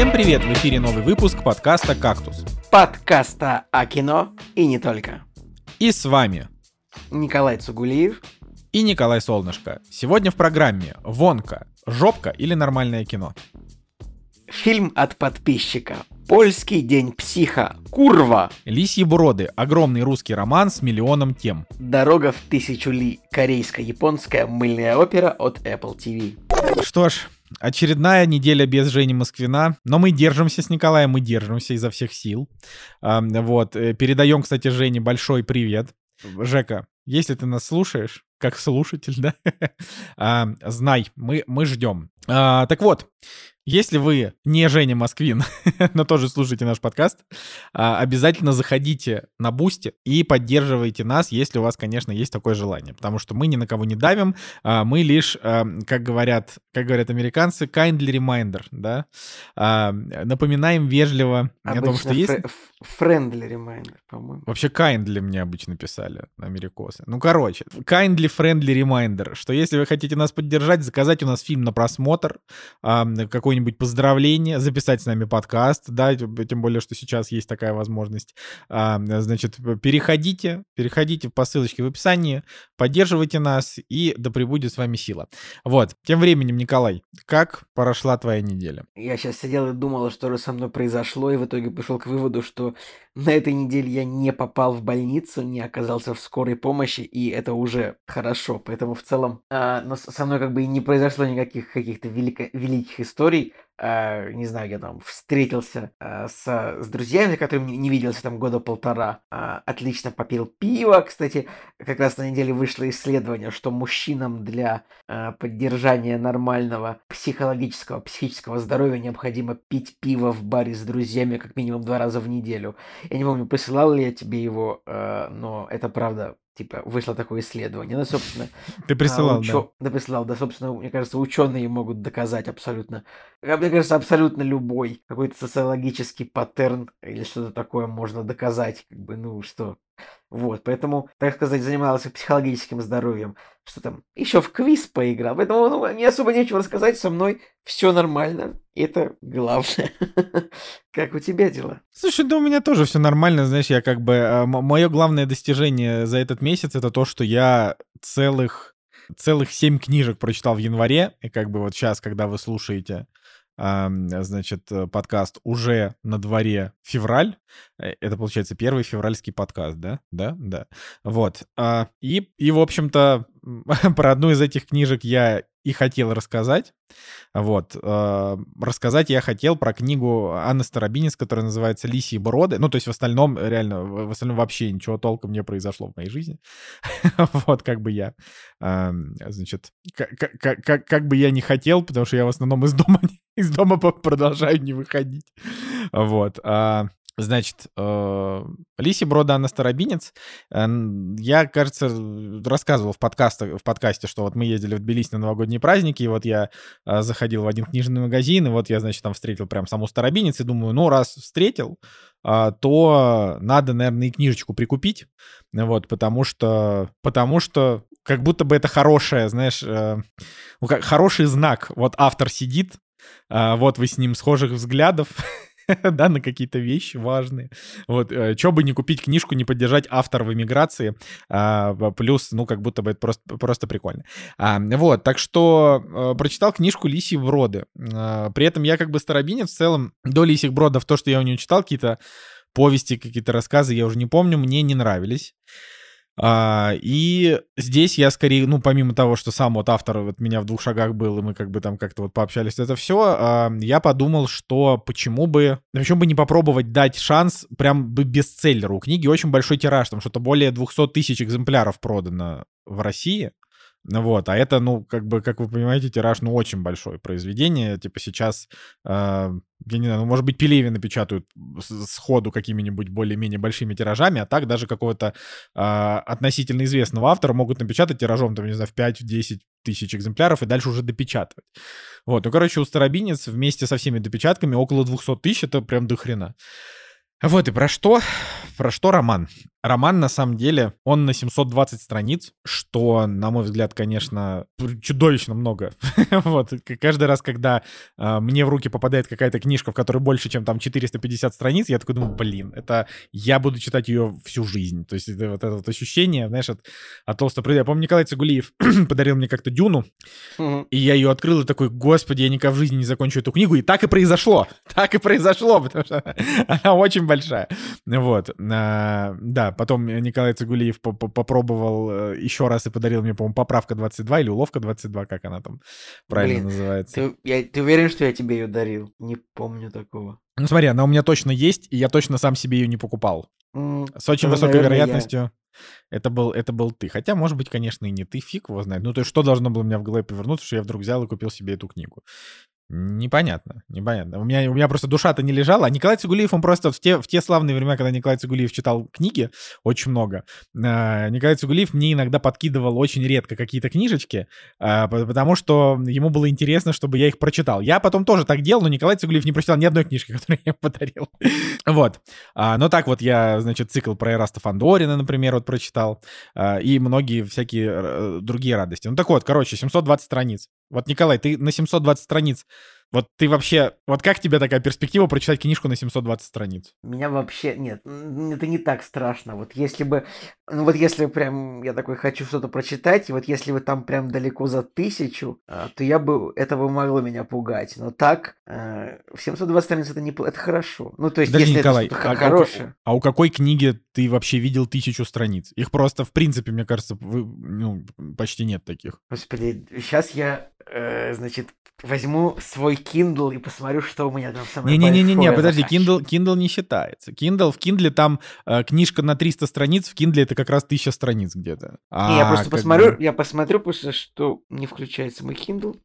Всем привет! В эфире новый выпуск подкаста «Кактус». Подкаста о кино и не только. И с вами Николай Цугулиев и Николай Солнышко. Сегодня в программе «Вонка. Жопка или нормальное кино?» Фильм от подписчика. Польский день психа. Курва. Лисьи броды. Огромный русский роман с миллионом тем. Дорога в тысячу ли. Корейско-японская мыльная опера от Apple TV. Что ж, очередная неделя без Жени Москвина, но мы держимся с Николаем, мы держимся изо всех сил. Вот, э, передаем, кстати, Жене большой привет. Жека, если ты нас слушаешь, как слушатель, да, знай, мы, мы ждем. А, так вот, если вы не Женя Москвин, но тоже слушаете наш подкаст, а, обязательно заходите на Бусти и поддерживайте нас, если у вас, конечно, есть такое желание. Потому что мы ни на кого не давим, а, мы лишь, а, как говорят, как говорят американцы, kindly reminder, да, напоминаем вежливо Обычно о том, что есть... Friendly reminder, по-моему. Вообще kindly мне обычно писали америкосы. Ну, короче, kindly friendly reminder, что если вы хотите нас поддержать, заказать у нас фильм на просмотр, какой-нибудь какое-нибудь поздравление, записать с нами подкаст, да, тем более, что сейчас есть такая возможность. А, значит, переходите, переходите по ссылочке в описании, поддерживайте нас, и да пребудет с вами сила. Вот, тем временем, Николай, как прошла твоя неделя? Я сейчас сидел и думал, что же со мной произошло, и в итоге пришел к выводу, что на этой неделе я не попал в больницу, не оказался в скорой помощи, и это уже хорошо. Поэтому в целом э, но со мной как бы и не произошло никаких каких-то велико- великих историй. Э, не знаю, я там встретился э, с, с друзьями, которыми не виделся там года полтора. Э, отлично попил пиво. Кстати, как раз на неделе вышло исследование, что мужчинам для э, поддержания нормального психологического, психического здоровья необходимо пить пиво в баре с друзьями как минимум два раза в неделю. Я не помню, присылал ли я тебе его, э, но это правда типа, вышло такое исследование. Ну, собственно... Ты присылал, а, учё... да? Да, присылал, да, собственно, мне кажется, ученые могут доказать абсолютно, мне кажется, абсолютно любой какой-то социологический паттерн или что-то такое можно доказать, как бы, ну, что... Вот, поэтому, так сказать, занимался психологическим здоровьем. Что там, еще в квиз поиграл. Поэтому, ну, не особо нечего рассказать, со мной все нормально. Это главное. Как у тебя дела? Слушай, да у меня тоже все нормально. Знаешь, я как бы... А, мое главное достижение за этот месяц это то, что я целых целых семь книжек прочитал в январе, и как бы вот сейчас, когда вы слушаете значит, э, подкаст уже на дворе февраль. Э, это, получается, первый февральский подкаст, да? Да, да. Вот. А, и, и в общем-то, про одну из этих книжек я и хотел рассказать. Вот. Э, рассказать я хотел про книгу Анны Старобинец, которая называется «Лисьи броды». Ну, то есть в остальном, реально, в остальном вообще ничего толком не произошло в моей жизни. вот как бы я, э, значит, как, как, как, как бы я не хотел, потому что я в основном из дома, из дома продолжаю не выходить. Вот. А, Значит, э, Лиси Брода Анна Старобинец. Э, я, кажется, рассказывал в, подкасте, в подкасте, что вот мы ездили в Тбилиси на новогодние праздники, и вот я э, заходил в один книжный магазин, и вот я, значит, там встретил прям саму Старобинец, и думаю, ну, раз встретил, то надо, наверное, и книжечку прикупить, вот, потому что, потому что как будто бы это хорошее, знаешь, ну, как, хороший знак. Вот автор сидит, вот вы с ним схожих взглядов, да, на какие-то вещи важные. Вот, э, что бы не купить книжку, не поддержать автора в эмиграции, а, плюс, ну, как будто бы это просто, просто прикольно. А, вот, так что а, прочитал книжку «Лисьи броды». А, при этом я как бы старобинец в целом, до «Лисьих бродов» то, что я у него читал, какие-то повести, какие-то рассказы, я уже не помню, мне не нравились. А, и здесь я скорее, ну, помимо того, что сам вот автор вот меня в двух шагах был, и мы как бы там как-то вот пообщались, это все, а, я подумал, что почему бы, почему бы не попробовать дать шанс прям бы бестселлеру. У книги очень большой тираж, там что-то более 200 тысяч экземпляров продано в России. Вот, а это, ну, как бы, как вы понимаете, тираж, ну, очень большое произведение. Типа сейчас, э, я не знаю, ну, может быть, Пелевина напечатают сходу какими-нибудь более-менее большими тиражами, а так даже какого-то э, относительно известного автора могут напечатать тиражом, там, не знаю, в 5-10 тысяч экземпляров и дальше уже допечатывать. Вот, ну, короче, у Старобинец вместе со всеми допечатками около 200 тысяч, это прям до хрена. Вот, и про что? Про что роман? Роман, на самом деле, он на 720 страниц, что, на мой взгляд, конечно, чудовищно много. вот, каждый раз, когда э, мне в руки попадает какая-то книжка, в которой больше, чем там 450 страниц, я такой думаю, блин, это я буду читать ее всю жизнь. То есть это вот это вот ощущение, знаешь, от, от толстого Я помню, Николай Цигулиев подарил мне как-то Дюну, и я ее открыл и такой, господи, я никогда в жизни не закончу эту книгу. И так и произошло. Так и произошло, потому что она очень большая. Вот. А, да, потом Николай Цигулиев попробовал э, еще раз и подарил мне, по-моему, поправка 22 или уловка 22, как она там правильно Блин, называется. Ты, я, ты уверен, что я тебе ее дарил? Не помню такого. Ну смотри, она у меня точно есть, и я точно сам себе ее не покупал. Mm, С очень ну, высокой наверное, вероятностью. Я... Это был, это был ты. Хотя, может быть, конечно, и не ты, фиг его знает. Ну, то есть, что должно было у меня в голове повернуться, что я вдруг взял и купил себе эту книгу? Непонятно, непонятно. У меня, у меня просто душа-то не лежала. А Николай Цигулиев, он просто в те, в те славные времена, когда Николай Цигулиев читал книги, очень много, э, Николай Цигулиев мне иногда подкидывал очень редко какие-то книжечки, э, потому что ему было интересно, чтобы я их прочитал. Я потом тоже так делал, но Николай Цигулиев не прочитал ни одной книжки, которую я ему подарил. вот. А, но так вот я, значит, цикл про Эраста Фандорина, например, вот прочитал, э, и многие всякие другие радости. Ну так вот, короче, 720 страниц. Вот, Николай, ты на 720 страниц вот ты вообще, вот как тебе такая перспектива прочитать книжку на 720 страниц? Меня вообще, нет, это не так страшно. Вот если бы, ну вот если прям я такой хочу что-то прочитать, и вот если вы там прям далеко за тысячу, а, то я бы, это бы могло меня пугать. Но так, э, в 720 страниц это не, это хорошо. Ну то есть, Подожди, если Николай, это а, хорошее. А, а у какой книги ты вообще видел тысячу страниц? Их просто, в принципе, мне кажется, вы, ну, почти нет таких. Господи, сейчас я, э, значит, возьму свой Kindle и посмотрю, что у меня там самое Не-не-не-не, подожди, Kindle, Kindle не считается. Kindle, в Kindle там э, книжка на 300 страниц, в Kindle это как раз 1000 страниц где-то. А, я просто посмотрю, бы... я посмотрю просто, что не включается мой Kindle,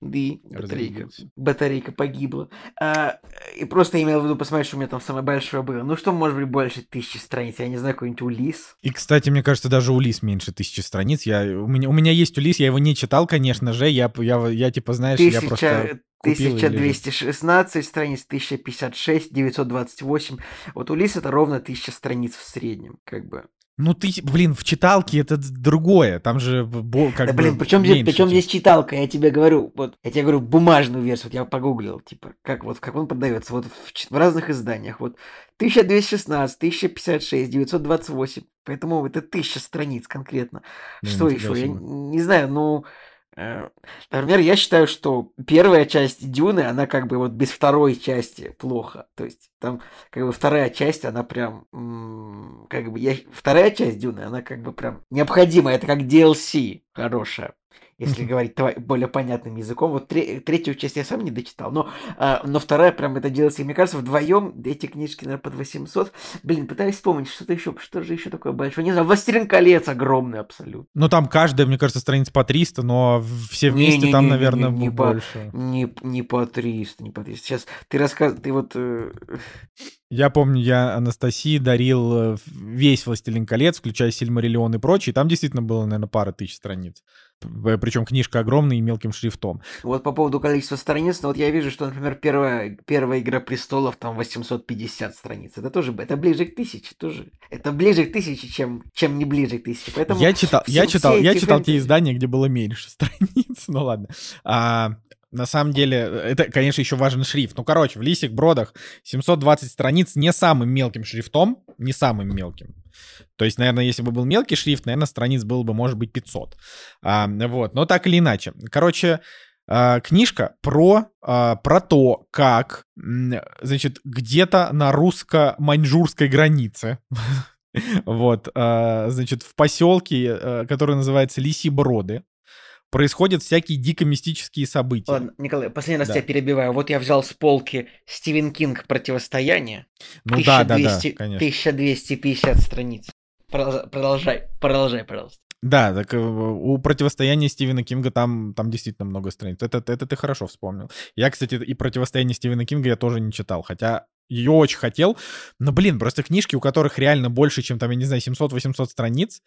да и батарейка, батарейка погибла. А, и просто имел в виду посмотреть, что у меня там самое большое было. Ну что может быть больше тысячи страниц? Я не знаю, какой-нибудь Улис. И, кстати, мне кажется, даже Улис меньше тысячи страниц. Я, у, меня, у меня есть Улис, я его не читал, конечно же. Я, я, я типа, знаешь, Тысяча... я просто 1216 страниц, 1056, 928. Вот у Лис это ровно 1000 страниц в среднем, как бы. Ну ты, блин, в читалке это другое, там же как да, блин, причем здесь, причем здесь читалка, я тебе говорю, вот, я тебе говорю бумажную версию, вот я погуглил, типа, как вот, как он продается, вот в, в разных изданиях, вот 1216, 1056, 928, поэтому это 1000 страниц конкретно. Блин, Что еще? Я не знаю, ну, Э, например, я считаю, что первая часть Дюны, она как бы вот без второй части плохо. То есть там как бы вторая часть, она прям как бы я вторая часть Дюны, она как бы прям необходима. Это как DLC хорошая если говорить более понятным языком. Вот третью часть я сам не дочитал, но, а, но вторая прям это делается. И мне кажется, вдвоем эти книжки, наверное, под 800. Блин, пытаюсь вспомнить, что-то еще, что же еще такое большое. Не знаю, «Властелин колец» огромный абсолютно. Ну, там каждая, мне кажется, страниц по 300, но все вместе не, не, там, не, наверное, не, не, больше. По, не, не по 300, не по 300. Сейчас ты рассказывай, ты вот... Э... Я помню, я Анастасии дарил э, весь «Властелин колец», включая «Сильмариллион» и прочее. Там действительно было, наверное, пара тысяч страниц. Причем книжка огромная и мелким шрифтом. Вот по поводу количества страниц, ну вот я вижу, что, например, первая, первая «Игра престолов» там 850 страниц. Это тоже, это ближе к тысяче тоже. Это ближе к тысяче, чем, чем не ближе к тысяче. Поэтому я читал, все, я читал, я читал фэнтези... те издания, где было меньше страниц. Ну ладно. А, на самом деле, это, конечно, еще важен шрифт. Ну, короче, в Лисик Бродах 720 страниц не самым мелким шрифтом, не самым мелким. То есть, наверное, если бы был мелкий шрифт, наверное, страниц было бы, может быть, 500. А, вот, но так или иначе. Короче, а, книжка про, а, про то, как, значит, где-то на русско-маньчжурской границе вот, а, значит, в поселке, который называется Лиси Броды, происходят всякие дико-мистические события. Ладно, Николай, последний раз да. тебя перебиваю. Вот я взял с полки Стивен Кинг «Противостояние». Ну 1200, да, да, да, конечно. 1250 страниц. Продолжай, продолжай, пожалуйста. Да, так э, у противостояния Стивена Кинга там, там действительно много страниц. Это, это ты хорошо вспомнил. Я, кстати, и противостояние Стивена Кинга я тоже не читал, хотя ее очень хотел. Но, блин, просто книжки, у которых реально больше, чем там, я не знаю, 700-800 страниц,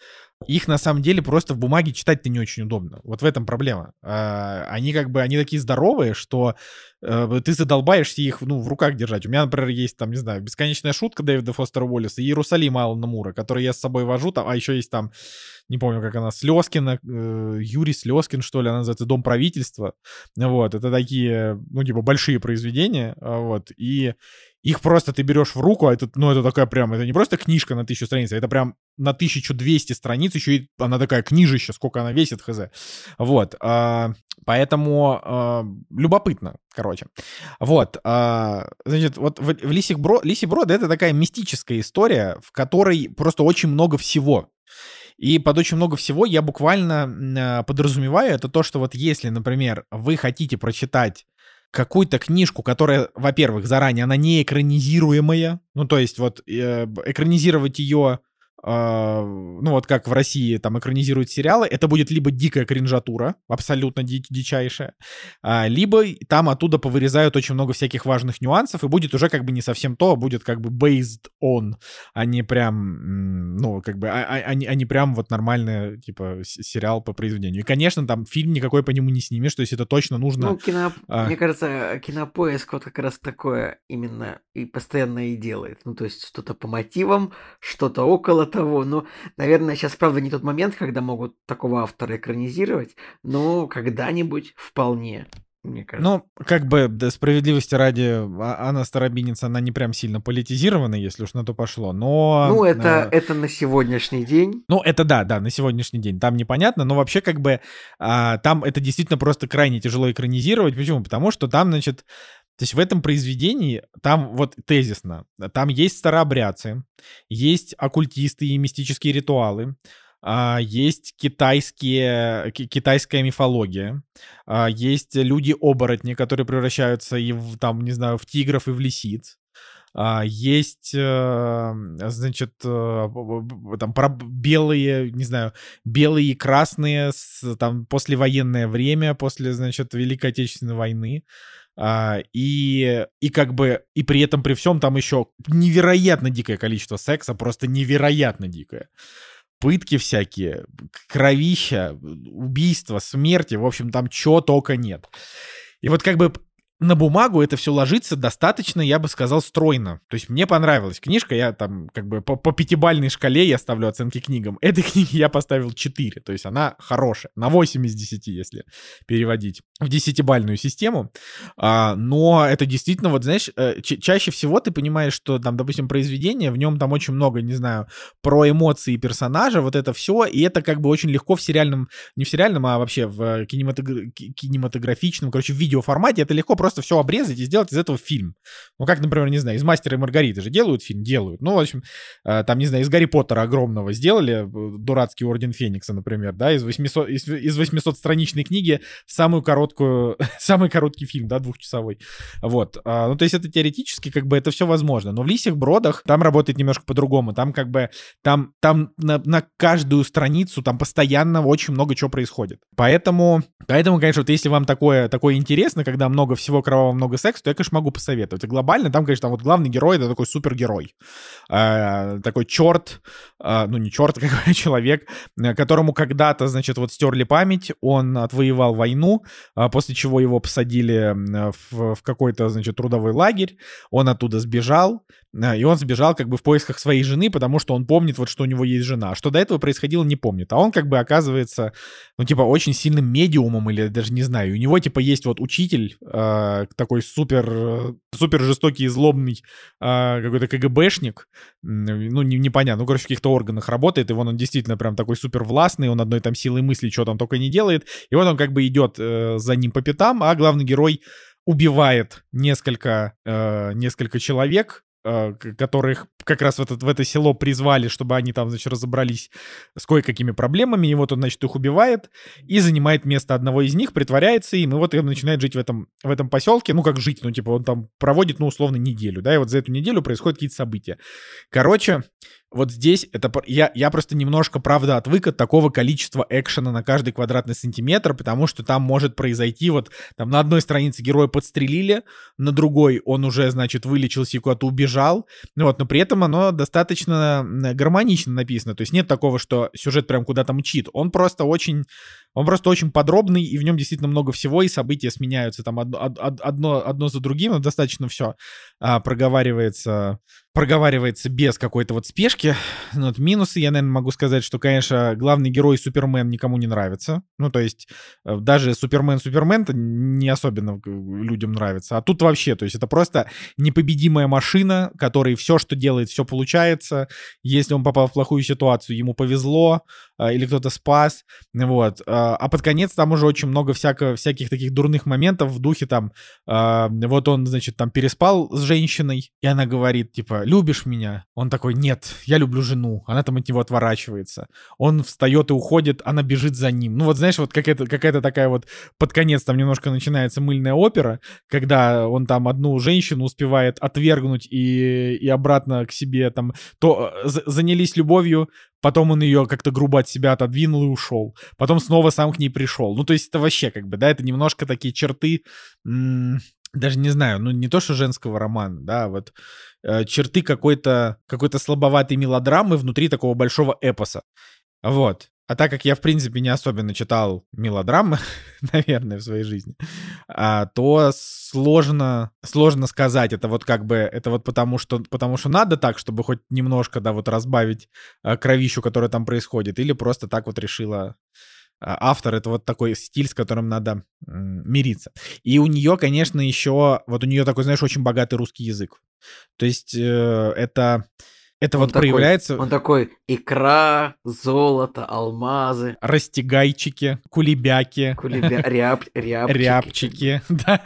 их на самом деле просто в бумаге читать-то не очень удобно. Вот в этом проблема. А, они как бы, они такие здоровые, что ты задолбаешься их, ну, в руках держать. У меня, например, есть там, не знаю, бесконечная шутка Дэвида Фостера Уоллеса и Иерусалима Алана Мура, который я с собой вожу, там, а еще есть там, не помню, как она, Слезкина, э, Юрий Слезкин, что ли, она называется «Дом правительства». Вот, это такие, ну, типа, большие произведения, а, вот, и их просто ты берешь в руку, а это, ну, это такая прям, это не просто книжка на тысячу страниц, а это прям на 1200 страниц, еще и она такая книжища, сколько она весит, хз. Вот, а, поэтому а, любопытно, короче. Вот, а, значит, вот в, Лисик Бро, Лиси Брод это такая мистическая история, в которой просто очень много всего. И под очень много всего я буквально подразумеваю это то, что вот если, например, вы хотите прочитать какую-то книжку, которая, во-первых, заранее, она не экранизируемая, ну, то есть вот э, экранизировать ее ну вот как в России там экранизируют сериалы, это будет либо дикая кринжатура, абсолютно ди- дичайшая, а, либо там оттуда повырезают очень много всяких важных нюансов, и будет уже как бы не совсем то, а будет как бы based on, а не прям, ну, как бы, а, а, а, не, а не прям вот нормальный, типа, сериал по произведению. И, конечно, там фильм никакой по нему не снимешь, то есть это точно нужно... Ну, кино... а... мне кажется, кинопоиск вот как раз такое именно и постоянно и делает. Ну, то есть что-то по мотивам, что-то около того. Ну, наверное, сейчас, правда, не тот момент, когда могут такого автора экранизировать, но когда-нибудь вполне. Мне кажется. Ну, как бы, да, справедливости ради, а, Анна Старобинец, она не прям сильно политизирована, если уж на то пошло, но... Ну, это, э, это на сегодняшний день. Ну, это да, да, на сегодняшний день. Там непонятно, но вообще как бы а, там это действительно просто крайне тяжело экранизировать. Почему? Потому что там, значит, то есть в этом произведении, там вот тезисно, там есть старообрядцы, есть оккультисты и мистические ритуалы, а, есть китайские, китайская мифология, а, есть люди-оборотни, которые превращаются и в, там, не знаю, в тигров и в лисиц. А, есть, э, значит, э, там про белые, не знаю, белые и красные, там послевоенное время, после, значит, Великой Отечественной войны. А, и, и как бы, и при этом при всем там еще невероятно дикое количество секса, просто невероятно дикое. Пытки всякие, кровища, убийства, смерти, в общем, там чего только нет. И вот как бы на бумагу это все ложится достаточно, я бы сказал, стройно. То есть мне понравилась книжка, я там как бы по, по пятибальной шкале я ставлю оценки книгам. Этой книге я поставил 4, то есть она хорошая, на 8 из 10, если переводить в десятибальную систему. А, но это действительно, вот знаешь, э, чаще всего ты понимаешь, что там, допустим, произведение, в нем там очень много, не знаю, про эмоции персонажа, вот это все, и это как бы очень легко в сериальном, не в сериальном, а вообще в кинематогр... кинематографичном, короче, в видеоформате, это легко просто все обрезать и сделать из этого фильм. Ну, как, например, не знаю, из «Мастера и Маргариты» же делают фильм? Делают. Ну, в общем, э, там, не знаю, из «Гарри Поттера» огромного сделали, э, «Дурацкий Орден Феникса», например, да, из 800, из, из 800-страничной книги самую короткую, самый короткий фильм, да, двухчасовой. Вот. А, ну, то есть это теоретически как бы это все возможно. Но в «Лисих бродах» там работает немножко по-другому. Там как бы, там, там на, на каждую страницу там постоянно очень много чего происходит. Поэтому, поэтому, конечно, вот если вам такое, такое интересно, когда много всего всего кровавого много секса, то я, конечно, могу посоветовать. И глобально там, конечно, там вот главный герой — это такой супергерой. Э, такой черт, э, ну не черт, какой человек, э, которому когда-то, значит, вот стерли память, он отвоевал войну, после чего его посадили в какой-то, значит, трудовой лагерь, он оттуда сбежал, и он сбежал как бы в поисках своей жены, потому что он помнит вот, что у него есть жена. Что до этого происходило, не помнит. А он как бы оказывается, ну, типа, очень сильным медиумом или даже не знаю. У него, типа, есть вот учитель, э, такой супер, супер жестокий и злобный э, какой-то КГБшник. Ну, не, непонятно. Ну, короче, в каких-то органах работает. И вон он действительно прям такой супер властный. Он одной там силой мысли что там только не делает. И вот он как бы идет э, за ним по пятам, а главный герой убивает несколько, э, несколько человек, Э, которых как раз в, этот, в это село призвали, чтобы они там, значит, разобрались с кое-какими проблемами, и вот он, значит, их убивает и занимает место одного из них, притворяется им, и вот он начинает жить в этом, в этом поселке, ну, как жить, ну, типа, он там проводит, ну, условно, неделю, да, и вот за эту неделю происходят какие-то события. Короче, вот здесь это я, я просто немножко, правда, отвык от такого количества экшена на каждый квадратный сантиметр, потому что там может произойти вот, там на одной странице героя подстрелили, на другой он уже, значит, вылечился и куда-то убежал, вот, но при этом оно достаточно гармонично написано, то есть нет такого, что сюжет прям куда-то мчит, он просто очень Он просто очень подробный, и в нем действительно много всего, и события сменяются там одно, одно, одно за другим, но достаточно все а, проговаривается проговаривается без какой-то вот спешки. Ну, вот минусы я, наверное, могу сказать, что, конечно, главный герой Супермен никому не нравится. Ну, то есть э, даже Супермен-Супермен-то не особенно людям нравится. А тут вообще, то есть это просто непобедимая машина, которой все, что делает, все получается. Если он попал в плохую ситуацию, ему повезло, э, или кто-то спас. Вот. Э, а под конец там уже очень много всяко, всяких таких дурных моментов в духе там, вот он, значит, там переспал с женщиной, и она говорит, типа, любишь меня? Он такой, нет, я люблю жену. Она там от него отворачивается. Он встает и уходит, она бежит за ним. Ну вот знаешь, вот какая-то какая такая вот под конец там немножко начинается мыльная опера, когда он там одну женщину успевает отвергнуть и, и обратно к себе там, то э, занялись любовью, потом он ее как-то грубо от себя отодвинул и ушел. Потом снова сам к ней пришел. Ну, то есть это вообще как бы, да, это немножко такие черты, даже не знаю, ну, не то, что женского романа, да, вот э, черты какой-то какой слабоватой мелодрамы внутри такого большого эпоса. Вот. А так как я, в принципе, не особенно читал мелодрамы, наверное, в своей жизни, а, то сложно, сложно сказать. Это вот как бы, это вот потому что, потому что надо так, чтобы хоть немножко, да, вот разбавить а, кровищу, которая там происходит, или просто так вот решила а, автор — это вот такой стиль, с которым надо мириться. И у нее, конечно, еще, вот у нее такой, знаешь, очень богатый русский язык. То есть э, это это он вот такой, проявляется... Он такой икра, золото, алмазы. Растягайчики, кулебяки. Кулебя... Ряб... Рябчики. Рябчики, да,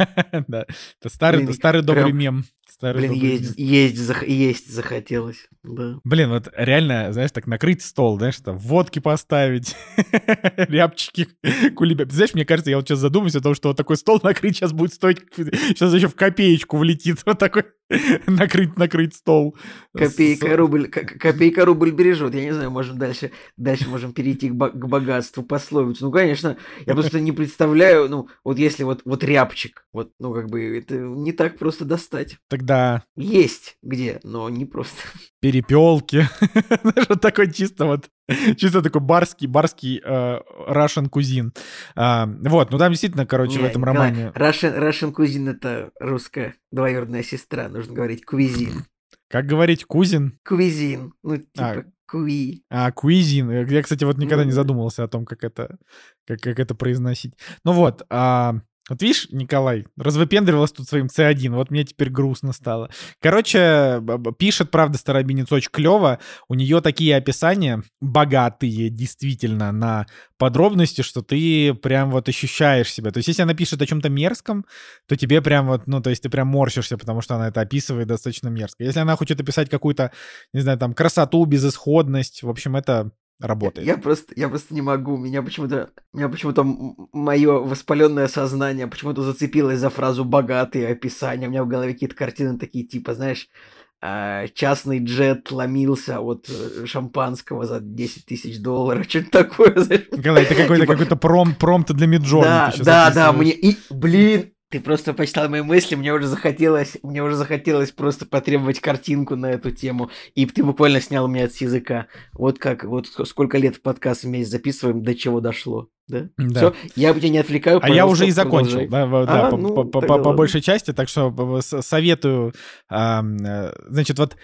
да. Это старый, Блин, старый добрый прям... мем. Старый Блин, есть, есть, зах... есть захотелось, да. Блин, вот реально, знаешь, так накрыть стол, знаешь, там водки поставить, рябчики, кулебяки. Знаешь, мне кажется, я вот сейчас задумаюсь о том, что вот такой стол накрыть сейчас будет стоить, сейчас еще в копеечку влетит, вот такой накрыть, накрыть стол. Копейка, рубль, копейка, рубль бережет. Я не знаю, можем дальше, дальше можем перейти к, к богатству пословицу. Ну, конечно, я просто не представляю, ну, вот если вот, вот рябчик, вот, ну, как бы, это не так просто достать. Тогда... Есть где, но не просто. Перепелки. Знаешь, вот такой чисто вот Чисто такой барский, барский э, Russian кузин. А, вот, ну там действительно, короче, Не, в этом романе... Russian, Russian кузин — это русская двоюродная сестра, нужно говорить кузин. Как говорить кузин? Кузин, ну типа а, куи. А, кузин. Я, кстати, вот никогда не задумывался о том, как это, как, как это произносить. Ну вот, а, вот видишь, Николай, развыпендривалась тут своим C1, вот мне теперь грустно стало. Короче, пишет, правда, Старобинец очень клево. У нее такие описания богатые, действительно, на подробности, что ты прям вот ощущаешь себя. То есть если она пишет о чем-то мерзком, то тебе прям вот, ну, то есть ты прям морщишься, потому что она это описывает достаточно мерзко. Если она хочет описать какую-то, не знаю, там, красоту, безысходность, в общем, это работает. Я просто, я просто не могу. Меня почему-то, меня почему-то мое воспаленное сознание почему-то зацепилось за фразу богатые описания. У меня в голове какие-то картины такие типа, знаешь, а, частный джет ломился от э, шампанского за 10 тысяч долларов, что-то такое. Николай, это какой-то типа... какой-то пром, промпт для Миджорни. Да, да, да, мне и, блин, ты просто почитал мои мысли, мне уже захотелось, мне уже захотелось просто потребовать картинку на эту тему, и ты буквально снял меня с языка. Вот как, вот сколько лет в подкаст вместе записываем, до чего дошло. Да? да. Все, я тебя не отвлекаю. А я уже и закончил, да, да, а, по, ну, по, по, по большей части, так что советую. Э, значит, вот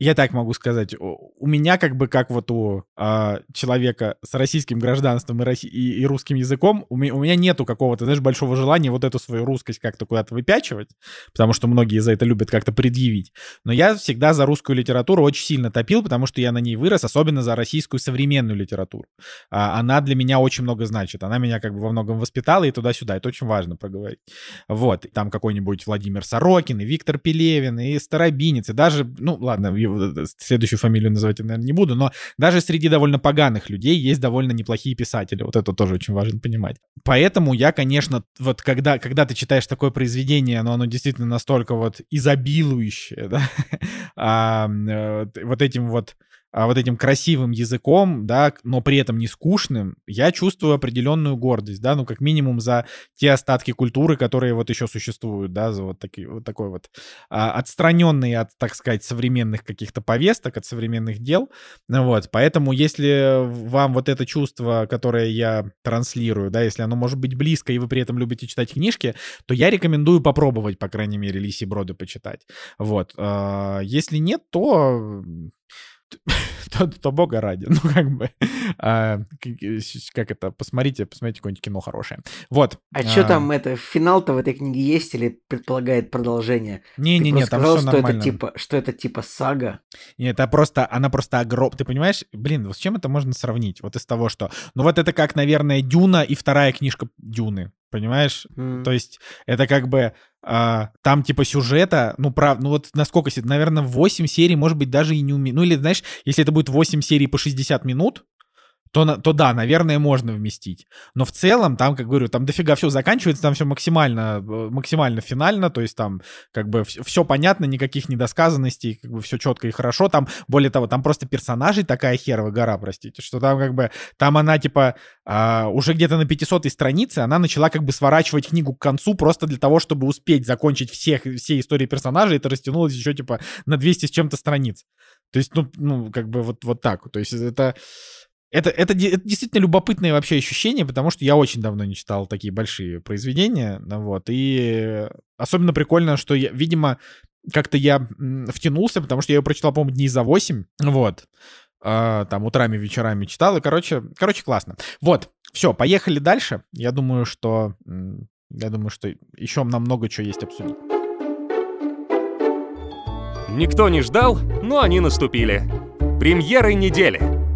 я так могу сказать, у меня как бы как вот у э, человека с российским гражданством и, росси- и, и русским языком, у, ми- у меня нету какого-то, знаешь, большого желания вот эту свою русскость как-то куда-то выпячивать, потому что многие за это любят как-то предъявить. Но я всегда за русскую литературу очень сильно топил, потому что я на ней вырос, особенно за российскую современную литературу. А, она для меня очень много значит. Она меня как бы во многом воспитала и туда-сюда. Это очень важно проговорить. Вот. Там какой-нибудь Владимир Сорокин, и Виктор Пелевин, и Старобинец, и даже, ну ладно, следующую фамилию называть я, наверное, не буду, но даже среди довольно поганых людей есть довольно неплохие писатели. Вот это тоже очень важно понимать. Поэтому я, конечно, вот когда, когда ты читаешь такое произведение, оно, оно действительно настолько вот изобилующее, да, э, вот этим вот а, вот этим красивым языком, да, но при этом не скучным, я чувствую определенную гордость, да, ну, как минимум за те остатки культуры, которые вот еще существуют, да, за вот, такие, вот такой вот а, отстраненный от, так сказать, современных каких-то повесток, от современных дел, вот, поэтому если вам вот это чувство, которое я транслирую, да, если оно может быть близко, и вы при этом любите читать книжки, то я рекомендую попробовать, по крайней мере, Лиси Броды почитать, вот, а, если нет, то то, то бога ради. Ну, как бы, а, как это, посмотрите, посмотрите какое-нибудь кино хорошее. Вот. А, а что там, это, финал-то в этой книге есть или предполагает продолжение? Не-не-не, там сказал, все что нормально. Это типа, что это типа сага? Нет, это просто, она просто огром... Ты понимаешь, блин, вот с чем это можно сравнить? Вот из того, что... Ну, вот это как, наверное, Дюна и вторая книжка Дюны. Понимаешь? Mm. То есть это как бы а, там типа сюжета, ну, прав, ну вот насколько, наверное, 8 серий, может быть, даже и не умею. Ну или, знаешь, если это будет 8 серий по 60 минут, то, то да, наверное, можно вместить. Но в целом, там, как говорю, там дофига все заканчивается, там все максимально, э, максимально финально, то есть там как бы все, все понятно, никаких недосказанностей, как бы все четко и хорошо. Там, более того, там просто персонажей такая херова гора, простите, что там как бы, там она типа а, уже где-то на 500 странице она начала как бы сворачивать книгу к концу просто для того, чтобы успеть закончить всех, все истории персонажей, это растянулось еще типа на 200 с чем-то страниц. То есть, ну, ну как бы вот, вот так. То есть это... Это, это, это действительно любопытное вообще ощущение, потому что я очень давно не читал такие большие произведения, ну вот, и особенно прикольно, что, я, видимо, как-то я втянулся, потому что я ее прочитал, по-моему, дней за 8, вот, а, там утрами, вечерами читал, и, короче, короче, классно. Вот, все, поехали дальше. Я думаю, что, я думаю, что еще нам много чего есть обсудить. Никто не ждал, но они наступили. Премьеры недели.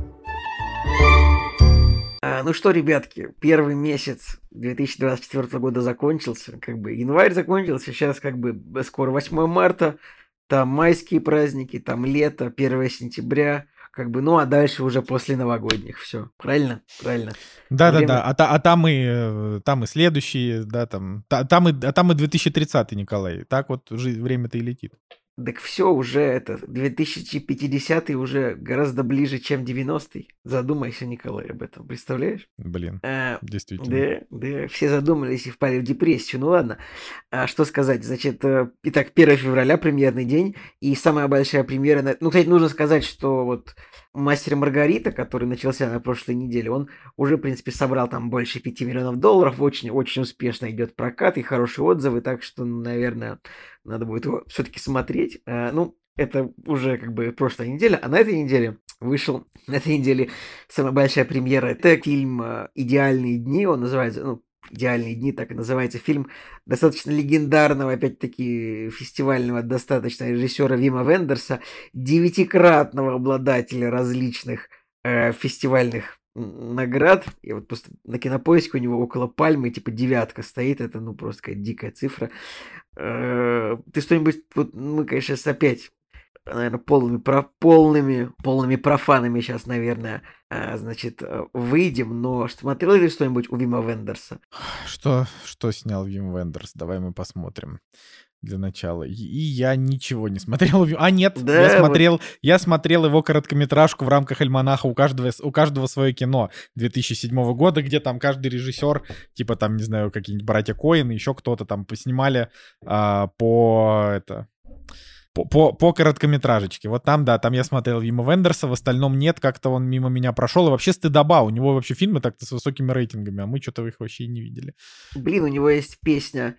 А, ну что, ребятки, первый месяц 2024 года закончился, как бы январь закончился, сейчас как бы скоро 8 марта, там майские праздники, там лето, 1 сентября, как бы, ну а дальше уже после новогодних, все, правильно? Правильно. Да, Время... да, да, а, та, а там и э, там и следующие, да, там, та, там и, а там и 2030 Николай, так вот время-то и летит. Так все уже это, 2050 уже гораздо ближе, чем 90-й. Задумайся, Николай, об этом, представляешь? Блин, а, действительно. Да, да, все задумались и впали в депрессию. Ну ладно, а что сказать, значит, э, итак, 1 февраля, премьерный день, и самая большая премьера... Ну, кстати, нужно сказать, что вот Мастер Маргарита, который начался на прошлой неделе, он уже, в принципе, собрал там больше 5 миллионов долларов, очень-очень успешно идет прокат и хорошие отзывы, так что, наверное, надо будет его все-таки смотреть. А, ну, это уже как бы прошлая неделя, а на этой неделе вышел, на этой неделе самая большая премьера, это фильм а, «Идеальные дни», он называется, ну, «Идеальные дни», так и называется фильм достаточно легендарного, опять-таки, фестивального достаточно режиссера Вима Вендерса, девятикратного обладателя различных э, фестивальных наград. И вот просто на кинопоиске у него около пальмы, типа девятка стоит. Это, ну, просто какая дикая цифра. Э, ты что-нибудь... Вот мы, конечно, сейчас опять наверное, полными, про, полными, полными профанами сейчас, наверное, а, значит, э, выйдем, но смотрел ли что-нибудь у Вима Вендерса? Что, что снял Вим Вендерс? Давай мы посмотрим для начала. И я ничего не смотрел. А нет, да, я смотрел, вот... я смотрел его короткометражку в рамках альманаха. У каждого, у каждого свое кино 2007 года, где там каждый режиссер, типа там, не знаю, какие-нибудь братья Коин, еще кто-то там поснимали а, по это по, по, по короткометражечке. Вот там, да, там я смотрел Вима Вендерса, в остальном нет, как-то он мимо меня прошел. И вообще стыдоба, у него вообще фильмы так-то с высокими рейтингами, а мы что-то их вообще не видели. Блин, у него есть песня,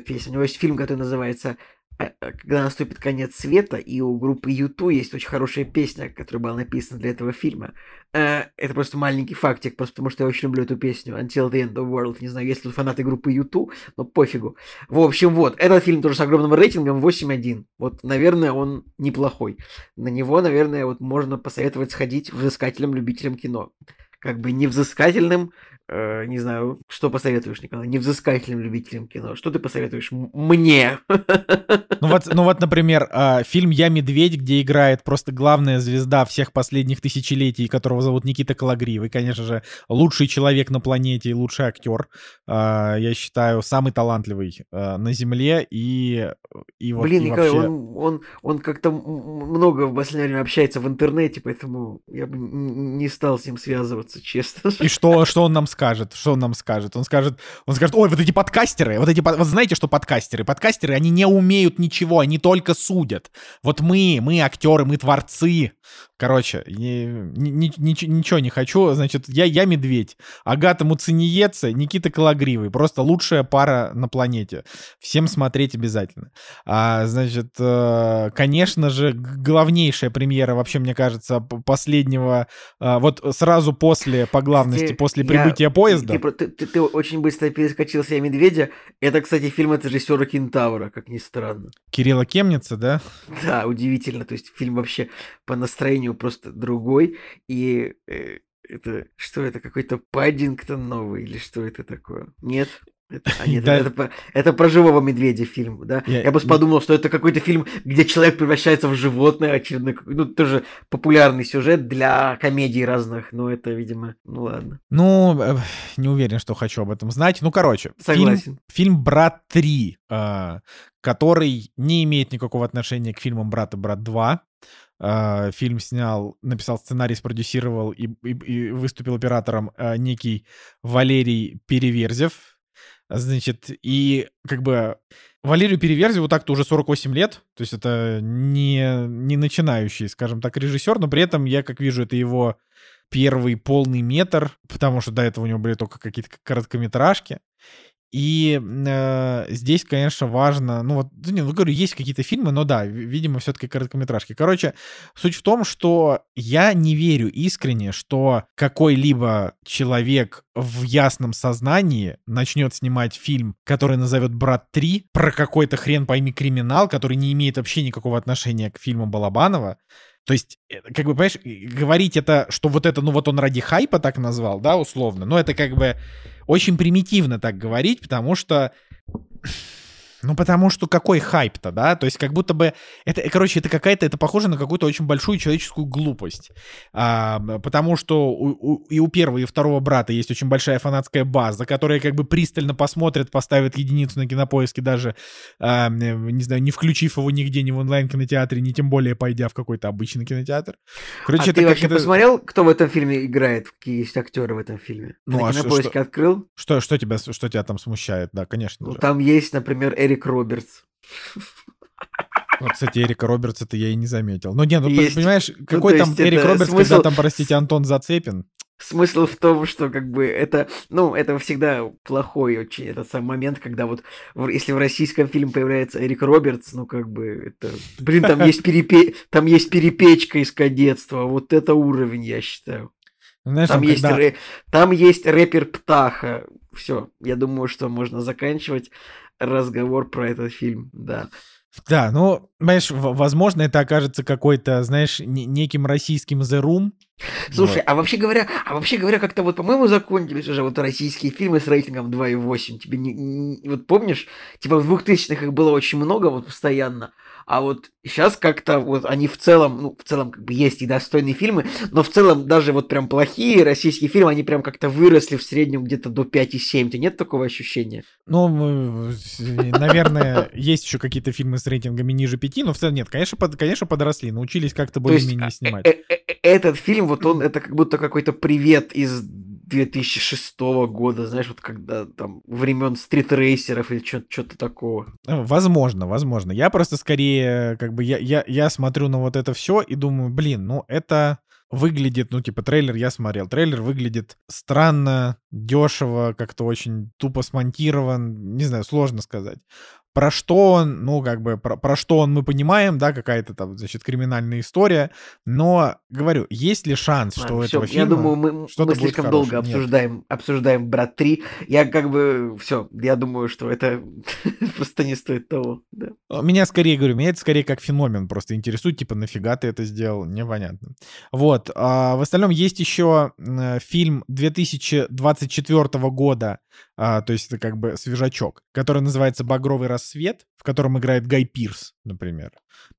песня, у него есть фильм, который называется Э, э, когда наступит конец света, и у группы YouTube есть очень хорошая песня, которая была написана для этого фильма. Э, это просто маленький фактик, просто потому что я очень люблю эту песню Until the End of the World. Не знаю, есть ли фанаты группы YouTube, но пофигу. В общем, вот, этот фильм тоже с огромным рейтингом 8.1. Вот, наверное, он неплохой. На него, наверное, вот можно посоветовать сходить взыскателям, любителям кино. Как бы невзыскательным Э, не знаю, что посоветуешь, Николай, невзыскательным любителям кино? Что ты посоветуешь мне? Ну вот, ну вот, например, э, фильм «Я медведь», где играет просто главная звезда всех последних тысячелетий, которого зовут Никита Калагриев, и, конечно же, лучший человек на планете и лучший актер, э, я считаю, самый талантливый э, на Земле, и, и вот Блин, и Николай, вообще... он, он, он как-то много в последнее время общается в интернете, поэтому я бы не стал с ним связываться, честно. И что, что он нам скажет? Что он нам скажет? Он скажет, он скажет, ой, вот эти подкастеры, вот эти, вот знаете, что подкастеры? Подкастеры, они не умеют ничего, они только судят. Вот мы, мы актеры, мы творцы. Короче, ни, ни, ни, ничего не хочу. Значит, я, я медведь. Агата Муцениеца, Никита Калагривый. Просто лучшая пара на планете. Всем смотреть обязательно. А, значит, э, конечно же, главнейшая премьера, вообще, мне кажется, последнего, э, вот сразу после, по главности, после прибытия я, поезда. Ты, ты, ты, ты очень быстро перескочил «Я медведя». Это, кстати, фильм от режиссера Кентавра, как ни странно. Кирилла Кемница, да? Да, удивительно. То есть фильм вообще по настроению просто другой. И э, это что это какой-то Паддингтон новый или что это такое? Нет? Это, а нет, да. это, это, это про живого медведя фильм, да? Я, я бы подумал, что это какой-то фильм, где человек превращается в животное, очередной, ну, тоже популярный сюжет для комедий разных, но это, видимо, ну ладно. Ну, э, не уверен, что хочу об этом знать. Ну, короче, Согласен. Фильм, фильм «Брат 3», э, который не имеет никакого отношения к фильмам «Брат» и «Брат 2». Uh, фильм снял, написал сценарий, спродюсировал и, и, и выступил оператором uh, некий Валерий Переверзев, Значит, и как бы Валерию Переверзеву так-то уже 48 лет, то есть это не, не начинающий, скажем так, режиссер, но при этом я, как вижу, это его первый полный метр, потому что до этого у него были только какие-то короткометражки. И э, здесь, конечно, важно, ну вот, не, ну говорю, есть какие-то фильмы, но да, видимо, все-таки короткометражки. Короче, суть в том, что я не верю искренне, что какой-либо человек в ясном сознании начнет снимать фильм, который назовет «Брат 3», про какой-то хрен пойми криминал, который не имеет вообще никакого отношения к фильму Балабанова. То есть, э, как бы, понимаешь, говорить это, что вот это, ну вот он ради хайпа так назвал, да, условно, но это как бы очень примитивно так говорить, потому что ну, потому что какой хайп-то, да? То есть как будто бы... Это, короче, это какая-то... Это похоже на какую-то очень большую человеческую глупость. А, потому что у, у, и у первого, и у второго брата есть очень большая фанатская база, которая как бы пристально посмотрит, поставит единицу на кинопоиске даже, а, не знаю, не включив его нигде, ни в онлайн-кинотеатре, ни тем более пойдя в какой-то обычный кинотеатр. Короче, а это ты вообще это... посмотрел, кто в этом фильме играет? Какие есть актеры в этом фильме? Ну, на а кинопоиске что, открыл? Что, что, тебя, что тебя там смущает? Да, конечно. Ну, там есть, например, Эрик Эрик Робертс. Вот, кстати, Эрика Робертса-то я и не заметил. Ну, не, ну, есть. понимаешь, ну, какой ну, там Эрик Робертс, смысл... когда там, простите, Антон Зацепин? Смысл в том, что как бы это, ну, это всегда плохой очень этот самый момент, когда вот, если в российском фильме появляется Эрик Робертс, ну, как бы это, блин, там есть, перепе... там есть перепечка из кадетства, вот это уровень, я считаю. Ну, знаешь, там, там, есть когда... рэ... там есть рэпер Птаха. Все, я думаю, что можно заканчивать разговор про этот фильм, да. Да, ну, знаешь, возможно, это окажется какой-то, знаешь, неким российским The Room. Слушай, вот. а вообще говоря, а вообще говоря, как-то вот, по-моему, закончились уже вот российские фильмы с рейтингом 2,8. Тебе не, не, вот помнишь, типа в 2000-х их было очень много вот постоянно, а вот сейчас как-то вот они в целом, ну, в целом как бы есть и достойные фильмы, но в целом даже вот прям плохие российские фильмы, они прям как-то выросли в среднем где-то до 5,7. Тебе нет такого ощущения? Ну, наверное, есть еще какие-то фильмы с рейтингами ниже 5, но в целом нет. Конечно, под, конечно подросли, научились как-то более-менее а, снимать. Э, э, э, этот фильм, вот он, это как будто какой-то привет из 2006 года, знаешь, вот когда там времен стритрейсеров или что-то такого. Возможно, возможно. Я просто скорее, как бы, я, я, я смотрю на вот это все и думаю, блин, ну это выглядит, ну, типа, трейлер я смотрел. Трейлер выглядит странно, дешево, как-то очень тупо смонтирован, не знаю, сложно сказать. Про что он, ну, как бы, про, про что он мы понимаем, да, какая-то там, значит, криминальная история, но, говорю, есть ли шанс, что а, у этого все, фильма Я думаю, мы, что мы слишком будет долго обсуждаем, обсуждаем «Брат 3», я как бы, все, я думаю, что это просто не стоит того, да. Э, меня скорее, говорю, меня это скорее как феномен просто интересует, типа, нафига ты это сделал, непонятно. Вот, а в остальном есть еще э, фильм 2020 24 года а, то есть это как бы свежачок, который называется «Багровый рассвет», в котором играет Гай Пирс, например.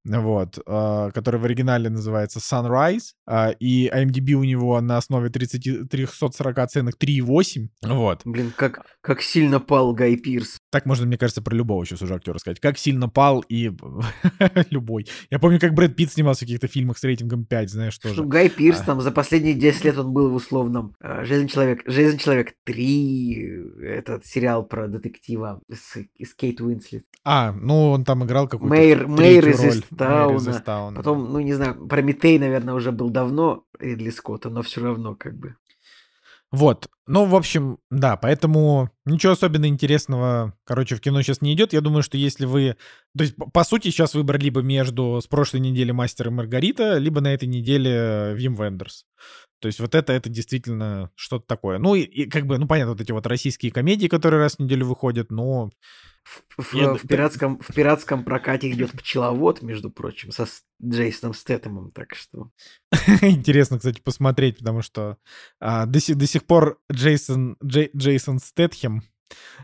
Вот, а, который в оригинале называется Sunrise, а, и IMDb у него на основе 30, 340 оценок 3,8. Вот. Блин, как, как сильно пал Гай Пирс. Так можно, мне кажется, про любого сейчас уже актера сказать. Как сильно пал и любой. Я помню, как Брэд Питт снимался в каких-то фильмах с рейтингом 5, знаешь, Что тоже. Гай Пирс А. там за последние 10 лет он был в условном э, «Железный человек», «Железный человек 3», этот сериал про детектива с, с Кейт Уинслет. А, ну он там играл какую-то Мэйр, Мэйр из. Истауна. Потом, ну не знаю, Прометей, наверное, уже был давно Ридли Скотта, но все равно как бы. Вот. Ну, в общем, да, поэтому ничего особенно интересного, короче, в кино сейчас не идет. Я думаю, что если вы... То есть, по сути, сейчас выбор либо между с прошлой недели «Мастер и Маргарита», либо на этой неделе Вим Вендерс. То есть вот это, это действительно что-то такое. Ну, и, и как бы, ну, понятно, вот эти вот российские комедии, которые раз в неделю выходят, но В, Я- в пиратском, в пиратском прокате идет пчеловод, между прочим, со Джейсоном Стэтэмом, так что... Интересно, кстати, посмотреть, потому что а, до, сих, до сих пор Джейсон, Джей- Джейсон Стэтхем,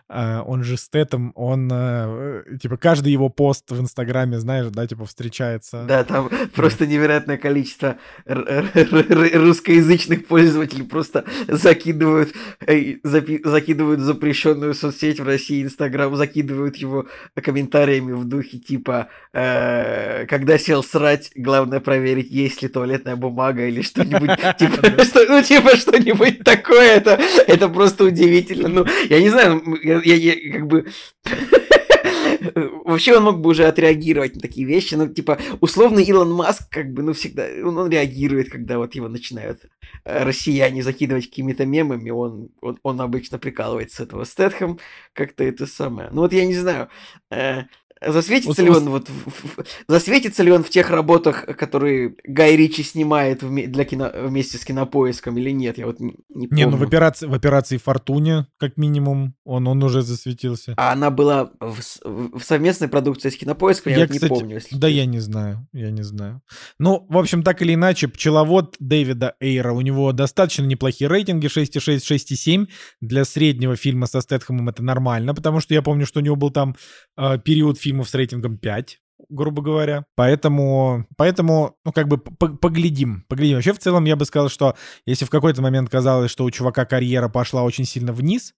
он же Стэтом, он, а, э, типа, каждый его пост в Инстаграме, знаешь, да, типа, встречается. Да, там просто невероятное количество русскоязычных пользователей просто закидывают, э, закидывают запрещенную соцсеть в России, Инстаграм, закидывают его комментариями в духе типа э, «Когда сел срать, главное проверить, есть ли туалетная бумага или что-нибудь, типа, ну, типа что-нибудь такое, это просто удивительно. Ну, я не знаю, м, я, я- я как бы... Вообще он мог бы уже отреагировать на такие вещи, ну, типа, условно Илон Маск, как бы, ну, всегда, он, он реагирует, когда вот его начинают э, россияне закидывать какими-то мемами, он, он, он обычно прикалывается с этого. Стэтхэм как-то это самое. Ну, вот я не знаю, э, засветится Вот ли он вот, в- в- засветится ли он в тех работах, которые Гай Ричи снимает вме- для кино, вместе с кинопоиском или нет, я вот не, не Не, ну в помню. операции, в операции Фортуне, как минимум, он, он уже засветился. А она была в, в совместной продукции с кинопоиском, я, Я, вот кстати, не помню. Если да я не знаю, я не знаю. Ну, в общем, так или иначе, пчеловод Дэвида Эйра, у него достаточно неплохие рейтинги, 6,6, 6,7. Для среднего фильма со Стэтхэмом это нормально, потому что я помню, что у него был там э, период фильмов с рейтингом 5 грубо говоря. Поэтому, поэтому, ну, как бы по- поглядим, поглядим. Вообще, в целом, я бы сказал, что если в какой-то момент казалось, что у чувака карьера пошла очень сильно вниз,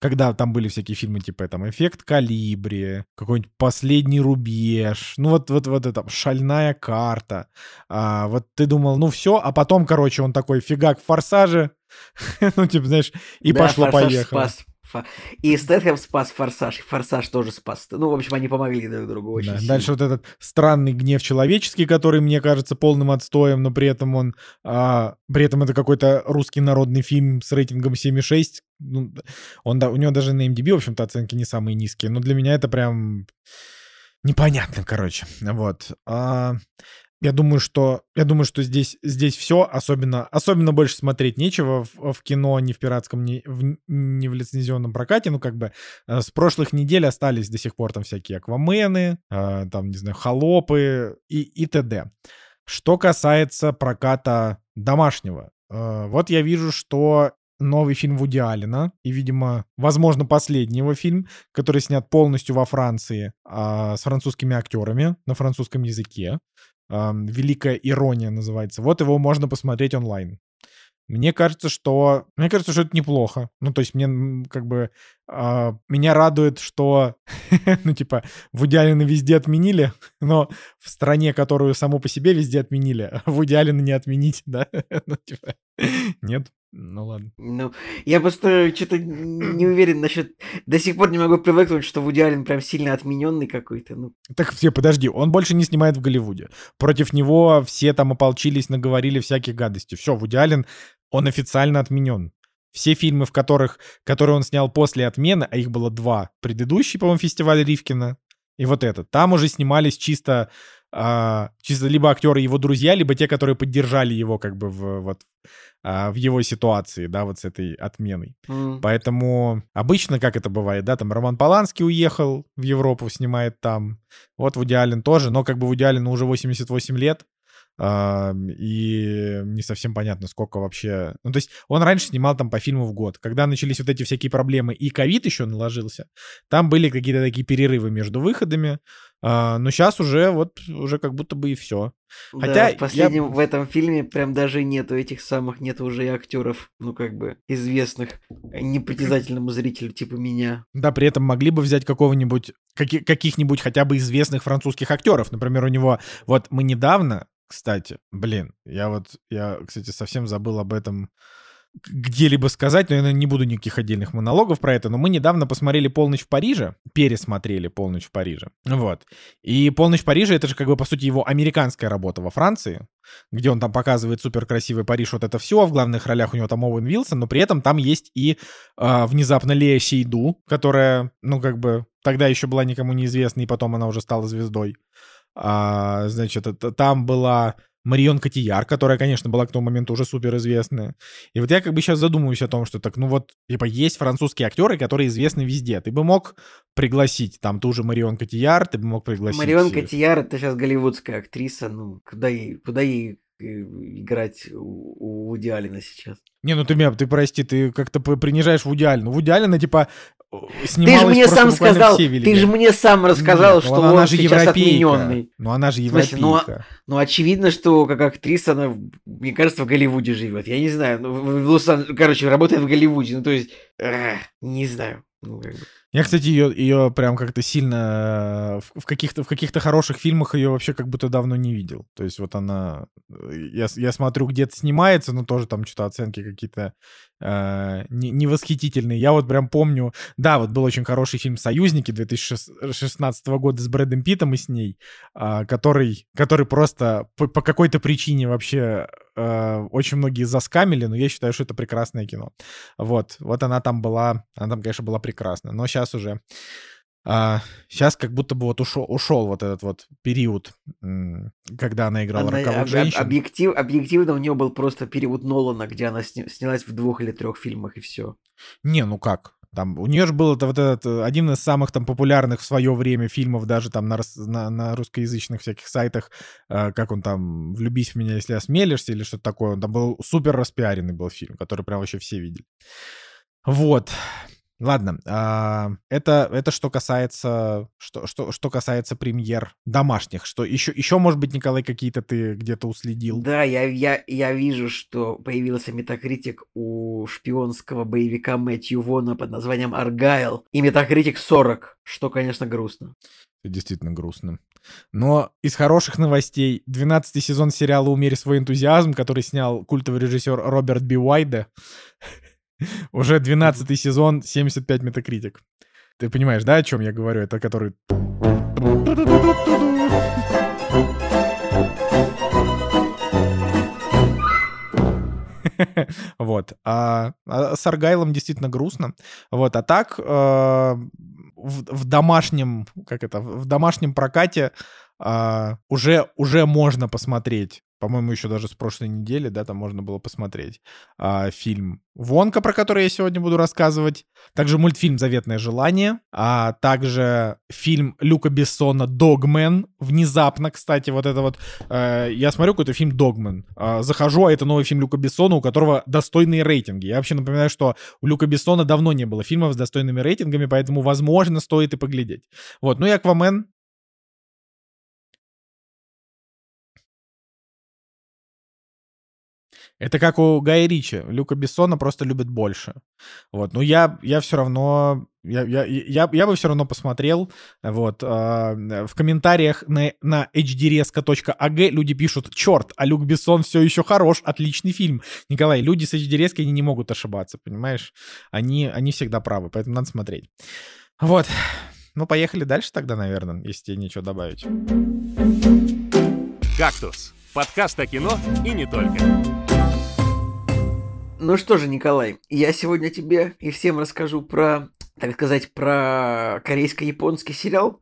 когда там были всякие фильмы типа там «Эффект Калибри», какой-нибудь «Последний рубеж», ну вот, вот, вот это «Шальная карта», а, вот ты думал, ну все, а потом, короче, он такой фигак в «Форсаже», ну типа, знаешь, и пошло-поехало. И Стэтхэм спас Форсаж, и Форсаж тоже спас. Ну, в общем, они помогли друг другу очень Да, сильно. Дальше вот этот странный гнев человеческий, который мне кажется полным отстоем, но при этом он, а, при этом это какой-то русский народный фильм с рейтингом 7,6. Ну, он, да, у него даже на MDB, в общем-то, оценки не самые низкие, но для меня это прям непонятно, короче. Вот. А, я думаю, что я думаю, что здесь здесь все, особенно особенно больше смотреть нечего в, в кино, ни в пиратском, ни в, ни в лицензионном прокате. Ну как бы э, с прошлых недель остались до сих пор там всякие аквамены, э, там не знаю холопы и и т.д. Что касается проката домашнего, э, вот я вижу, что новый фильм Вуди Аллена, и, видимо, возможно, последний его фильм, который снят полностью во Франции а, с французскими актерами на французском языке. Ам, «Великая ирония» называется. Вот его можно посмотреть онлайн. Мне кажется, что... Мне кажется, что это неплохо. Ну, то есть мне как бы... а, меня радует, что... ну, типа, Вуди Аллена везде отменили, но в стране, которую само по себе везде отменили, Вуди Аллена не отменить, да? ну, типа... Нет? Ну, ладно. Ну, я просто что-то не уверен насчет... До сих пор не могу привыкнуть, что Вуди Аллен прям сильно отмененный какой-то. Ну, Так все, подожди, он больше не снимает в Голливуде. Против него все там ополчились, наговорили всяких гадостей. Все, Вуди Аллен, он официально отменен. все фильмы, в которых, которые он снял после отмены, а их было два, предыдущий, по-моему, фестиваль Ривкина и вот этот, там уже снимались чисто а, чисто либо актеры его друзья, либо те, которые поддержали его как бы в, вот, а, в его ситуации, да, вот с этой отменой. Mm. Поэтому обычно, как это бывает, да, там Роман Поланский уехал в Европу, снимает там, вот Вуди Аллен тоже, но как бы Вуди Аллену уже 88 лет, и не совсем понятно, сколько вообще... Ну, то есть он раньше снимал там по фильму в год. Когда начались вот эти всякие проблемы, и ковид еще наложился, там были какие-то такие перерывы между выходами, а, но сейчас уже вот, уже как будто бы и все. Хотя да, в последнем, я... в этом фильме прям даже нету этих самых, нету уже и актеров, ну, как бы, известных непритязательному зрителю, типа меня. Да, при этом могли бы взять какого-нибудь, каки- каких-нибудь хотя бы известных французских актеров. Например, у него, вот мы недавно кстати, блин, я вот, я, кстати, совсем забыл об этом где-либо сказать, но я не буду никаких отдельных монологов про это, но мы недавно посмотрели «Полночь в Париже», пересмотрели «Полночь в Париже», вот. И «Полночь в Париже» — это же как бы, по сути, его американская работа во Франции, где он там показывает супер красивый Париж, вот это все, в главных ролях у него там Оуэн Вилсон, но при этом там есть и э, внезапно Лея Сейду, которая, ну, как бы, тогда еще была никому неизвестна, и потом она уже стала звездой. А, значит, это, там была Марион Котияр, которая, конечно, была к тому моменту уже суперизвестная. И вот я как бы сейчас задумываюсь о том, что так, ну вот, типа, есть французские актеры, которые известны везде. Ты бы мог пригласить там ту же Марион Котияр, ты бы мог пригласить... Марион Котияр — это сейчас голливудская актриса, ну, куда ей, куда ей э, играть у, у Вуди Алина сейчас. Не, ну ты меня, ты прости, ты как-то принижаешь Вуди Алина. Вуди Алина, типа, ты же мне сам сказал, ты же мне сам рассказал, Нет, что он, она же сейчас отмененный. Ну она же европейка. ну, ну очевидно, что как актриса она, мне кажется, в Голливуде живет. Я не знаю, ну, в Лос короче, работает в Голливуде. Ну то есть, эх, не знаю. Ну, как бы. Я, кстати, ее, ее прям как-то сильно э, в каких-то, в каких-то хороших фильмах ее вообще как будто давно не видел. То есть вот она... Э, я, я смотрю, где-то снимается, но тоже там что-то оценки какие-то э, невосхитительные. Я вот прям помню... Да, вот был очень хороший фильм «Союзники» 2016 года с Брэдом Питтом и с ней, э, который, который просто по, по какой-то причине вообще э, очень многие заскамили, но я считаю, что это прекрасное кино. Вот, вот она там была... Она там, конечно, была прекрасна. Но сейчас уже а, сейчас как будто бы вот ушел, ушел вот этот вот период, когда она играла она, роковых об, женщин. Объектив, объективно у нее был просто период Нолана, где она сни, снялась в двух или трех фильмах и все. Не, ну как? Там, у нее же был это, вот этот э, один из самых там популярных в свое время фильмов даже там на, на, на русскоязычных всяких сайтах, э, как он там «Влюбись в меня, если осмелишься» или что-то такое. Он там был супер распиаренный был фильм, который прям вообще все видели. Вот. Ладно, а, это, это что касается, что, что, что касается премьер домашних. Что еще, еще, может быть, Николай, какие-то ты где-то уследил? Да, я, я, я вижу, что появился метакритик у шпионского боевика Мэтью Вона под названием Аргайл. И метакритик 40, что, конечно, грустно. Это действительно грустно. Но из хороших новостей 12 сезон сериала «Умерь свой энтузиазм», который снял культовый режиссер Роберт Би Уайде, Уже 12 сезон, 75 метакритик. Ты понимаешь, да, о чем я говорю? Это который... вот. А, а с Аргайлом действительно грустно. Вот. А так э, в, в домашнем, как это, в домашнем прокате э, уже, уже можно посмотреть по-моему, еще даже с прошлой недели, да, там можно было посмотреть а, фильм «Вонка», про который я сегодня буду рассказывать, также мультфильм «Заветное желание», а также фильм Люка Бессона «Догмен», внезапно, кстати, вот это вот, э, я смотрю какой-то фильм «Догмен», э, захожу, а это новый фильм Люка Бессона, у которого достойные рейтинги. Я вообще напоминаю, что у Люка Бессона давно не было фильмов с достойными рейтингами, поэтому, возможно, стоит и поглядеть. Вот, ну и «Аквамен» Это как у Гая Ричи. Люка Бессона просто любит больше. Вот. Но я, я все равно... Я, я, я, я бы все равно посмотрел. Вот. Э, в комментариях на, на hdreska.ag люди пишут, черт, а Люк Бессон все еще хорош, отличный фильм. Николай, люди с hdreska, они не могут ошибаться, понимаешь? Они, они всегда правы, поэтому надо смотреть. Вот. Ну, поехали дальше тогда, наверное, если тебе нечего добавить. «Кактус» — подкаст о кино и не только. Ну что же, Николай, я сегодня тебе и всем расскажу про, так сказать, про корейско-японский сериал.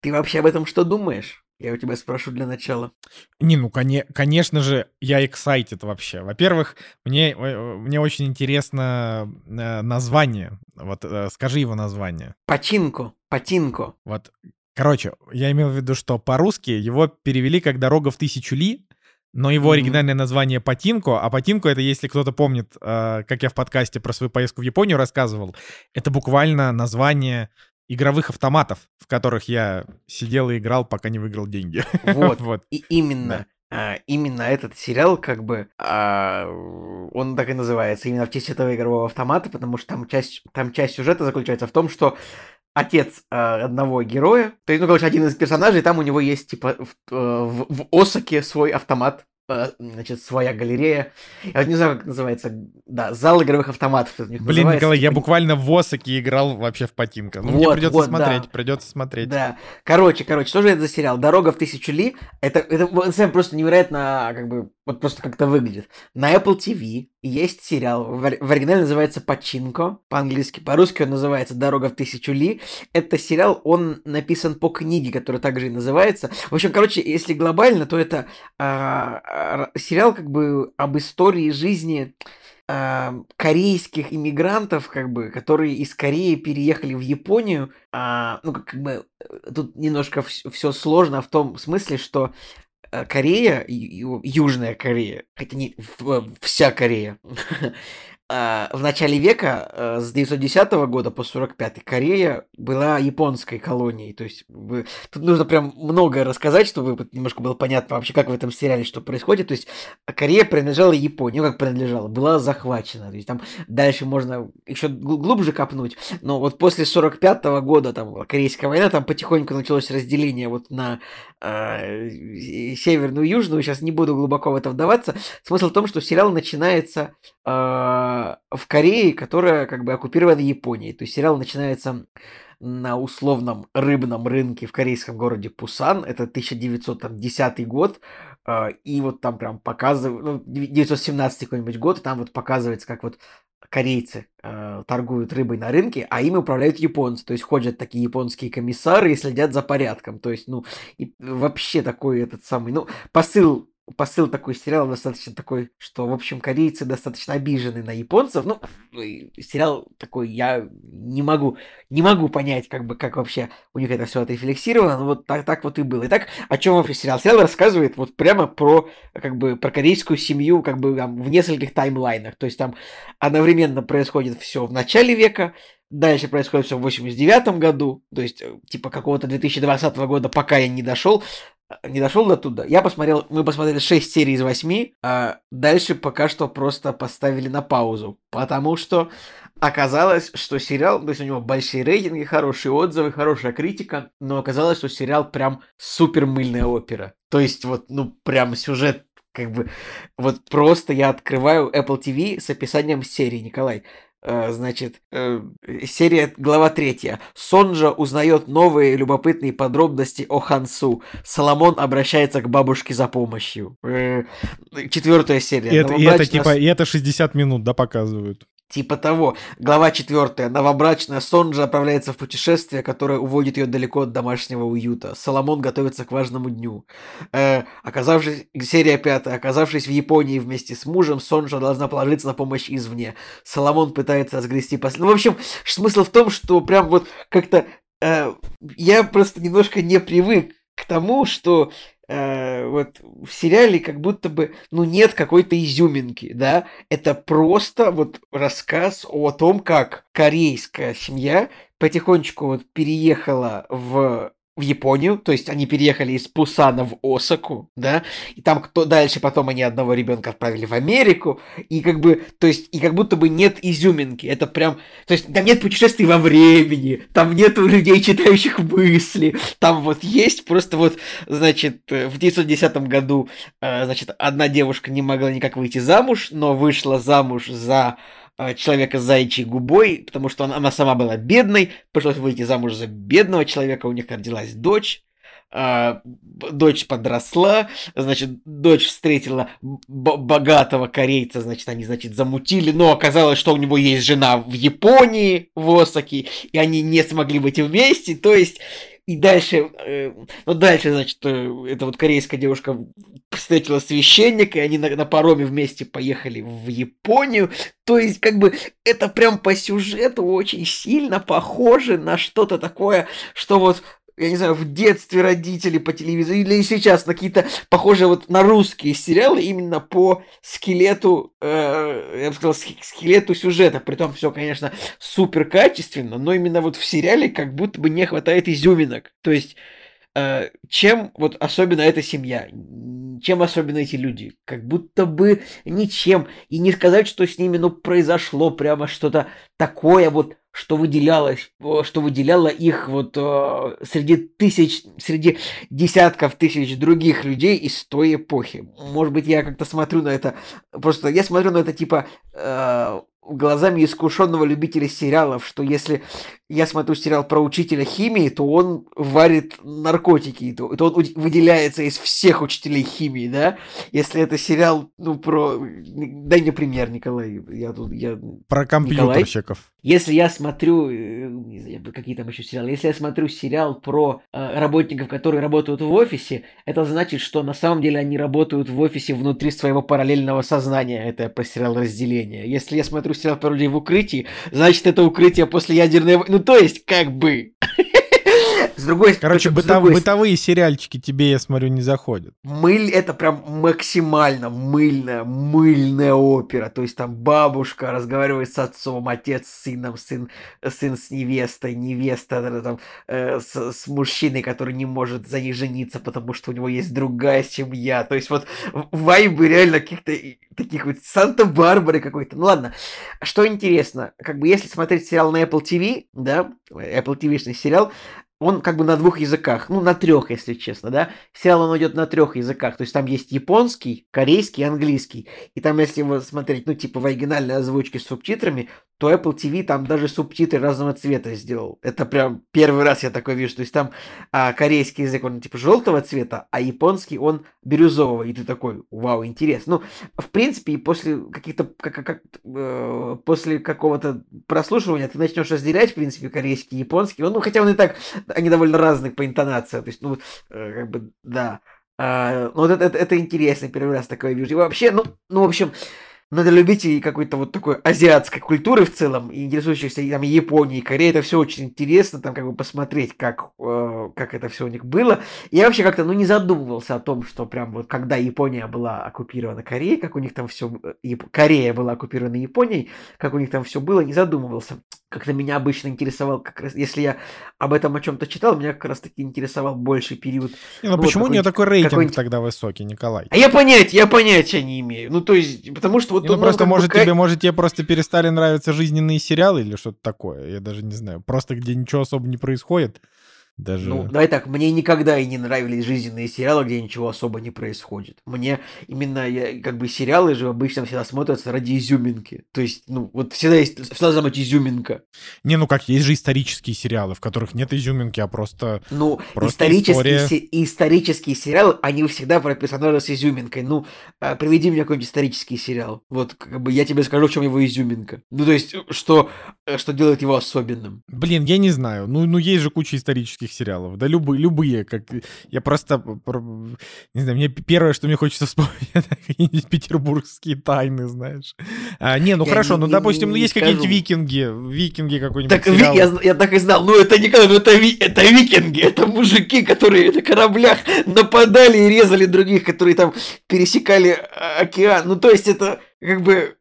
Ты вообще об этом что думаешь? Я у тебя спрошу для начала. Не, ну, коне- конечно же, я excited вообще. Во-первых, мне, мне очень интересно э, название. Вот э, скажи его название. Пачинко, Патинко. Вот, короче, я имел в виду, что по-русски его перевели как «Дорога в тысячу ли», но его Мгм. оригинальное название Патинко, а Патинко это, если кто-то помнит, э, как я в подкасте про свою поездку в Японию рассказывал, это буквально название игровых автоматов, в которых я сидел и играл, пока не выиграл деньги. Вот, Вот. и именно, а, именно этот сериал, как бы, а, он так и называется, именно в честь этого игрового автомата, потому что там часть, там часть сюжета заключается в том, что отец а, одного героя, то есть, ну, короче, один из персонажей, там у него есть, типа, в, э, в- в Осаке свой автомат, э, значит, своя галерея. Я вот не знаю, как называется, да, зал игровых автоматов. это Блин, называется, Николай, я буквально в Осаке играл вообще в Патинко. Ну, мне Вот, придется вот, смотреть, да. придется смотреть. Да. Короче, короче, что же это за сериал? «Дорога в тысячу ли». Это, это деле, просто невероятно, как бы, вот просто как-то выглядит. На Apple TV есть сериал, в, ори- в оригинале называется «Пачинко», по-английски, по-русски он называется «Дорога в тысячу ли». Это сериал, он написан по книге, которая также и называется. В общем, короче, если глобально, то это а, а, сериал как бы об истории жизни а, корейских иммигрантов, как бы, которые из Кореи переехали в Японию. А, ну, как, бы, э, тут немножко все сложно в том смысле, что э, Корея, Южная Корея, хотя не вся Корея, в начале века, э, с 910 года по 45 Корея была японской колонией. То есть тут нужно прям многое рассказать, чтобы немножко было понятно вообще, как в этом сериале что происходит. То есть Корея принадлежала Японии, ну как принадлежала, была захвачена. То есть там дальше можно еще глубже копнуть. Но вот после 45 года там Корейская война, там потихоньку началось разделение вот на э, северную и южную. Сейчас не буду глубоко в это вдаваться. Смысл в том, что сериал начинается э, в Корее, которая как бы оккупирована Японией. То есть сериал начинается на условном рыбном рынке в корейском городе Пусан. Это 1910 год. э, И вот там прям показывают, ну, 917 какой-нибудь год, и там вот показывается, как вот корейцы э, торгуют рыбой на рынке, а ими управляют японцы. То есть ходят такие японские комиссары и следят за порядком. То есть, ну, и вообще такой этот самый, ну, посыл посыл такой сериала достаточно такой, что, в общем, корейцы достаточно обижены на японцев. Ну, и сериал такой, я не могу, не могу понять, как бы, как вообще у них это все отрефлексировано, но вот так, так вот и было. Итак, о чем вообще сериал? Сериал рассказывает вот прямо про, как бы, про корейскую семью, как бы, там, в нескольких таймлайнах. То есть там одновременно происходит все в начале века, Дальше происходит все в 89 году, то есть э, типа какого-то 2020 года, пока я не дошел, не дошел до туда. Я посмотрел, мы посмотрели 6 серий из 8, а дальше пока что просто поставили на паузу, потому что оказалось, что сериал, то есть у него большие рейтинги, хорошие отзывы, хорошая критика, но оказалось, что сериал прям супер мыльная опера. То есть вот, ну, прям сюжет как бы, вот просто я открываю Apple TV с описанием серии, Николай. Э, Значит, э, серия, глава третья. Сонджа узнает новые любопытные подробности о Хансу. Соломон обращается к бабушке за помощью. Э, Четвертая серия. И это, и это типа, и это 60 минут, да, показывают. Типа того. Глава четвертая. Новобрачная Сонджа отправляется в путешествие, которое уводит ее далеко от домашнего уюта. Соломон готовится к важному дню. Э, оказавшись... Серия пятая. Оказавшись в Японии вместе с мужем, Сонджа должна положиться на помощь извне. Соломон пытается разгрести пос... Ну, в общем, смысл в том, что прям вот как-то... э, я просто немножко не привык к тому, что э, вот в сериале как будто бы, ну, нет какой-то изюминки, да, это просто вот рассказ о том, как корейская семья потихонечку вот переехала в в Японию, то есть они переехали из Пусана в Осаку, да, и там кто дальше потом они одного ребенка отправили в Америку, и как бы, то есть, и как будто бы нет изюминки, это прям, то есть там нет путешествий во времени, там нет людей, читающих мысли, там вот есть просто вот, значит, в 1910 году, э, значит, одна девушка не могла никак выйти замуж, но вышла замуж за человека с заячьей губой, потому что она, она сама была бедной, пришлось выйти замуж за бедного человека, у них родилась дочь. а, дочь подросла, значит, дочь встретила богатого корейца, значит, они, значит, замутили, но оказалось, что у него есть жена в Японии, в Осаке, и они не смогли быть вместе, то есть и дальше, э, ну дальше, значит, э, эта вот корейская девушка встретила священника, и они на, на пароме вместе поехали в Японию. То есть, как бы, это прям по сюжету очень сильно похоже на что-то такое, что вот я не знаю, в детстве родители по телевизору, или сейчас на какие-то похожие вот на русские сериалы именно по скелету, э, я бы сказал, скелету сюжета. Притом все, конечно, супер качественно, но именно вот в сериале как будто бы не хватает изюминок. То есть, э, чем вот особенно эта семья, чем особенно эти люди? Как будто бы ничем. И не сказать, что с ними, ну, произошло прямо что-то такое вот что выделялось, что выделяло их вот среди тысяч, среди десятков тысяч других людей из той эпохи. Может быть, я как-то смотрю на это, просто я смотрю на это типа э, глазами искушенного любителя сериалов, что если я смотрю сериал про учителя химии, то он варит наркотики, то, то он выделяется из всех учителей химии, да? Если это сериал, ну, про... Дай мне пример, Николай. Я тут, я... Про компьютерщиков. Николай. Если я смотрю, э, какие там еще сериалы, если я смотрю сериал про э, работников, которые работают в офисе, это значит, что на самом деле они работают в офисе внутри своего параллельного сознания. Это про сериал разделения. Если я смотрю сериал про людей в укрытии, значит, это укрытие после ядерной... Ну, то есть, как бы. С другой Короче, бытов, другой... бытовые сериальчики тебе, я смотрю, не заходят. Мыль — это прям максимально мыльная, мыльная опера. То есть там бабушка разговаривает с отцом, отец с сыном, сын, сын с невестой, невеста там, э, с, с мужчиной, который не может за них жениться, потому что у него есть другая семья. То есть вот вайбы реально каких-то таких вот Санта-Барбары какой-то. Ну ладно. Что интересно, как бы если смотреть сериал на Apple TV, да, Apple TV-шный сериал, он как бы на двух языках, ну на трех, если честно, да. Сериал он идет на трех языках, то есть там есть японский, корейский, английский. И там, если его смотреть, ну типа в оригинальной озвучке с субтитрами, то Apple TV там даже субтитры разного цвета сделал. Это прям первый раз я такой вижу. То есть там а, корейский язык, он типа желтого цвета, а японский он бирюзового. И ты такой, вау, интересно. Ну, в принципе, после каких-то, как, как, э, после какого-то прослушивания ты начнешь разделять, в принципе, корейский и японский. Он, ну, хотя он и так, они довольно разные по интонации. То есть, ну, э, как бы, да. А, ну, вот это, это, это интересно, первый раз такое вижу. И вообще, ну, ну, в общем, надо любителей какой-то вот такой азиатской культуры в целом, и интересующихся там Японией, Кореей, это все очень интересно, там как бы посмотреть, как, э, как это все у них было. И я вообще как-то, ну, не задумывался о том, что прям вот когда Япония была оккупирована Кореей, как у них там все, э, Корея была оккупирована Японией, как у них там все было, не задумывался как-то меня обычно интересовал, как раз, если я об этом о чем-то читал, меня как раз таки интересовал больший период. Не, ну вот, почему у нее такой рейтинг тогда высокий, Николай? А я понять, я понятия не имею. Ну, то есть, потому что вот... Не, ну, просто, может, бы... тебе, может, тебе просто перестали нравиться жизненные сериалы или что-то такое, я даже не знаю. Просто где ничего особо не происходит. Даже... Ну, давай так, мне никогда и не нравились жизненные сериалы, где ничего особо не происходит. Мне именно, я, как бы, сериалы же обычно всегда смотрятся ради изюминки. То есть, ну, вот всегда есть, всегда должна быть изюминка. Не, ну как, есть же исторические сериалы, в которых нет изюминки, а просто Ну, просто исторические, се- исторические сериалы, они всегда про персонажа с изюминкой. Ну, а, приведи мне какой-нибудь исторический сериал. Вот, как бы, я тебе скажу, в чем его изюминка. Ну, то есть, что, что делает его особенным. Блин, я не знаю. Ну, ну есть же куча исторических русских сериалов. Да любые, любые. Как... Я просто... Не знаю, мне первое, что мне хочется вспомнить, это какие-нибудь петербургские тайны, знаешь. А, не, ну я хорошо, не, ну, допустим, ну, есть какие-нибудь викинги. Викинги какой-нибудь Так, ви, я, я так и знал. Ну, это не ну, это, ви, это викинги. Это мужики, которые на кораблях нападали и резали других, которые там пересекали а, океан. Ну, то есть, это как бы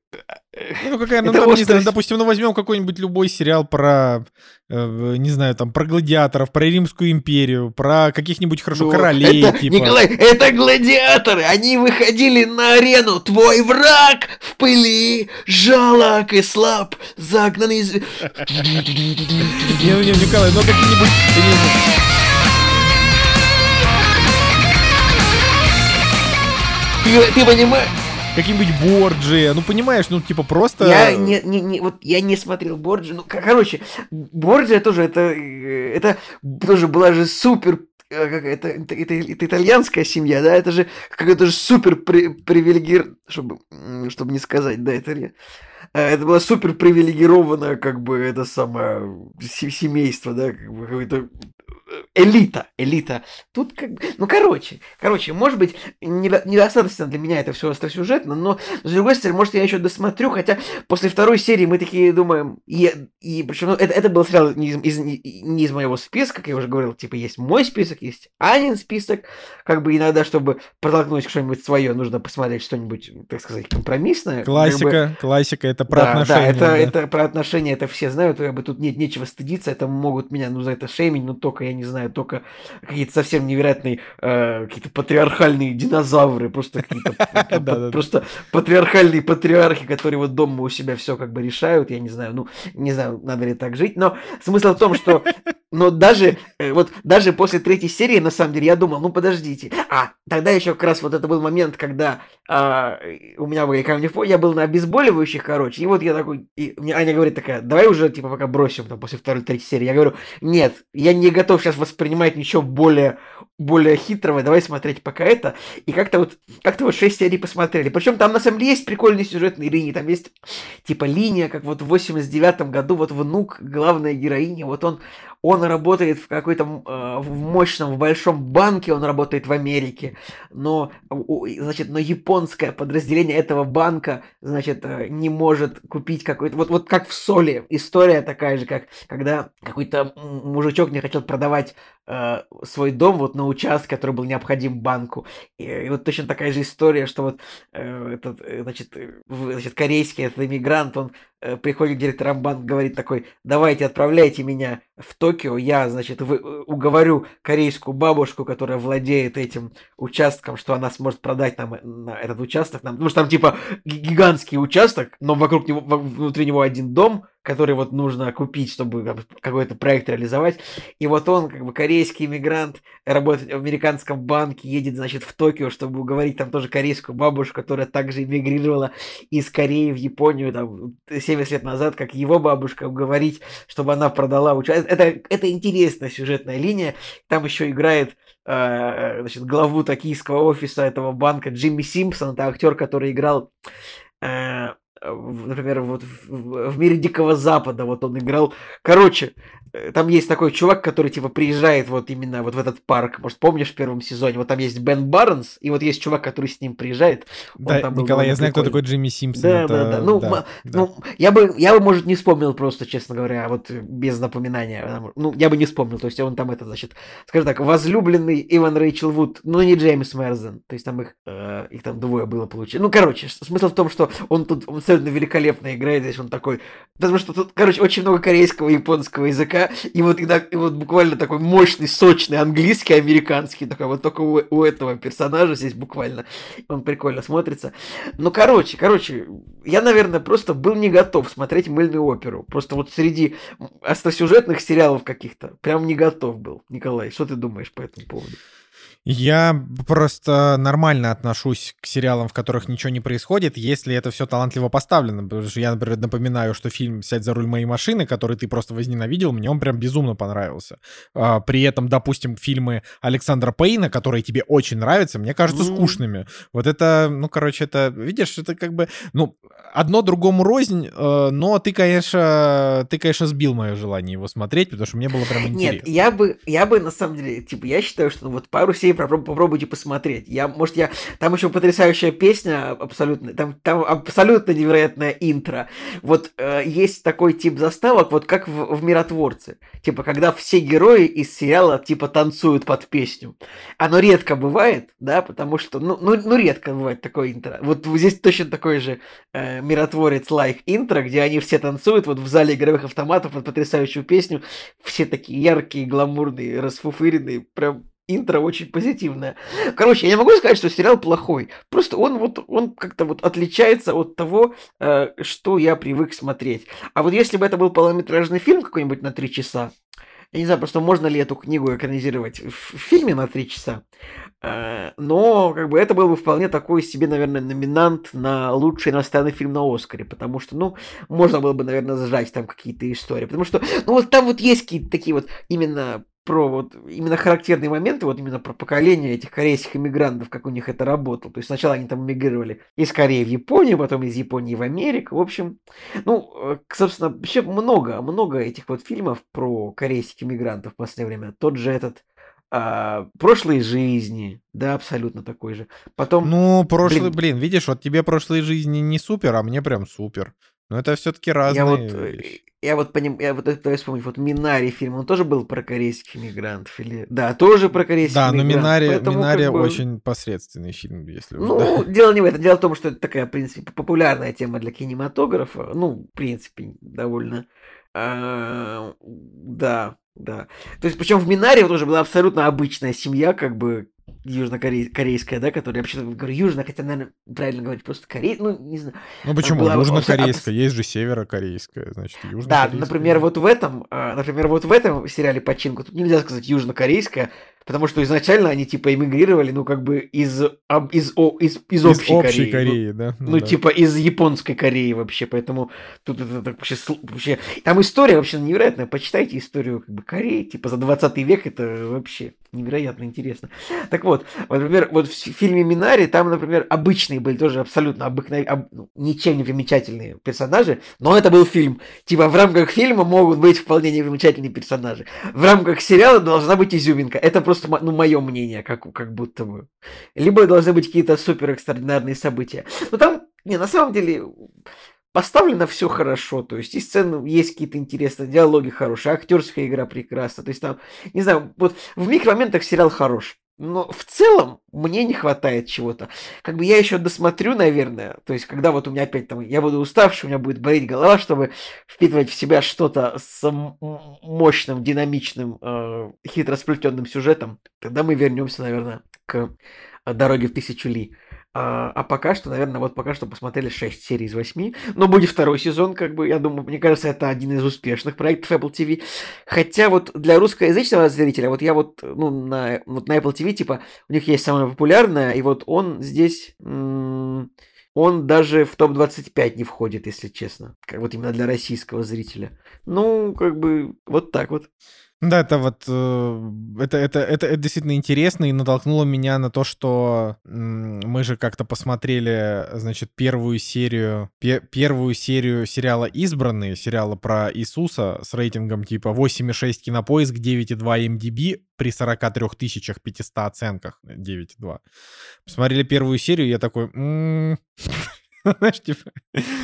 ну, какая, ну, там, не знаю, допустим, ну, возьмем какой-нибудь любой сериал про, э, не знаю, там, про гладиаторов, про Римскую империю, про каких-нибудь, хорошо, ну, королей, это, типа. Николай, это гладиаторы! Они выходили на арену! Твой враг в пыли, жалок и слаб, загнанный из... Не, не, Николай, ну, какие-нибудь... Ты, ты понимаешь? Какие-нибудь Борджи, ну понимаешь, ну типа просто... Я не, не, не, вот я не смотрел Борджи, ну короче, Борджи тоже это, э, это тоже была же супер э, это, это, это, это итальянская семья, да, это же какая-то же супер при, привилегир, чтобы, чтобы не сказать, да, это, э, это было супер привилегированное, как бы, это самое семейство, да, как бы, какое-то элита, элита. Тут как бы, ну короче, короче, может быть, недостаточно для меня это все остросюжетно, но с другой стороны, может я еще досмотрю, хотя после второй серии мы такие думаем, и, и причем ну, это, это был сериал не из, из, не из моего списка, как я уже говорил, типа есть мой список, есть Анин список, как бы иногда, чтобы протолкнуть что-нибудь свое, нужно посмотреть что-нибудь, так сказать, компромиссное. Классика, как бы... классика, это про да, отношения. Да, это, да. это про отношения, это все знают, как бы тут нет нечего стыдиться, это могут меня, ну, за это шеймить, но только, я не знаю, только какие-то совсем невероятные, э, какие-то патриархальные динозавры, просто какие-то, просто патриархальные патриархи, которые вот дома у себя все как бы решают, я не знаю, ну, не знаю, надо ли так жить, но смысл в том, что но даже, э, вот, даже после третьей серии, на самом деле, я думал, ну подождите. А, тогда еще как раз вот это был момент, когда а, у меня были камни я был на обезболивающих, короче, и вот я такой, и мне Аня говорит такая, давай уже, типа, пока бросим, там, после второй, третьей серии. Я говорю, нет, я не готов сейчас воспринимать ничего более, более хитрого, давай смотреть пока это. И как-то вот, как-то вот шесть серий посмотрели. Причем там, на самом деле, есть прикольные сюжетные линии, там есть, типа, линия, как вот в 89 году, вот внук главной героини, вот он, он работает в какой-то э, в мощном, в большом банке, он работает в Америке, но, значит, но японское подразделение этого банка, значит, э, не может купить какой-то, вот, вот как в Соли, история такая же, как когда какой-то мужичок не хотел продавать э, свой дом вот на участке, который был необходим банку, и, и вот точно такая же история, что вот э, этот, э, значит, значит, корейский этот иммигрант, он э, приходит к директорам банка, говорит такой, давайте отправляйте меня в Токио, я, значит, вы, э, уговорю корейскую бабушку, которая владеет этим участком, что она сможет продать нам э, на этот участок, нам, потому что там типа гигантский участок, но вокруг него, внутри него один дом, который вот нужно купить, чтобы какой-то проект реализовать. И вот он, как бы корейский иммигрант, работает в американском банке, едет, значит, в Токио, чтобы уговорить там тоже корейскую бабушку, которая также эмигрировала из Кореи в Японию там 70 лет назад, как его бабушка, уговорить, чтобы она продала участок. Это, это интересная сюжетная линия. Там еще играет э, значит, главу токийского офиса этого банка Джимми Симпсон, это актер, который играл э, например, вот в, в мире Дикого Запада, вот он играл. Короче, Э, там есть такой чувак, который, типа, приезжает вот именно вот в этот парк. Может, помнишь в первом сезоне? Вот там есть Бен Барнс, и вот есть чувак, который с ним приезжает. Да, Николай, я знаю, кто такой Джимми Симпсон. Да, это... да, да. Ну, да, да. ну я, бы, я бы, может, не вспомнил просто, честно говоря, вот без напоминания. Ну, я бы не вспомнил. То есть он там это, значит, скажем так, возлюбленный Иван Рэйчел Вуд, но не Джеймс Мерзен. То есть там их, э, их там двое было получилось. Ну, короче, смысл в том, что он тут он абсолютно великолепно играет. Здесь он такой... Потому что тут, короче, очень много корейского и японского языка и вот, иногда, и вот буквально такой мощный, сочный английский, американский, такой вот только у, у этого персонажа здесь буквально, он прикольно смотрится. Ну, короче, короче, я, наверное, просто был не готов смотреть мыльную оперу. Просто вот среди остросюжетных сериалов каких-то прям не готов был. Николай, что ты думаешь по этому поводу? Я просто нормально отношусь к сериалам, в которых ничего не происходит, если это все талантливо поставлено. Потому что я, например, напоминаю, что фильм «Сядь за руль моей машины», который ты просто возненавидел, мне он прям безумно понравился. А, при этом, допустим, фильмы Александра Пейна, которые тебе очень нравятся, мне кажутся скучными. Вот это, ну, короче, это, видишь, это как бы, ну, одно другому рознь, э, но ты, конечно, ты, конечно, сбил мое желание его смотреть, потому что мне было прям интересно. Нет, я бы, я бы, на самом деле, типа, я считаю, что ну, вот пару серий попробуйте посмотреть. Я, может, я... Там еще потрясающая песня, абсолютно, там, там абсолютно невероятная интро. Вот э, есть такой тип заставок, вот как в, в «Миротворце». Типа, когда все герои из сериала, типа, танцуют под песню. Оно редко бывает, да, потому что, ну, ну, ну редко бывает такое интро. Вот здесь точно такой же э, «Миротворец» лайк интро, где они все танцуют вот в зале игровых автоматов под потрясающую песню. Все такие яркие, гламурные, расфуфыренные, прям интро очень позитивное. Короче, я не могу сказать, что сериал плохой. Просто он вот он как-то вот отличается от того, э, что я привык смотреть. А вот если бы это был полнометражный фильм какой-нибудь на три часа, я не знаю, просто можно ли эту книгу экранизировать в фильме на три часа. Э, но как бы это был бы вполне такой себе, наверное, номинант на лучший иностранный фильм на Оскаре, потому что, ну, можно было бы, наверное, сжать там какие-то истории, потому что, ну, вот там вот есть какие-то такие вот именно про вот именно характерные моменты, вот именно про поколение этих корейских иммигрантов, как у них это работало. То есть сначала они там эмигрировали из Кореи в Японию, потом из Японии в Америку. В общем, ну, э, собственно, вообще много, много этих вот фильмов про корейских иммигрантов в последнее время. Тот же этот а, прошлой жизни, да, абсолютно такой же. Потом, Ну, прошлый, блин. блин, видишь, вот тебе прошлой жизни не супер, а мне прям супер. Но это все-таки разные я вот, э, вещи. я вот поним, я вот это вспомнить, вот Минари фильм, он тоже был про корейских иммигрантов или, да, тоже про корейских Да, но иммигрантов. Минари, Поэтому Минари как бы- очень посредственный фильм, если уж, да. Ну, дело не в этом. Дело в том, что это такая, в принципе, популярная тема для кинематографа. Ну, в принципе, довольно. А, Да, да. То есть, причем в Минаре тоже была абсолютно обычная семья, как бы южнокорейская, да, которая вообще говорю южно, хотя, наверное, правильно говорить просто корей, ну, не знаю. Ну почему? была Южнокорейская, есть же северокорейская, значит, Да, южнокорейская. например, вот в этом, а, например, вот в этом сериале «Починку» тут нельзя сказать южнокорейская, потому что изначально они, типа, эмигрировали, ну, как бы из, об- из, о- из, из Из общей, общей Кореи. Ну, Кореи, да? Ну, да. типа из японской Кореи вообще, поэтому тут это так вообще, вообще... Там история вообще невероятная. Почитайте историю как бы Кореи, типа за 20 век, это вообще невероятно интересно. Так вот, вот, например, вот в фи- фильме Минари, там, например, обычные были тоже абсолютно обыкновенные, ничем не примечательные персонажи, но это был фильм. Типа в рамках фильма могут быть вполне непримечательные персонажи. В рамках сериала должна быть изюминка. Это просто, ну, мое мнение, как, как будто бы. Либо должны быть какие-то супер экстраординарные события. Но там, не, на самом деле, поставлено все хорошо. То есть и сцены есть какие-то интересные, диалоги хорошие, актерская игра прекрасна. То есть там, не знаю, вот в микромоментах сериал хорош. Но в целом мне не хватает чего-то. Как бы я еще досмотрю, наверное. То есть, когда вот у меня опять там, я буду уставший, у меня будет болеть голова, чтобы впитывать в себя что-то с мощным, динамичным, э, хитро сплетенным сюжетом, тогда мы вернемся, наверное, к э, дороге в тысячу ли. А, а пока что, наверное, вот пока что посмотрели 6 серий из 8. Но будет второй сезон, как бы, я думаю, мне кажется, это один из успешных проектов Apple TV. Хотя вот для русскоязычного зрителя, вот я вот, ну, на, вот на Apple TV, типа, у них есть самое популярное, и вот он здесь, он даже в топ-25 не входит, если честно. Как вот именно для российского зрителя. Ну, как бы, вот так вот. Да, это вот э, это, это, это, это действительно интересно и натолкнуло меня на то, что м, мы же как-то посмотрели, значит, первую серию, пе- первую серию сериала «Избранные», сериала про Иисуса с рейтингом типа 8,6 кинопоиск, 9,2 MDB при 43 500 оценках. 9,2. Посмотрели первую серию, я такой... м, Знаешь, типа,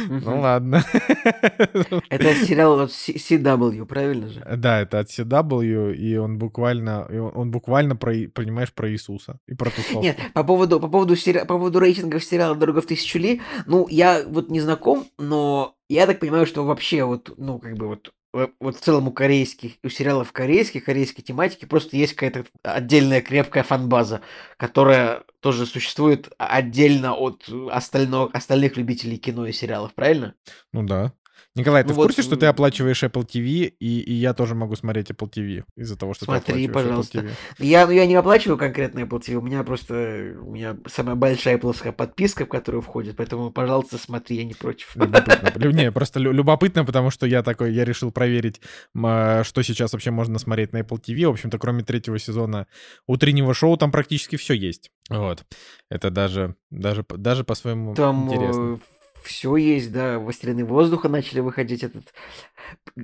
ну ладно. Это сериал от CW, правильно же? Да, это от CW, и он буквально, и он, буквально понимаешь, про Иисуса и про тусовку. Нет, по поводу, по поводу, по поводу рейтингов сериала «Дорога в тысячу ли», ну, я вот не знаком, но я так понимаю, что вообще вот, ну, как бы вот, вот в целом у корейских, у сериалов корейских, корейской тематики просто есть какая-то отдельная крепкая фанбаза, которая тоже существует отдельно от остального, остальных любителей кино и сериалов, правильно? Ну да. Николай, ты Ну в вот, курсе, что ты оплачиваешь Apple TV, и, и я тоже могу смотреть Apple TV из-за того, что Смотри, ты оплачиваешь пожалуйста. Apple TV? Я, ну, я не оплачиваю конкретно Apple TV, у меня просто, у меня самая большая Apple подписка, в которую входит, поэтому, пожалуйста, смотри, я не против. Любопытно. Не, просто лю- любопытно, потому что я такой, я решил проверить, а, что сейчас вообще можно смотреть на Apple TV. В общем-то, кроме третьего сезона утреннего шоу, там практически все есть. Вот. Это даже, даже, даже по-своему Там интересно. Все есть, да, «Властелины воздуха» начали выходить этот...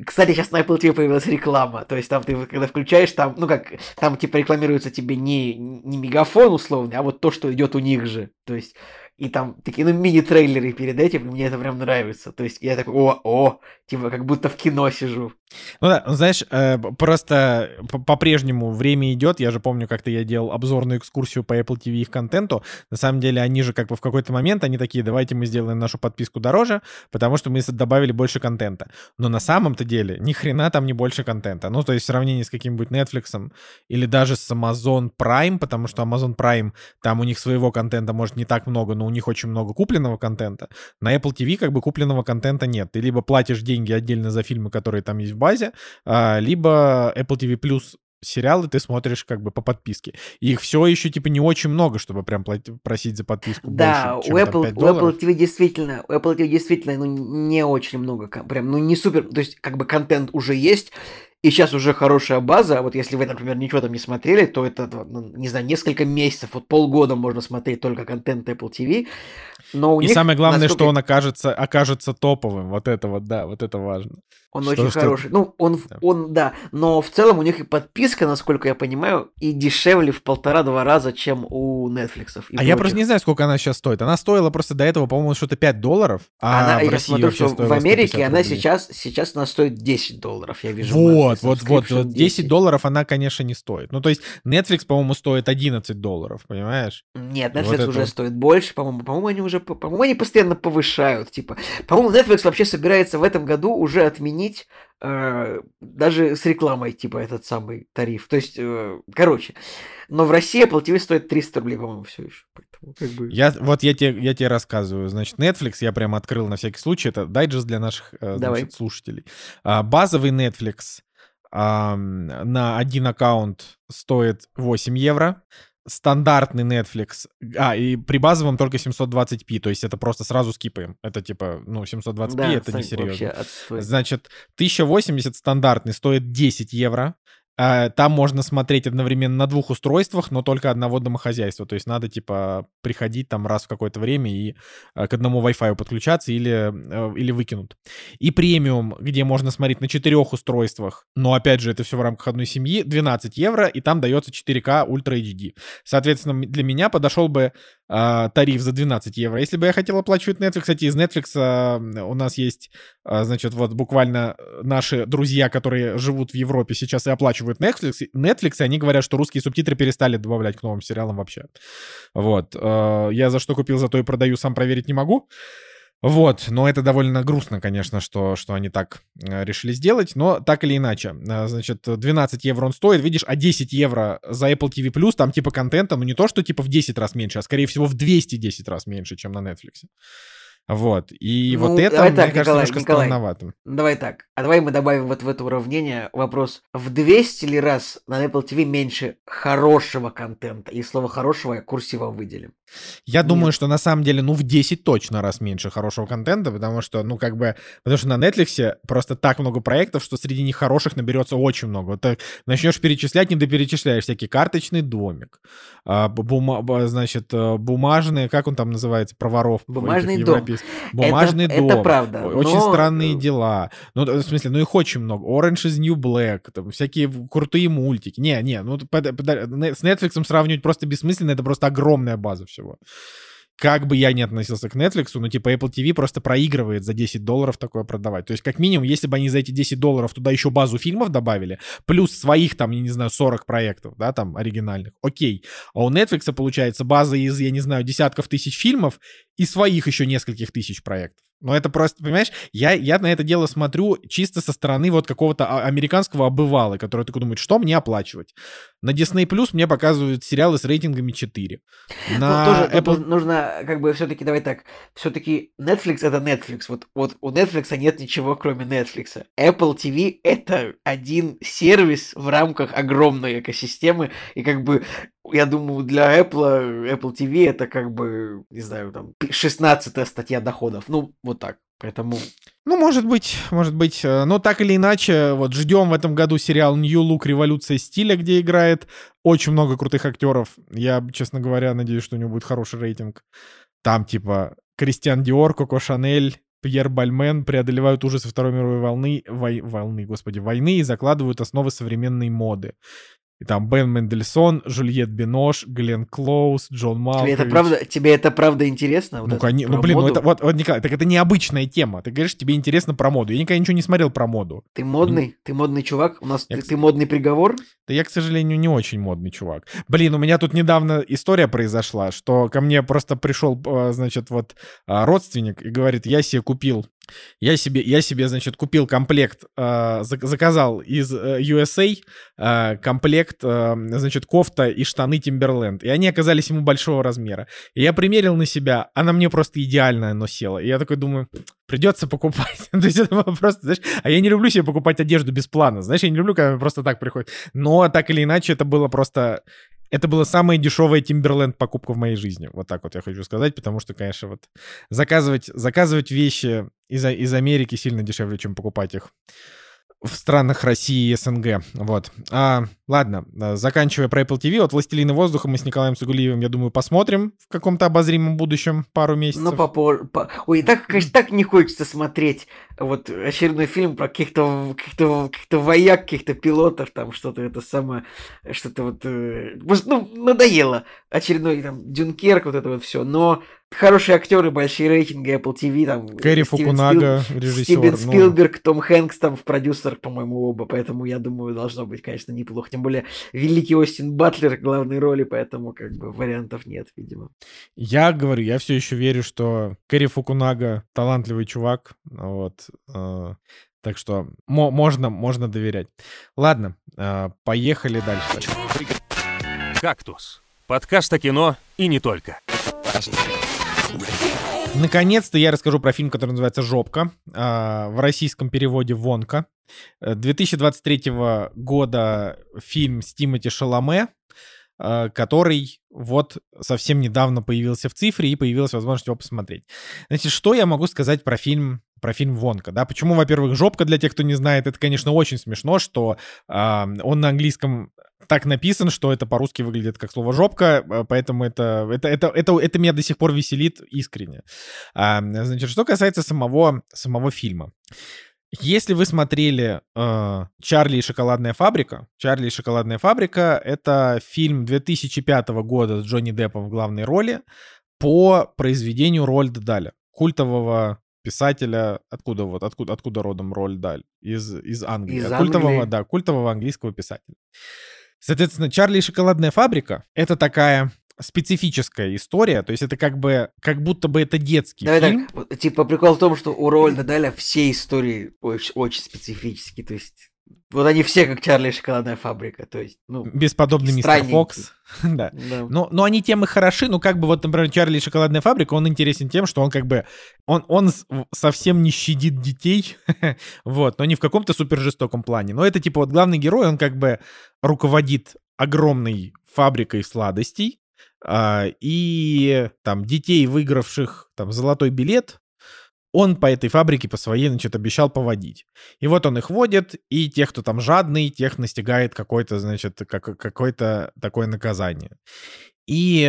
Кстати, сейчас на Apple TV появилась реклама, то есть там ты, когда включаешь, там, ну как, там типа рекламируется тебе не, не мегафон условный, а вот то, что идет у них же, то есть и там такие, ну, мини-трейлеры перед этим, мне это прям нравится. То есть я такой, о, о, типа как будто в кино сижу. Ну да, ну, знаешь, э, просто по-прежнему время идет. Я же помню, как-то я делал обзорную экскурсию по Apple TV их контенту. На самом деле, они же как бы в какой-то момент, они такие, давайте мы сделаем нашу подписку дороже, потому что мы добавили больше контента. Но на самом-то деле, ни хрена там не больше контента. Ну, то есть в сравнении с каким-нибудь Netflix или даже с Amazon Prime, потому что Amazon Prime, там у них своего контента, может, не так много, но у них очень много купленного контента. На Apple TV как бы купленного контента нет. Ты либо платишь деньги отдельно за фильмы, которые там есть в базе, а, либо Apple TV Plus сериалы ты смотришь как бы по подписке. Их все еще типа не очень много, чтобы прям просить за подписку Да, больше, у чем там, Apple, 5 у. Apple TV действительно, у Apple TV действительно, ну, не очень много, прям, ну, не супер, то есть, как бы контент уже есть, и сейчас уже хорошая база. Вот если вы, например, ничего там не смотрели, то это, ну, не знаю, несколько месяцев, вот полгода можно смотреть только контент Apple TV. Но у и них, самое главное, насколько... что он окажется, окажется топовым. Вот это вот, да, вот это важно. Он что, очень что... хороший. Ну, он, да. он, да. Но в целом у них и подписка, насколько я понимаю, и дешевле в полтора-два раза, чем у Netflix. а прочих. я просто не знаю, сколько она сейчас стоит. Она стоила просто до этого, по-моему, что-то 5 долларов. А она, в я смотрю, что в Америке она сейчас, сейчас она стоит 10 долларов, я вижу. Вот, вот, вот, вот. 10. 10 долларов она, конечно, не стоит. Ну, то есть Netflix, по-моему, стоит 11 долларов, понимаешь? Нет, Netflix вот уже это... стоит больше, по-моему. По-моему, они уже, по-моему, они постоянно повышают. Типа, по-моему, Netflix вообще собирается в этом году уже отменить э, даже с рекламой, типа, этот самый тариф. То есть, э, короче. Но в России Apple TV стоит 300 рублей, по-моему, все еще. Поэтому, как бы... я, вот я тебе, я тебе рассказываю. Значит, Netflix я прям открыл на всякий случай. Это дайджест для наших э, значит, слушателей. А, базовый Netflix а, на один аккаунт стоит 8 евро стандартный Netflix, а, и при базовом только 720p, то есть это просто сразу скипаем. Это типа, ну, 720p, да, это не серьезно. Значит, 1080 стандартный стоит 10 евро, там можно смотреть одновременно на двух устройствах, но только одного домохозяйства. То есть надо, типа, приходить там раз в какое-то время и а, к одному Wi-Fi подключаться или, э, или выкинут. И премиум, где можно смотреть на четырех устройствах, но, опять же, это все в рамках одной семьи, 12 евро, и там дается 4К Ultra HD. Соответственно, для меня подошел бы э, тариф за 12 евро. Если бы я хотел оплачивать Netflix, кстати, из Netflix э, у нас есть, э, значит, вот буквально наши друзья, которые живут в Европе сейчас и оплачивают Netflix, Netflix, и они говорят, что русские субтитры перестали добавлять к новым сериалам вообще. Вот. Э, я за что купил, за то и продаю, сам проверить не могу. Вот, но это довольно грустно, конечно, что, что они так э, решили сделать, но так или иначе. Э, значит, 12 евро он стоит, видишь, а 10 евро за Apple TV+, там типа контента, ну не то, что типа в 10 раз меньше, а скорее всего в 210 раз меньше, чем на Netflix. Вот. И ну, вот это, мне так, кажется, Николай, немножко Николай, странновато. Давай так. А давай мы добавим вот в это уравнение вопрос. В 200 ли раз на Apple TV меньше хорошего контента? И слово «хорошего» курсивом выделим. Я Нет. думаю, что на самом деле, ну, в 10 точно раз меньше хорошего контента, потому что, ну, как бы, потому что на Netflix просто так много проектов, что среди них хороших наберется очень много. Вот ты начнешь перечислять, не доперечисляешь всякий карточный домик, а, бума, значит, э, бумажные, как он там называется, про воров. Бумажный дом. Бумажный это, дом. Это правда. Очень но... странные дела. Ну, в смысле, ну их очень много. Orange is New Black, там, всякие крутые мультики. Не, не, ну с Netflix сравнивать просто бессмысленно, это просто огромная база всего как бы я ни относился к Netflix, ну, типа, Apple TV просто проигрывает за 10 долларов такое продавать. То есть, как минимум, если бы они за эти 10 долларов туда еще базу фильмов добавили, плюс своих, там, я не знаю, 40 проектов, да, там, оригинальных, окей. А у Netflix, получается, база из, я не знаю, десятков тысяч фильмов и своих еще нескольких тысяч проектов. Ну, это просто, понимаешь, я, я на это дело смотрю чисто со стороны вот какого-то а, американского обывала, который такой думает, что мне оплачивать? На Disney Plus мне показывают сериалы с рейтингами 4. Ну, на ну, тоже Apple... нужно, как бы, все-таки, давай так, все-таки Netflix это Netflix. Вот, вот у Netflix нет ничего, кроме Netflix. Apple TV это один сервис в рамках огромной экосистемы, и как бы я думаю, для Apple, Apple TV это как бы, не знаю, там, 16 статья доходов. Ну, вот так. Поэтому... Ну, может быть, может быть. Э, но так или иначе, вот ждем в этом году сериал New Look Революция стиля, где играет очень много крутых актеров. Я, честно говоря, надеюсь, что у него будет хороший рейтинг. Там, типа, Кристиан Диор, Коко Шанель, Пьер Бальмен преодолевают ужасы Второй мировой волны, вой, волны, господи, войны и закладывают основы современной моды. И там Бен Мендельсон, Жюльет Бинош, Глен Клоус, Джон Малкович. Тебе это правда, тебе это правда интересно? Вот ну, конечно, ну, блин, ну это, вот, вот, Николай, так это необычная тема. Ты говоришь, тебе интересно про моду. Я никогда ничего не смотрел про моду. Ты модный? Mm. Ты модный чувак? У нас я, ты, ты модный приговор? Да я, к сожалению, не очень модный чувак. Блин, у меня тут недавно история произошла, что ко мне просто пришел, а, значит, вот а, родственник и говорит, я себе купил я себе, я себе, значит, купил комплект, э, заказал из э, USA э, комплект, значит, кофта и штаны Timberland. И они оказались ему большого размера. И я примерил на себя, она мне просто идеально оно села. И я такой думаю, придется покупать. То есть это просто, знаешь, а я не люблю себе покупать одежду без плана. Знаешь, я не люблю, когда просто так приходит. Но так или иначе, это было просто это была самая дешевая Timberland покупка в моей жизни. Вот так вот я хочу сказать, потому что, конечно, вот заказывать, заказывать вещи из, из Америки сильно дешевле, чем покупать их в странах России и СНГ. Вот. А, ладно, э, заканчивая про Apple TV, вот «Властелины воздуха» мы с Николаем Сугулиевым, я думаю, посмотрим в каком-то обозримом будущем пару месяцев. Ну, попозже. По... Ой, так, конечно, так не хочется смотреть вот очередной фильм про каких-то каких-то каких вояк, каких-то пилотов, там что-то это самое, что-то вот, э, ну, надоело. Очередной там Дюнкерк, вот это вот все. Но хорошие актеры, большие рейтинги, Apple TV, там... Кэрри Фукунага, Спил... режиссер. Стивен ну... Спилберг, Том Хэнкс там в продюсерах, по-моему, оба, поэтому я думаю, должно быть, конечно, неплохо. Тем более, великий Остин Батлер главной роли, поэтому как бы вариантов нет, видимо. Я говорю, я все еще верю, что Кэрри Фукунага талантливый чувак, вот, э, так что можно, можно доверять. Ладно, э, поехали дальше. «Кактус» — подкаст о кино и не только. Наконец-то я расскажу про фильм, который называется «Жопка», а, в российском переводе «Вонка». 2023 э, года фильм с Тимоти Шаломе, а, который вот совсем недавно появился в цифре и появилась возможность его посмотреть. Значит, что я могу сказать про фильм про фильм Вонка, да, почему, во-первых, жопка для тех, кто не знает, это, конечно, очень смешно, что э, он на английском так написан, что это по-русски выглядит как слово жопка, а, поэтому это, это, это, это, это меня до сих пор веселит искренне. А, значит, что касается самого, самого фильма. Если вы смотрели э, «Чарли и шоколадная фабрика», «Чарли и шоколадная фабрика» — это фильм 2005 года с Джонни Деппом в главной роли по произведению Рольда Даля, культового писателя, откуда вот, откуда, откуда родом Рольд Даль? Из, из Англии. Из культового, Англии. да, культового английского писателя. Соответственно, «Чарли и шоколадная фабрика» — это такая специфическая история, то есть это как бы, как будто бы это детский Давай фильм. Так, типа прикол в том, что у Рольда Даля все истории очень, очень специфические, то есть вот они все как Чарли и шоколадная фабрика, то есть, ну... Бесподобный мистер Фокс. да. да. Но, но они темы хороши, ну как бы вот, например, Чарли и шоколадная фабрика, он интересен тем, что он как бы, он, он совсем не щадит детей, вот, но не в каком-то супер жестоком плане. Но это типа вот главный герой, он как бы руководит огромной фабрикой сладостей, а, и там детей, выигравших там золотой билет, он по этой фабрике по своей, значит, обещал поводить. И вот он их водит, и тех, кто там жадный, тех настигает какое-то, значит, как, какое-то такое наказание. И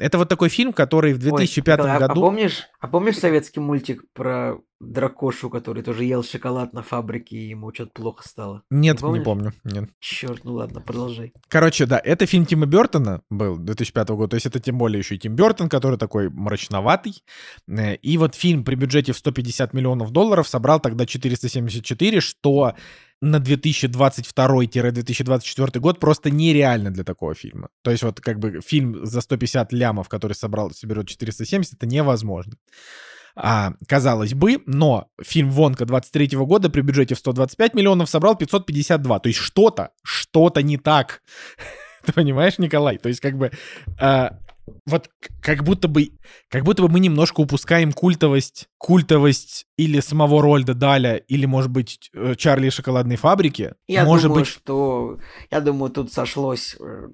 это вот такой фильм, который в 2005 Ой, году... А, а, помнишь, а помнишь советский мультик про дракошу, который тоже ел шоколад на фабрике, и ему что-то плохо стало? Нет, не, не помню. Нет. Черт, ну ладно, продолжай. Короче, да, это фильм Тима Бертона был 2005 года, то есть это тем более еще и Тим Бертон, который такой мрачноватый. Э, и вот фильм при бюджете в 150 миллионов долларов собрал тогда 474, что на 2022-2024 год просто нереально для такого фильма. То есть вот как бы фильм за 150 лямов, который собрал, соберет 470, это невозможно. А, казалось бы, но фильм «Вонка» 23 -го года при бюджете в 125 миллионов собрал 552. То есть что-то, что-то не так. Ты понимаешь, Николай? То есть как бы а, вот как будто бы, как будто бы мы немножко упускаем культовость, культовость или самого Рольда Даля, или, может быть, э, Чарли и шоколадной фабрики. Я может думаю, быть... что, я думаю, тут сошлось э,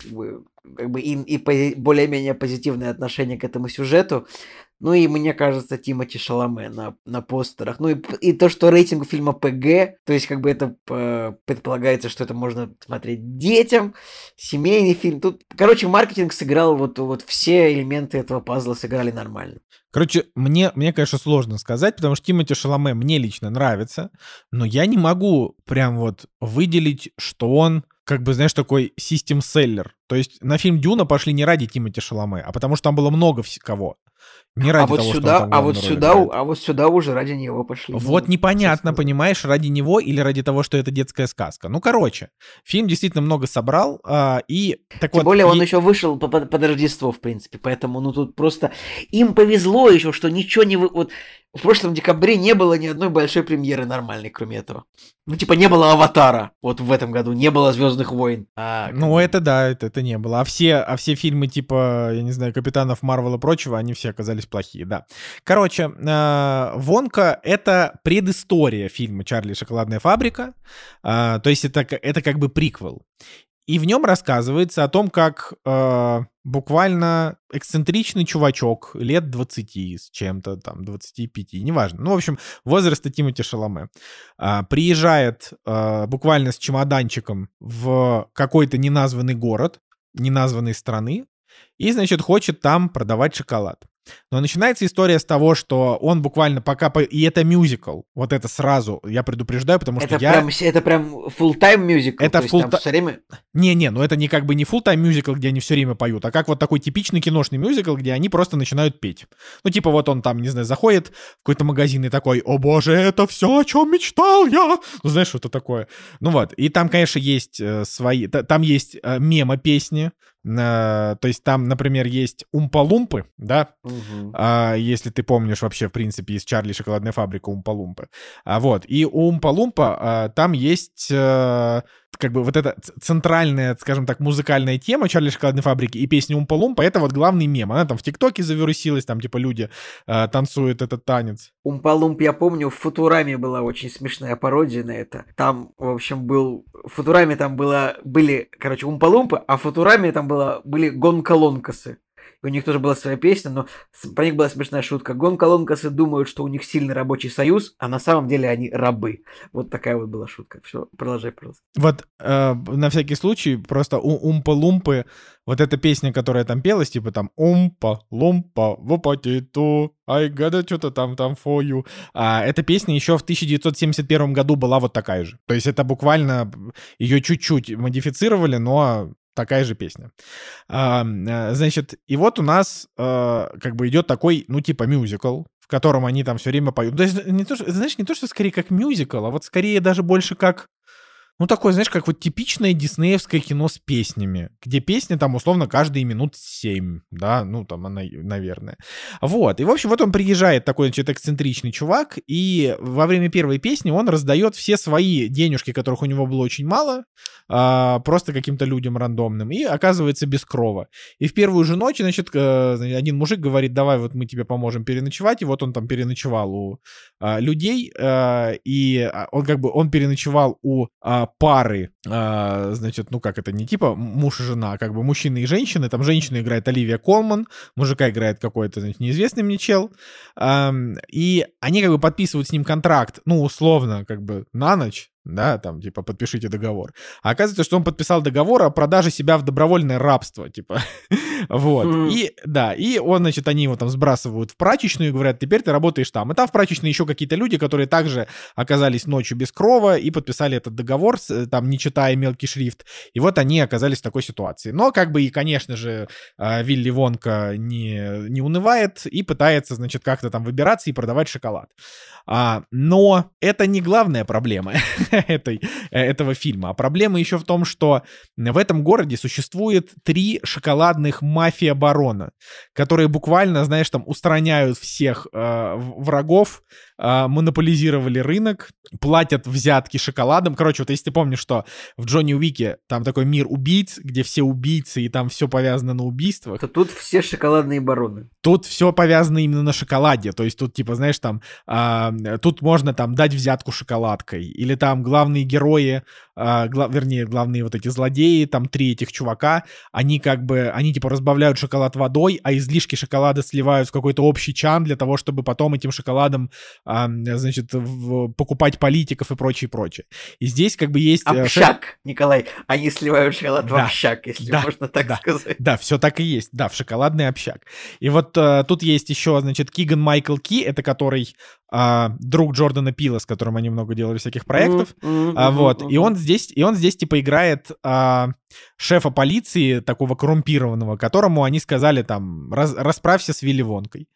как бы и, и более-менее позитивное отношение к этому сюжету. Ну и мне кажется, Тимати Шаломе на, на постерах. Ну и, и то, что рейтинг фильма ПГ, то есть как бы это э, предполагается, что это можно смотреть детям, семейный фильм. Тут, короче, маркетинг сыграл вот, вот все элементы этого пазла сыграли нормально. Короче, мне, мне, конечно, сложно сказать, потому что Тимати Шаломе мне лично нравится, но я не могу прям вот выделить, что он как бы, знаешь, такой систем-селлер. То есть на фильм «Дюна» пошли не ради Тимати Шаломе, а потому что там было много кого. Не ради а вот того, сюда, что он а вот сюда, играет. а вот сюда уже ради него пошли. Вот ну, непонятно, понимаешь, ради него или ради того, что это детская сказка. Ну, короче, фильм действительно много собрал, а, и так Тем вот, более и... он еще вышел под, под Рождество, в принципе, поэтому, ну, тут просто им повезло еще, что ничего не... Вы... Вот в прошлом декабре не было ни одной большой премьеры нормальной, кроме этого. Ну, типа, не было Аватара. Вот в этом году не было Звездных войн. А, ну, это да, это, это не было. А все, а все фильмы, типа, я не знаю, Капитанов Марвел и прочего, они все оказались плохие, да. Короче, э, Вонка — это предыстория фильма «Чарли и шоколадная фабрика». Э, то есть это, это как бы приквел. И в нем рассказывается о том, как э, буквально эксцентричный чувачок лет 20 с чем-то, там, 25, неважно. Ну, в общем, возраста Тимоти Шаломе. Э, приезжает э, буквально с чемоданчиком в какой-то неназванный город, неназванной страны, и, значит, хочет там продавать шоколад. Но начинается история с того, что он буквально пока... По... И это мюзикл. Вот это сразу я предупреждаю, потому что это я... Прям, это прям full-time мюзикл? Это full full все время... Не-не, ну это не как бы не full-time мюзикл, где они все время поют, а как вот такой типичный киношный мюзикл, где они просто начинают петь. Ну типа вот он там, не знаю, заходит в какой-то магазин и такой, о боже, это все, о чем мечтал я. Ну знаешь, что-то такое. Ну вот, и там, конечно, есть э, свои... Там есть э, мема-песни, то есть там, например, есть умпа-лумпы, да, А, если ты помнишь вообще, в принципе, из Чарли шоколадная фабрика Умпа-Лумпы. А, вот, и у Умпа-Лумпа а, там есть э, как бы вот эта центральная, скажем так, музыкальная тема Чарли шоколадной фабрики и песня Умпа-Лумпа, это вот главный мем. Она там в ТикТоке завирусилась, там типа люди э, танцуют этот танец. Умпа-Лумп, я помню, в Футураме была очень смешная пародия на это. Там, в общем, был... В Футураме там было... были, короче, Умпа-Лумпы, а в Футураме там было... были гонколонкасы. У них тоже была своя песня, но про них была смешная шутка. Гонколонкасы думают, что у них сильный рабочий союз, а на самом деле они рабы. Вот такая вот была шутка. Все, продолжай, пожалуйста. Вот э, на всякий случай просто у Умпа-Лумпы, вот эта песня, которая там пелась, типа там Умпа-Лумпа, вопатиту, I gotta что-то там, там you. А, эта песня еще в 1971 году была вот такая же. То есть это буквально ее чуть-чуть модифицировали, но такая же песня. А, значит, и вот у нас э, как бы идет такой, ну, типа мюзикл, в котором они там все время поют. То есть, не то, что, знаешь, не то, что скорее как мюзикл, а вот скорее даже больше как ну, такое, знаешь, как вот типичное диснеевское кино с песнями, где песни там условно каждые минут 7, да, ну, там, она, наверное. Вот, и, в общем, вот он приезжает, такой, значит, эксцентричный чувак, и во время первой песни он раздает все свои денежки, которых у него было очень мало, а, просто каким-то людям рандомным, и оказывается без крова. И в первую же ночь, значит, э, один мужик говорит, давай вот мы тебе поможем переночевать, и вот он там переночевал у а, людей, а, и он как бы, он переночевал у пары, а, значит, ну как это, не типа муж и жена, а как бы мужчина и женщины, там женщина играет Оливия Колман, мужика играет какой-то, значит, неизвестный мне чел, Ам, и они как бы подписывают с ним контракт, ну, условно, как бы на ночь, да, там, типа, подпишите договор. А оказывается, что он подписал договор о продаже себя в добровольное рабство, типа, вот. Мгм. И, да, и он, значит, они его там сбрасывают в прачечную и говорят, теперь ты работаешь там. И там в прачечной еще какие-то люди, которые также оказались ночью без крова и подписали этот договор, э, там, не читая мелкий шрифт. И вот они оказались в такой ситуации. Но, как бы, и, конечно же, а, Вилли Вонка не, не унывает и пытается, значит, как-то там выбираться и продавать шоколад. А, но это не главная проблема этой, э, этого фильма. А проблема еще в том, что в этом городе существует три шоколадных мафия-барона, которые буквально, знаешь, там устраняют всех э, врагов, э, монополизировали рынок, платят взятки шоколадом. Короче, вот если ты помнишь, что в Джонни Уике там такой мир убийц, где все убийцы, и там все повязано на убийствах, То тут все шоколадные бароны. тут все повязано именно на шоколаде. То есть тут, типа, знаешь, там, а, тут можно там дать взятку шоколадкой. Или там главные герои, гла- вернее, главные вот эти злодеи, там три этих чувака, они как бы, они типа разбавляют шоколад водой, а излишки шоколада сливают в какой-то общий чан для того, чтобы потом этим шоколадом, а, значит, в- покупать политиков и прочее, прочее. И здесь как бы есть... э, Общак, Николай. Они сливают шоколад в Да, общак, если да, можно так да. сказать. Да, все так и есть. Да, в шоколадный общак. И вот э, тут есть еще, значит, Киган Майкл Ки, это который а, друг Джордана Пила, с которым они много делали всяких проектов. А, мгм, вот, и мгм. он здесь, и он здесь типа играет а, шефа полиции, такого коррумпированного, которому они сказали там, «Раз- расправься с Вилли Вонкой.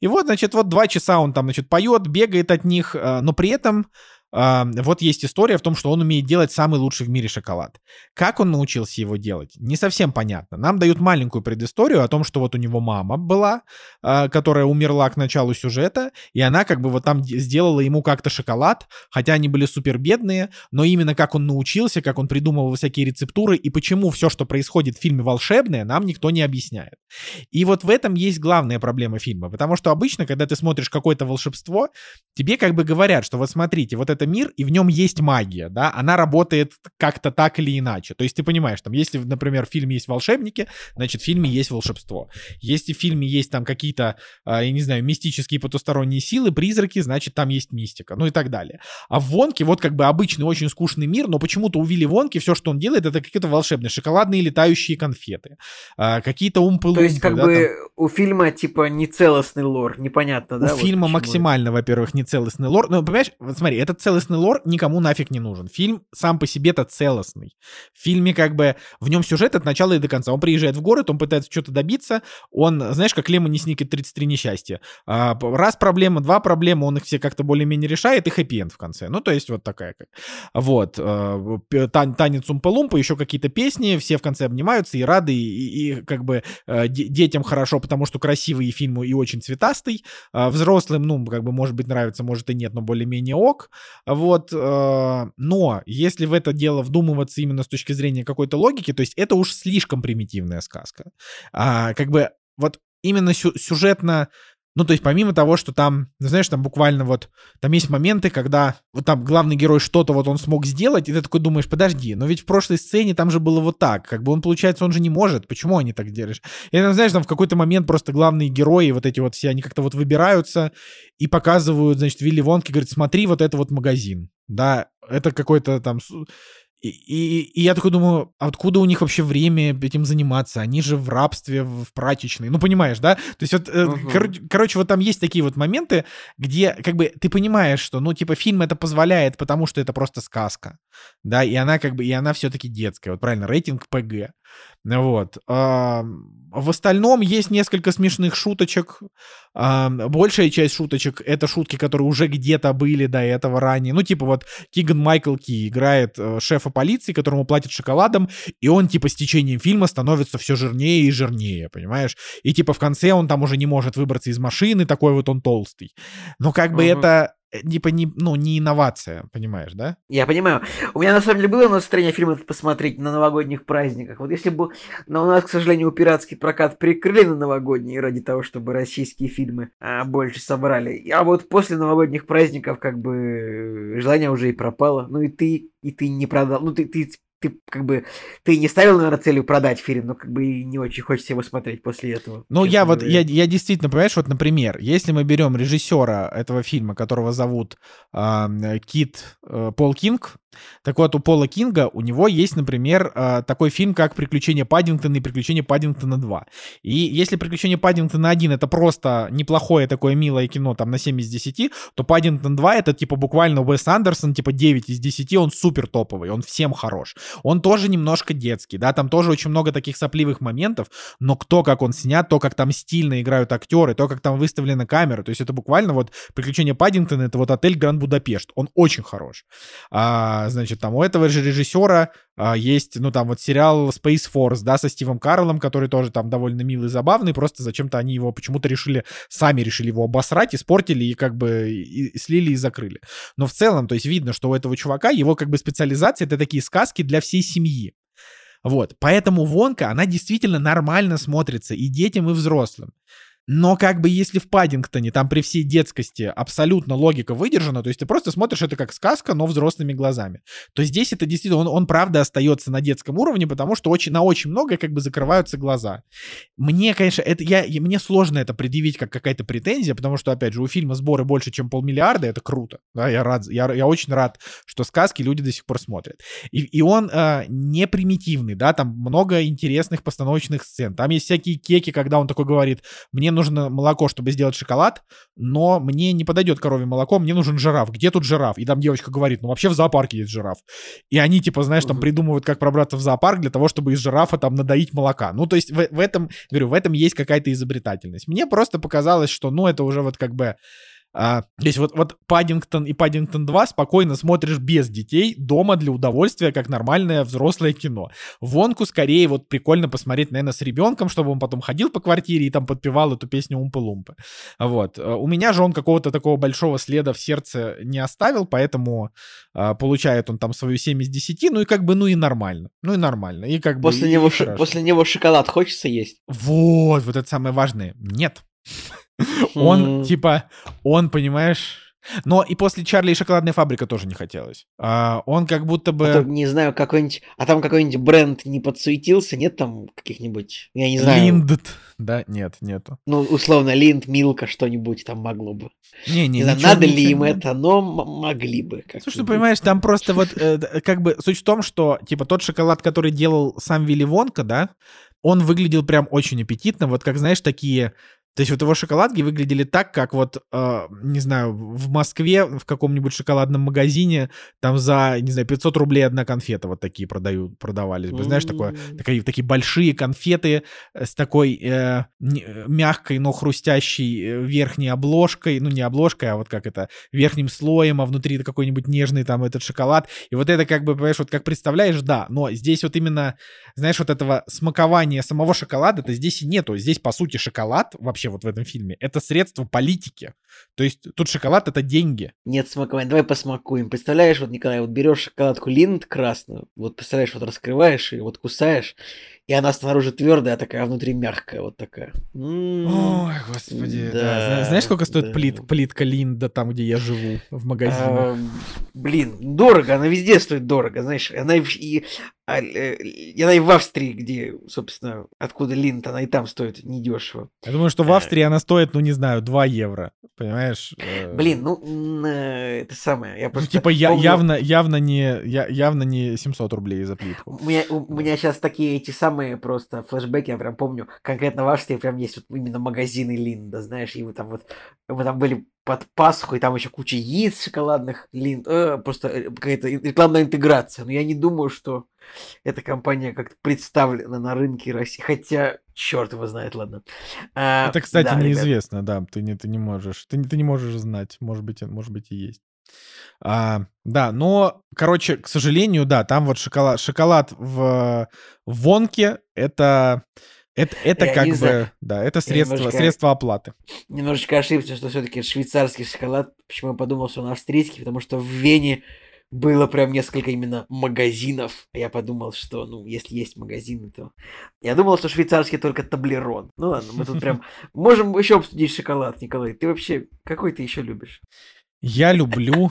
И вот, значит, вот два часа он там, значит, поет, бегает от них, а, но при этом вот есть история в том, что он умеет делать самый лучший в мире шоколад. Как он научился его делать, не совсем понятно. Нам дают маленькую предысторию о том, что вот у него мама была, а, которая умерла к началу сюжета, и она как бы вот там де- сделала ему как-то шоколад, хотя они были супер бедные, но именно как он научился, как он придумывал всякие рецептуры и почему все, что происходит в фильме волшебное, нам никто не объясняет. И вот в этом есть главная проблема фильма, потому что обычно, когда ты смотришь какое-то волшебство, тебе как бы говорят, что вот смотрите, вот это мир, и в нем есть магия, да, она работает как-то так или иначе. То есть ты понимаешь, там, если, например, в фильме есть волшебники, значит, в фильме есть волшебство. Если в фильме есть там какие-то, а, я не знаю, мистические потусторонние силы, призраки, значит, там есть мистика, ну и так далее. А в Вонке вот как бы обычный очень скучный мир, но почему-то у Вилли Вонки все, что он делает, это какие-то волшебные шоколадные летающие конфеты, а, какие-то умпы То есть как да, бы там... у фильма типа нецелостный лор, непонятно, да? У вот фильма максимально, во-первых, нецелостный лор. Ну, понимаешь, вот смотри, этот целостный лор никому нафиг не нужен. Фильм сам по себе-то целостный. В фильме как бы в нем сюжет от начала и до конца. Он приезжает в город, он пытается что-то добиться, он, знаешь, как Лемони Сникет 33 несчастья. А, раз проблема, два проблема, он их все как-то более-менее решает, и хэппи-энд в конце. Ну, то есть вот такая как. Вот. А, танец Умпа-Лумпа, еще какие-то песни, все в конце обнимаются и рады, и, и как бы э, детям хорошо, потому что красивый фильм и очень цветастый. А, взрослым, ну, как бы, может быть, нравится, может и нет, но более-менее ок. Вот. Э, но если в это дело вдумываться именно с точки зрения какой-то логики, то есть это уж слишком примитивная сказка. А, как бы вот именно сюжетно ну, то есть помимо того, что там, ну, знаешь, там буквально вот, там есть моменты, когда вот там главный герой что-то вот он смог сделать, и ты такой думаешь, подожди, но ведь в прошлой сцене там же было вот так, как бы он, получается, он же не может, почему они так делают? И там, знаешь, там в какой-то момент просто главные герои, вот эти вот все, они как-то вот выбираются и показывают, значит, Вилли Вонки, говорит, смотри, вот это вот магазин, да, это какой-то там и, и, и я такой думаю, откуда у них вообще время этим заниматься? Они же в рабстве, в прачечной. Ну, понимаешь, да? То есть вот, uh-huh. кор- короче, вот там есть такие вот моменты, где как бы ты понимаешь, что, ну, типа, фильм это позволяет, потому что это просто сказка, да, и она как бы, и она все-таки детская, вот правильно, рейтинг ПГ. Вот. В остальном есть несколько смешных шуточек. Большая часть шуточек — это шутки, которые уже где-то были до этого ранее. Ну, типа вот Киган Майкл Ки играет э, шефа полиции, которому платят шоколадом, и он, типа, с течением фильма становится все жирнее и жирнее, понимаешь? И, типа, в конце он там уже не может выбраться из машины, такой вот он толстый. Но как бы uh-huh. это типа не, ну, не инновация, понимаешь, да? Я понимаю. У меня на самом деле было настроение фильм этот посмотреть на новогодних праздниках. Вот если бы, но у нас, к сожалению, пиратский прокат прикрыли на новогодние ради того, чтобы российские фильмы а, больше собрали. А вот после новогодних праздников как бы желание уже и пропало. Ну и ты, и ты не продал. Ну ты, ты ты как бы ты не ставил, наверное, целью продать фильм, но как бы и не очень хочется его смотреть после этого. Ну, я вот, я, я действительно, понимаешь, вот, например, если мы берем режиссера этого фильма, которого зовут э, Кит э, Пол Кинг, так вот, у Пола Кинга, у него есть, например, э, такой фильм, как «Приключения Паддингтона» и «Приключения Паддингтона 2». И если «Приключения Паддингтона 1» — это просто неплохое такое милое кино, там, на 7 из 10, то «Паддингтон 2» — это, типа, буквально Уэс Андерсон, типа, 9 из 10, он супер топовый, он всем хорош. Он тоже немножко детский, да, там тоже очень много таких сопливых моментов, но кто как он снят, то, как там стильно играют актеры, то, как там выставлена камера, то есть это буквально вот «Приключения Паддингтона» — это вот отель Гранд Будапешт, он очень хорош. А, значит, там у этого же режиссера а, есть, ну, там вот сериал Space Force, да, со Стивом Карлом, который тоже там довольно милый забавный, просто зачем-то они его почему-то решили, сами решили его обосрать, испортили и как бы и, и слили и закрыли. Но в целом, то есть видно, что у этого чувака его как бы специализация — это такие сказки для всей семьи. Вот, поэтому Вонка, она действительно нормально смотрится и детям, и взрослым. Но как бы если в Паддингтоне там при всей детскости абсолютно логика выдержана, то есть ты просто смотришь это как сказка, но взрослыми глазами, то здесь это действительно, он, он правда остается на детском уровне, потому что очень, на очень многое как бы закрываются глаза. Мне, конечно, это, я, мне сложно это предъявить как какая-то претензия, потому что, опять же, у фильма сборы больше, чем полмиллиарда, это круто. Да, я рад, я, я очень рад, что сказки люди до сих пор смотрят. И, и он э, не примитивный, да, там много интересных постановочных сцен. Там есть всякие кеки, когда он такой говорит, мне нужно нужно молоко, чтобы сделать шоколад, но мне не подойдет коровье молоко, мне нужен жираф. Где тут жираф? И там девочка говорит, ну вообще в зоопарке есть жираф. И они, типа, знаешь, там придумывают, как пробраться в зоопарк для того, чтобы из жирафа там надоить молока. Ну, то есть в, в этом, говорю, в этом есть какая-то изобретательность. Мне просто показалось, что, ну, это уже вот как бы А, то есть вот, вот Паддингтон и Паддингтон 2 спокойно смотришь без детей дома для удовольствия, как нормальное взрослое кино. Вонку скорее вот прикольно посмотреть, наверное, с ребенком, чтобы он потом ходил по квартире и там подпевал эту песню Умпы-Лумпы. Вот. Э, у меня же он какого-то такого большого следа в сердце не оставил, поэтому а, получает он там свою 7 из 10, ну и как бы, ну и нормально. Ну и нормально. И как после бы, него, и после него шоколад хочется есть? Вот, вот это самое важное. Нет. Он, типа, он, понимаешь... Но и после Чарли и шоколадная фабрика тоже не хотелось. А, он как будто бы... А то, не знаю, какой-нибудь... А там какой-нибудь бренд не подсуетился? Нет там каких-нибудь... Я не знаю. Линд. Да, нет, нету. Ну, условно, Линд, Милка, что-нибудь там могло бы. Не, не, не знаю, надо ли им это, но могли бы. Слушай, ты понимаешь, там просто вот э, как бы суть в том, что типа тот шоколад, который делал сам Вилли Вонка, да, он выглядел прям очень аппетитно, вот как, знаешь, такие то есть вот его шоколадки выглядели так, как вот, э, не знаю, в Москве в каком-нибудь шоколадном магазине там за, не знаю, 500 рублей одна конфета вот такие продают, продавались бы. Знаешь, такое, такие, такие большие конфеты с такой э, мягкой, но хрустящей э, верхней обложкой, ну не обложкой, а вот как это, верхним слоем, а внутри какой-нибудь нежный там этот шоколад. И вот это как бы, понимаешь, вот как представляешь, да, но здесь вот именно, знаешь, вот этого смакования самого шоколада-то здесь и нету. Здесь, по сути, шоколад вообще вообще вот в этом фильме. Это средство политики. То есть тут шоколад — это деньги. Нет смакования. Давай посмакуем. Представляешь, вот, Николай, вот берешь шоколадку Линд красную, вот представляешь, вот раскрываешь и вот кусаешь, и она снаружи твердая, а такая, внутри мягкая, вот такая. Ой, господи. Да, Знаешь, сколько стоит да. плит, плитка Линда там, где я живу, в магазине? А, блин, дорого, она везде стоит дорого, знаешь. Она и, а, э, она и в Австрии, где, собственно, откуда Линд, она и там стоит недешево. Я думаю, что в Австрии она стоит, ну, не знаю, 2 евро, понимаешь? Э. Блин, ну, э, это самое, я ну, просто ну, типа, помню... явно, явно, не, явно не 700 рублей за плитку. У меня, у меня сейчас такие эти самые просто флешбеки, я прям помню, конкретно в Австрии прям есть вот именно магазины Линда, знаешь, и вы там вот, мы там были под Пасху, и там еще куча яиц шоколадных, Линд, э, просто какая-то рекламная интеграция, но я не думаю, что эта компания как-то представлена на рынке России. Хотя, черт его знает, ладно. А, Это, кстати, да, неизвестно, ребят. да. Ты не, ты не можешь. Ты, ты не можешь знать. Может быть, может быть и есть. А, да, но, короче, к сожалению, да, там вот шоколад, шоколад в, в Вонке это это, это как бы, знаю. да, это средство, немножечко, средство оплаты. Немножечко ошибся, что все-таки швейцарский шоколад. Почему я подумал, что он австрийский? Потому что в Вене было прям несколько именно магазинов. Я подумал, что, ну, если есть магазины, то... Я думал, что швейцарский только таблерон. Ну ладно, мы тут прям... Можем еще обсудить шоколад, Николай. Ты вообще... Какой ты еще любишь? Я люблю...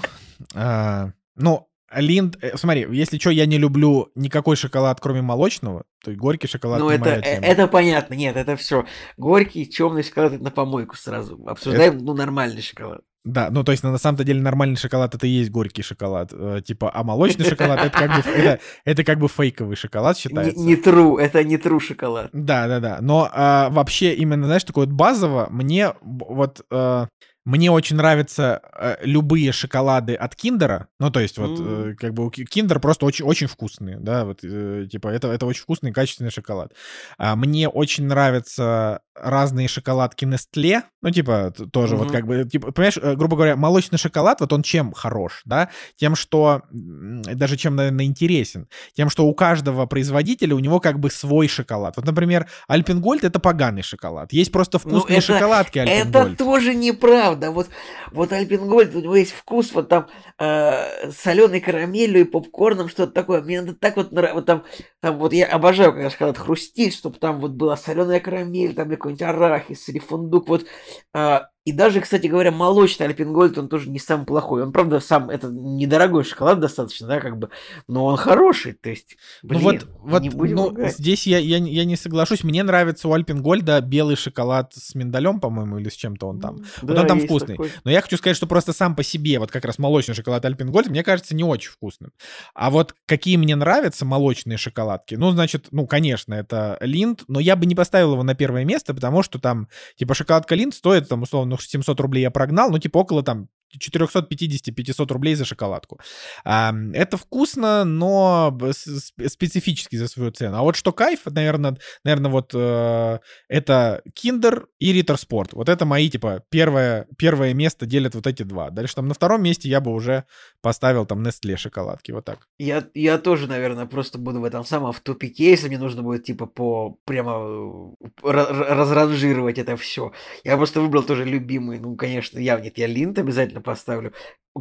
А, ну, Линд, э, смотри, если что, я не люблю никакой шоколад, кроме молочного, то есть горький шоколад. Ну, это, э, это понятно, нет, это все. Горький, темный шоколад это на помойку сразу. Обсуждаем, это... ну, нормальный шоколад. Да, ну то есть на, на самом-то деле нормальный шоколад это и есть горький шоколад, э, типа, а молочный шоколад это как бы это, это как бы фейковый шоколад считается. Не, не true, это не true шоколад. Да, да, да. Но а, вообще именно, знаешь, такое вот базово мне вот а, мне очень нравятся э, любые шоколады от Киндера. Ну, то есть, вот, э, как бы, Киндер просто очень, очень вкусные, да, вот, э, типа, это, это очень вкусный, качественный шоколад. А мне очень нравятся разные шоколадки Nestle, ну, типа, тоже mm-hmm. вот как бы, типа, понимаешь, э, грубо говоря, молочный шоколад, вот он чем хорош, да? Тем, что, даже чем, наверное, интересен, тем, что у каждого производителя у него как бы свой шоколад. Вот, например, Альпенгольд — это поганый шоколад. Есть просто ну, вкусные ну, это, шоколадки Альпенгольд. Это тоже неправда. Вот, вот Альпенгольд, у него есть вкус вот там э, соленой карамелью и попкорном, что-то такое. Мне надо так вот, вот там, там вот я обожаю, когда шоколад хрустит, чтобы там вот была соленая карамель, там какой-нибудь арахис или фундук. Вот а, и даже, кстати говоря, молочный Альпенгольд, он тоже не самый плохой. Он, правда, сам, это недорогой шоколад достаточно, да, как бы, но он хороший, то есть, блин, ну вот, вот не будем ну, здесь я, я, я не соглашусь. Мне нравится у Альпенгольда белый шоколад с миндалем, по-моему, или с чем-то он там. Да, вот он там вкусный. Такой. Но я хочу сказать, что просто сам по себе, вот как раз молочный шоколад Альпенгольд, мне кажется, не очень вкусным. А вот какие мне нравятся молочные шоколадки, ну, значит, ну, конечно, это Линд, но я бы не поставил его на первое место, потому что там, типа, шоколадка Линд стоит, там, условно, 700 рублей я прогнал, ну, типа, около там 450-500 рублей за шоколадку. Это вкусно, но специфически за свою цену. А вот что кайф, наверное, наверное вот э, это Kinder и Ritter Sport. Вот это мои, типа, первое, первое место делят вот эти два. Дальше там на втором месте я бы уже поставил там Nestle шоколадки, вот так. Я, я тоже, наверное, просто буду в этом самом в тупике, если мне нужно будет, типа, по прямо э, разранжировать это все. Я просто выбрал тоже любимый, ну, конечно, я нет, я Линд обязательно поставлю.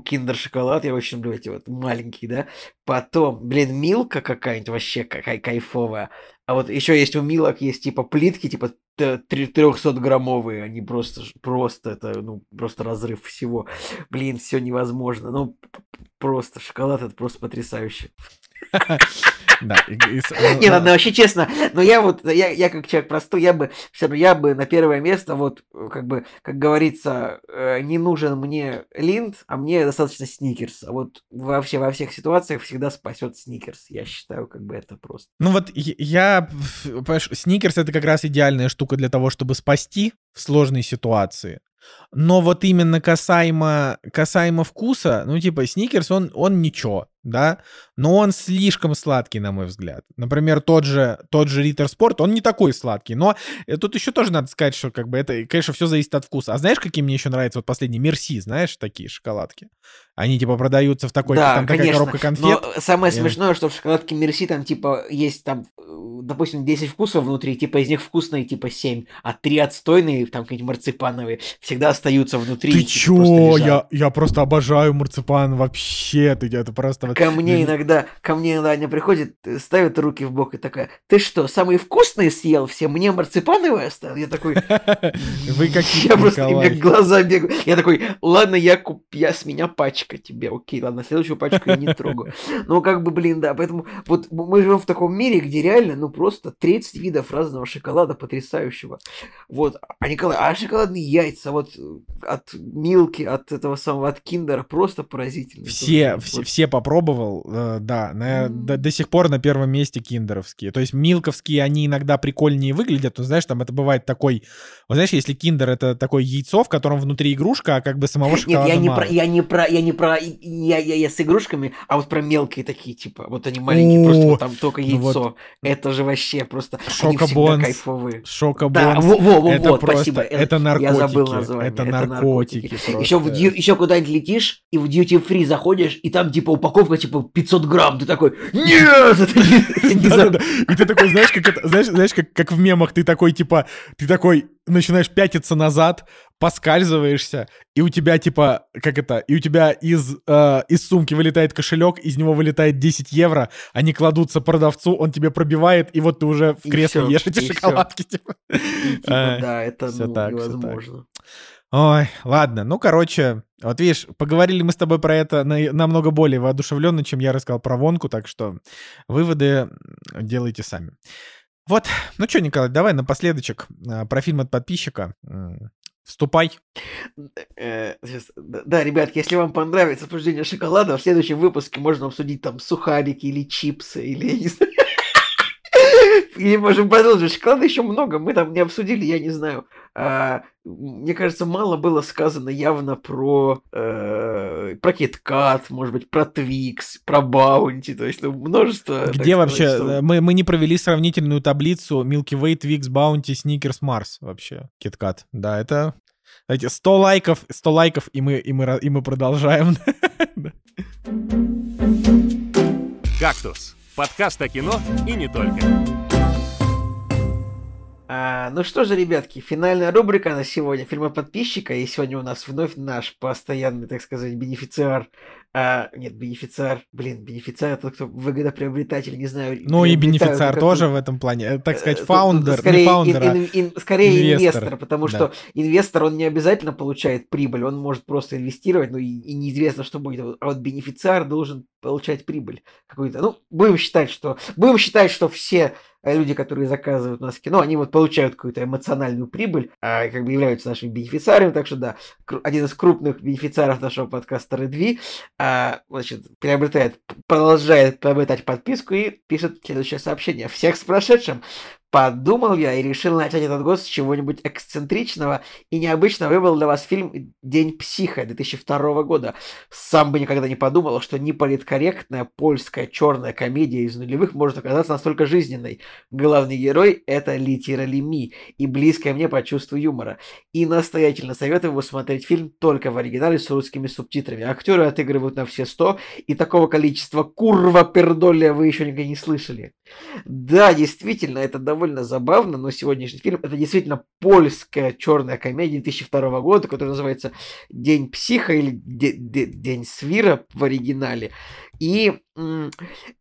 Киндер шоколад, я очень люблю эти вот маленькие, да. Потом, блин, Милка какая-нибудь вообще какая кайфовая. А вот еще есть у Милок есть типа плитки, типа 300 граммовые, они просто, просто это, ну, просто разрыв всего. Блин, все невозможно. Ну, просто шоколад это просто потрясающе. Да. Не, ладно, вообще честно, но я вот, я, я как человек простой, я бы, все равно, я бы на первое место, вот, как бы, как говорится, э, не нужен мне линд, а мне достаточно сникерс. А вот вообще во всех ситуациях всегда спасет сникерс. Я считаю, как бы это просто. Ну вот я, сникерс это как раз идеальная штука для того, чтобы спасти в сложной ситуации. Но вот именно касаемо, касаемо вкуса, ну, типа, сникерс, он, он ничего, да, но он слишком сладкий, на мой взгляд. Например, тот же, тот же Ritter Sport, он не такой сладкий, но э, тут еще тоже надо сказать, что, как бы, это, конечно, все зависит от вкуса. А знаешь, какие мне еще нравятся вот последние? Мерси, знаешь, такие шоколадки? Они, типа, продаются в такой, да, там конечно. такая коробка конфет. Но самое и... смешное, что в шоколадке Мерси там, типа, есть там, э, допустим, 10 вкусов внутри, типа, из них вкусные, типа, 7, а 3 отстойные, там, какие-нибудь марципановые, всегда остаются внутри. Ты чё? Я, я просто обожаю марципан вообще. Ты, это просто... Ко мне иногда, ко мне иногда Аня приходит, э, ставит руки в бок и такая, ты что, самые вкусные съел все? Мне марципановые оставил? Я такой... Вы какие Я просто, мне глаза бегают. Я такой, ладно, я куп, я с меня пачка тебе, окей, ладно, следующую пачку я не трогаю. Ну, как бы, блин, да, поэтому вот мы живем в таком мире, где реально, ну, просто 30 видов разного шоколада потрясающего. Вот, а Николай, а шоколадные яйца, вот от Милки, от этого самого, от Киндера, просто поразительно. Все, все, все попробовал, э, да, на, mm. до, до сих пор на первом месте киндеровские. То есть милковские, они иногда прикольнее выглядят, но знаешь, там это бывает такой, вот знаешь, если киндер это такое яйцо, в котором внутри игрушка, а как бы самого шоколада Нет, я не мало. про, я не про, я не про, я, я, я с игрушками, а вот про мелкие такие, типа, вот они маленькие, О, просто вот там только яйцо. Ну вот. Это же вообще просто, Шокобонс, кайфовые. Шокобонс. Да, во, во, во, это вот, просто, спасибо. Это наркотики. Я забыл название. Это, это наркотики. наркотики. Еще, в, еще куда-нибудь летишь, и в duty free заходишь, и там, типа, упаковка, типа, 500 грамм. Ты такой, нет! И ты такой, знаешь, как это, знаешь, знаешь, как, как в мемах, ты такой, типа, ты такой начинаешь пятиться назад, поскальзываешься, и у тебя, типа, как это, и у тебя из, э, из сумки вылетает кошелек, из него вылетает 10 евро, они кладутся продавцу, он тебе пробивает, и вот ты уже в кресле ешь эти шоколадки, типа. типа. Да, это ну, невозможно. Ой, ладно, ну, короче, вот видишь, поговорили мы с тобой про это на, намного более воодушевленно, чем я рассказал про вонку, так что выводы делайте сами. Вот, ну что, Николай, давай напоследочек а, про фильм от подписчика. Вступай. Э, да, ребятки, если вам понравится обсуждение шоколада, в следующем выпуске можно обсудить там сухарики или чипсы, или я не знаю. И можем продолжить. Шоколада еще много, мы там не обсудили, я не знаю. А, мне кажется, мало было сказано явно про, э, про KitKat, может быть, про Twix, про Bounty, то есть ну, множество... Где вообще? Сказать, что... мы, мы не провели сравнительную таблицу Milky Way, Twix, Bounty, Snickers, Mars вообще, KitKat. Да, это... Знаете, 100 лайков, 100 лайков, и мы, и мы, и мы продолжаем. «Кактус» — подкаст о кино и не только. А, ну что же, ребятки, финальная рубрика на сегодня фильмы подписчика. И сегодня у нас вновь наш постоянный, так сказать, бенефициар. А, нет, бенефициар, блин, бенефициар тот, кто выгодоприобретатель, не знаю. Ну и бенефициар тоже в этом плане, э, так сказать, фаундер, скорее, не фаундер, ин, ин, ин, скорее инвестор, инвестор потому да. что инвестор, он не обязательно получает прибыль, он может просто инвестировать, ну и, и неизвестно, что будет. А вот бенефициар должен получать прибыль какую-то. Ну, будем считать, что будем считать, что все Э, люди, которые заказывают у нас кино, они вот получают какую-то эмоциональную прибыль, а, как бы являются нашими бенефициарами, так что да, один из крупных бенефициаров нашего подкаста Redvi, а, значит, приобретает, продолжает приобретать подписку и пишет следующее сообщение. Всех с прошедшим! Подумал я и решил начать этот год с чего-нибудь эксцентричного и необычно выбрал для вас фильм «День психа» 2002 года. Сам бы никогда не подумал, что неполиткорректная польская черная комедия из нулевых может оказаться настолько жизненной. Главный герой – это Литера Ми и близкая мне по чувству юмора. И настоятельно советую его смотреть фильм только в оригинале с русскими субтитрами. Актеры отыгрывают на все сто, и такого количества курва пердоля вы еще никогда не слышали. Да, действительно, это довольно забавно, но сегодняшний фильм это действительно польская черная комедия 2002 года, которая называется День психа или День свира в оригинале. И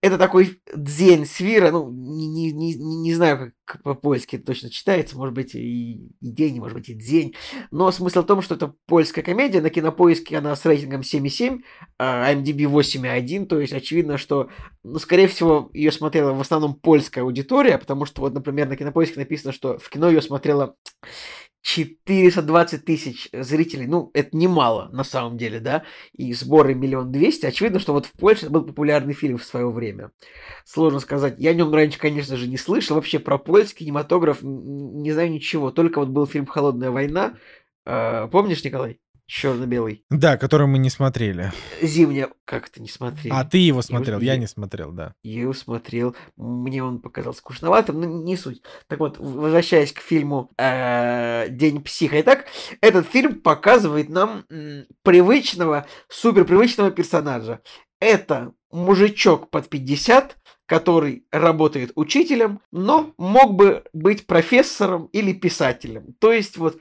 это такой дзень свира, ну, не, не, не, не знаю, как по-польски это точно читается, может быть, и, и день, может быть, и дзень. Но смысл в том, что это польская комедия, на кинопоиске она с рейтингом 7,7, а IMDb 8,1, то есть очевидно, что, ну, скорее всего, ее смотрела в основном польская аудитория, потому что, вот, например, на кинопоиске написано, что в кино ее смотрела 420 тысяч зрителей, ну, это немало на самом деле, да, и сборы миллион двести. Очевидно, что вот в Польше был популярный фильм в свое время. Сложно сказать. Я о нем раньше, конечно же, не слышал. Вообще про польский кинематограф не знаю ничего. Только вот был фильм «Холодная война». А, помнишь, Николай? Черно-белый. Да, который мы не смотрели. Зимняя, как это не смотрели? А ты его смотрел, я, я не смотрел, да. Я его смотрел, мне он показался скучноватым, но не суть. Так вот, возвращаясь к фильму э, День психа. Итак, этот фильм показывает нам привычного, супер привычного персонажа. Это мужичок под 50, который работает учителем, но мог бы быть профессором или писателем. То есть вот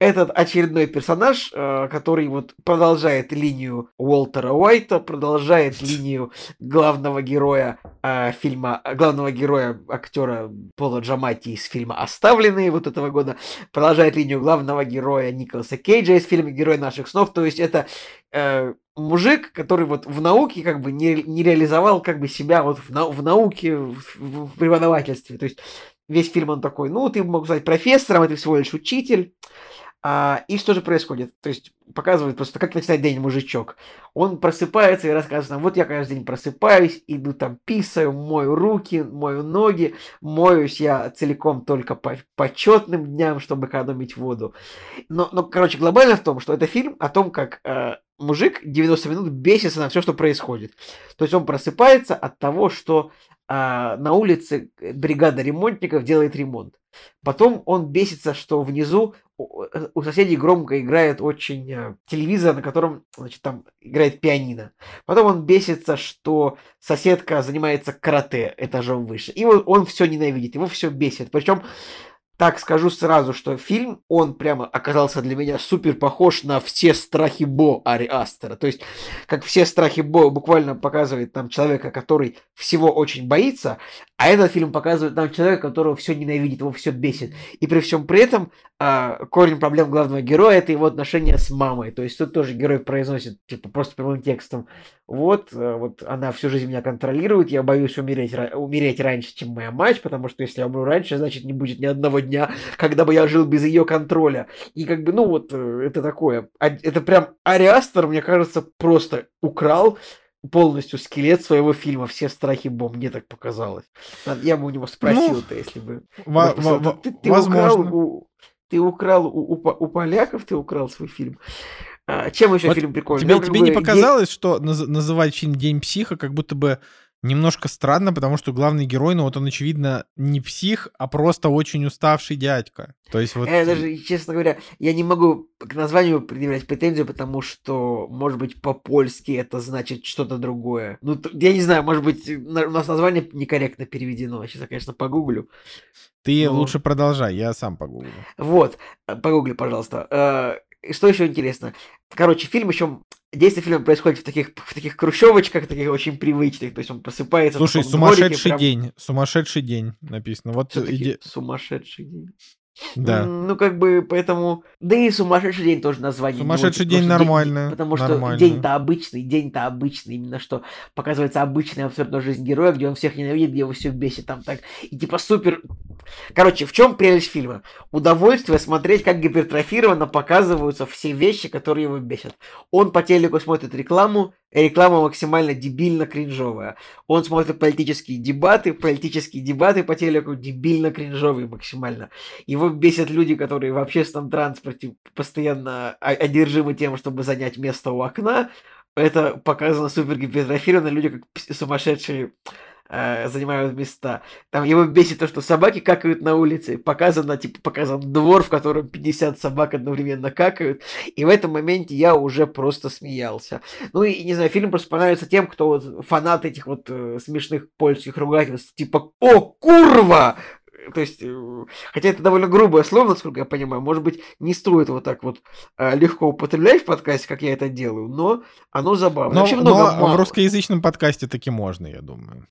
этот очередной персонаж, э, который вот продолжает линию Уолтера Уайта, продолжает линию главного героя э, фильма, главного героя актера Пола Джамати из фильма «Оставленные» вот этого года, продолжает линию главного героя Николаса Кейджа из фильма «Герой наших снов», то есть это э, мужик, который вот в науке как бы не, не реализовал как бы себя вот в, нау в науке, в, в, преподавательстве, то есть весь фильм он такой, ну, ты мог стать профессором, это всего лишь учитель, а, и что же происходит? То есть показывает просто, как начинает день мужичок. Он просыпается и рассказывает нам, вот я каждый день просыпаюсь, иду там писаю, мою руки, мою ноги, моюсь я целиком только по почетным дням, чтобы экономить воду. Но, но, короче, глобально в том, что это фильм о том, как э, мужик 90 минут бесится на все, что происходит. То есть он просыпается от того, что а, на улице бригада ремонтников делает ремонт. Потом он бесится, что внизу Э, у соседей громко играет очень э, телевизор, на котором, значит, там играет пианино. Потом он бесится, что соседка занимается карате этажом выше. И вот он все ненавидит, его все бесит. Причем так скажу сразу, что фильм, он прямо оказался для меня супер похож на все страхи Бо Ари Астера. То есть, как все страхи Бо буквально показывает там человека, который всего очень боится, а этот фильм показывает нам человека, которого все ненавидит, его все бесит. И при всем при этом а, корень проблем главного героя это его отношения с мамой. То есть тут тоже герой произносит, типа, просто прямым текстом. Вот, а, вот она всю жизнь меня контролирует, я боюсь умереть, умереть раньше, чем моя мать, потому что если я умру раньше, значит не будет ни одного дня, когда бы я жил без ее контроля. И как бы, ну вот, э, это такое. Это прям Ариастер, мне кажется, просто украл полностью скелет своего фильма «Все страхи Бом», мне так показалось. Я бы у него спросил-то, ну, если бы... ты, ты возможно. Украл ты украл у, у, у поляков, ты украл свой фильм. А, чем еще вот фильм прикольный? Тебе, тебе бы, не показалось, есть... что наз, называть фильм «День психа» как будто бы немножко странно, потому что главный герой, ну вот он, очевидно, не псих, а просто очень уставший дядька. То есть вот... Я даже, честно говоря, я не могу к названию предъявлять претензию, потому что, может быть, по-польски это значит что-то другое. Ну, я не знаю, может быть, у нас название некорректно переведено. Сейчас я, конечно, погуглю. Ты Но... лучше продолжай, я сам погуглю. Вот, э, погугли, пожалуйста. Э, что еще интересно? Короче, фильм еще Действие фильма происходит в таких, в таких хрущевочках, таких очень привычных. То есть он просыпается. Слушай, сумасшедший дворике, прям... день. Сумасшедший день написано. Вот иди... Сумасшедший день. Да. Ну, как бы, поэтому... Да и сумасшедший день тоже название. Сумасшедший день нормально. Потому что день-то обычный, день-то обычный. Именно что показывается обычная абсолютно жизнь героя, где он всех ненавидит, где его все бесит там так. И типа супер... Короче, в чем прелесть фильма? Удовольствие смотреть, как гипертрофированно показываются все вещи, которые его бесят. Он по телеку смотрит рекламу, реклама максимально дебильно кринжовая. Он смотрит политические дебаты, политические дебаты по телеку дебильно кринжовые максимально. Его бесят люди, которые в общественном транспорте постоянно одержимы тем, чтобы занять место у окна. Это показано супер гипертрофированно, люди как сумасшедшие э, занимают места. Там его бесит то, что собаки какают на улице. Показано, типа, показан двор, в котором 50 собак одновременно какают. И в этом моменте я уже просто смеялся. Ну и, не знаю, фильм просто понравится тем, кто вот фанат этих вот э, смешных польских ругательств. Типа, о, курва! То есть, э, хотя это довольно грубое слово, насколько я понимаю, может быть, не стоит вот так вот э, легко употреблять в подкасте, как я это делаю, но оно забавно. Но, Вообще много но в русскоязычном подкасте таки можно, я думаю.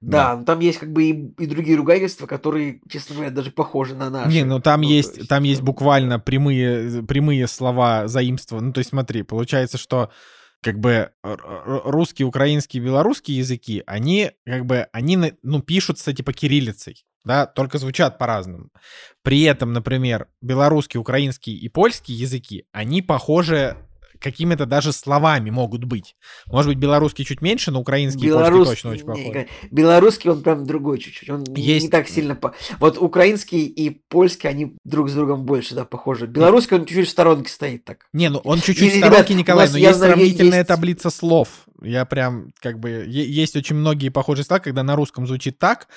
Да, да. там есть как бы и, и другие ругательства, которые, честно говоря, даже похожи на наши. Не, ну там ну, есть, есть, там есть буквально прямые, прямые слова заимства. Ну, то есть смотри, получается, что как бы русский, украинский, белорусский языки, они как бы, они, ну, пишутся типа кириллицей да, только звучат по-разному. При этом, например, белорусский, украинский и польский языки, они похожи какими-то даже словами могут быть. Может быть, белорусский чуть меньше, но украинский Белорус... и польский точно очень похож. Белорусский, он прям другой чуть-чуть. Он Есть... не так сильно... По... Вот украинский и польский, они друг с другом больше, да, похожи. Белорусский, он чуть-чуть в сторонке стоит так. Не, ну он чуть-чуть в сторонке, Николай, но есть сравнительная есть... таблица слов. Я прям, как бы, есть очень многие похожие слова, когда на русском звучит так,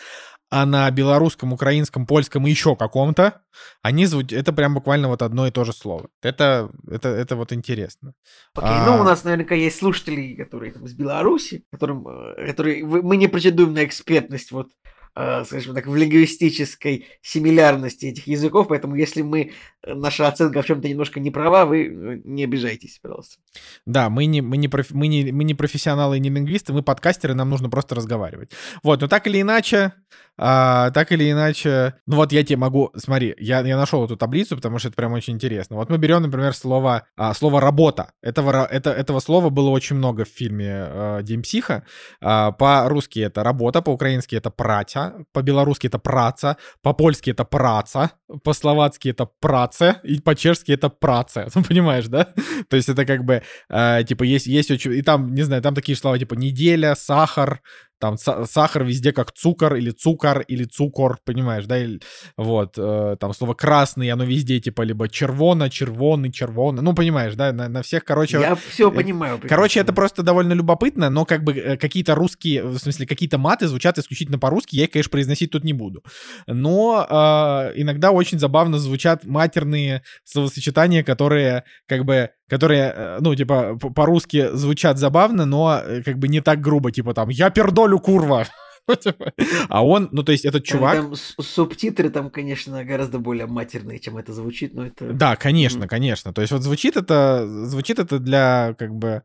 а на белорусском, украинском, польском и еще каком-то, они звучат, это прям буквально вот одно и то же слово. Это, это, это вот интересно. Окей, okay, а... ну у нас наверняка есть слушатели, которые там, из Беларуси, которым, э, которые, мы не претендуем на экспертность вот Э, скажем так, в лингвистической симилярности этих языков, поэтому если мы, наша оценка в чем-то немножко не права, вы э, не обижайтесь, пожалуйста. Да, мы не, мы, не профи, мы, не, мы не профессионалы и не лингвисты, мы подкастеры, нам нужно просто разговаривать. Вот, но так или иначе, а, так или иначе, ну вот я тебе могу, смотри, я, я нашел эту таблицу, потому что это прям очень интересно. Вот мы берем, например, слово, а, слово «работа». Этого, это, этого слова было очень много в фильме а, «День психа». А, по-русски это «работа», по-украински это «пратя», по-белорусски это «праца», по-польски это «праца», по-словацки это «праце», и по-чешски это «праце». Понимаешь, да? То есть это как бы, а, типа, есть, есть очень... И там, не знаю, там такие слова, типа «неделя», «сахар», там сахар везде как цукор или цукор или цукор, понимаешь, да, или, вот, э, там слово красный, оно везде типа либо червона, червоный, червона, ну, понимаешь, да, на, на всех, короче... Я все э, понимаю. Короче, это просто довольно любопытно, но как бы э, какие-то русские, в смысле, какие-то маты звучат исключительно по-русски, я их, конечно, произносить тут не буду. Но э, иногда очень забавно звучат матерные словосочетания, которые как бы которые, э, ну, типа, по-русски звучат забавно, но э, как бы не так грубо, типа там «Я пердолю, курва!» типа. А он, ну, то есть этот чувак... Там субтитры там, конечно, гораздо более матерные, чем это звучит, но это... Да, конечно, конечно. То есть вот звучит это, звучит это для, как бы,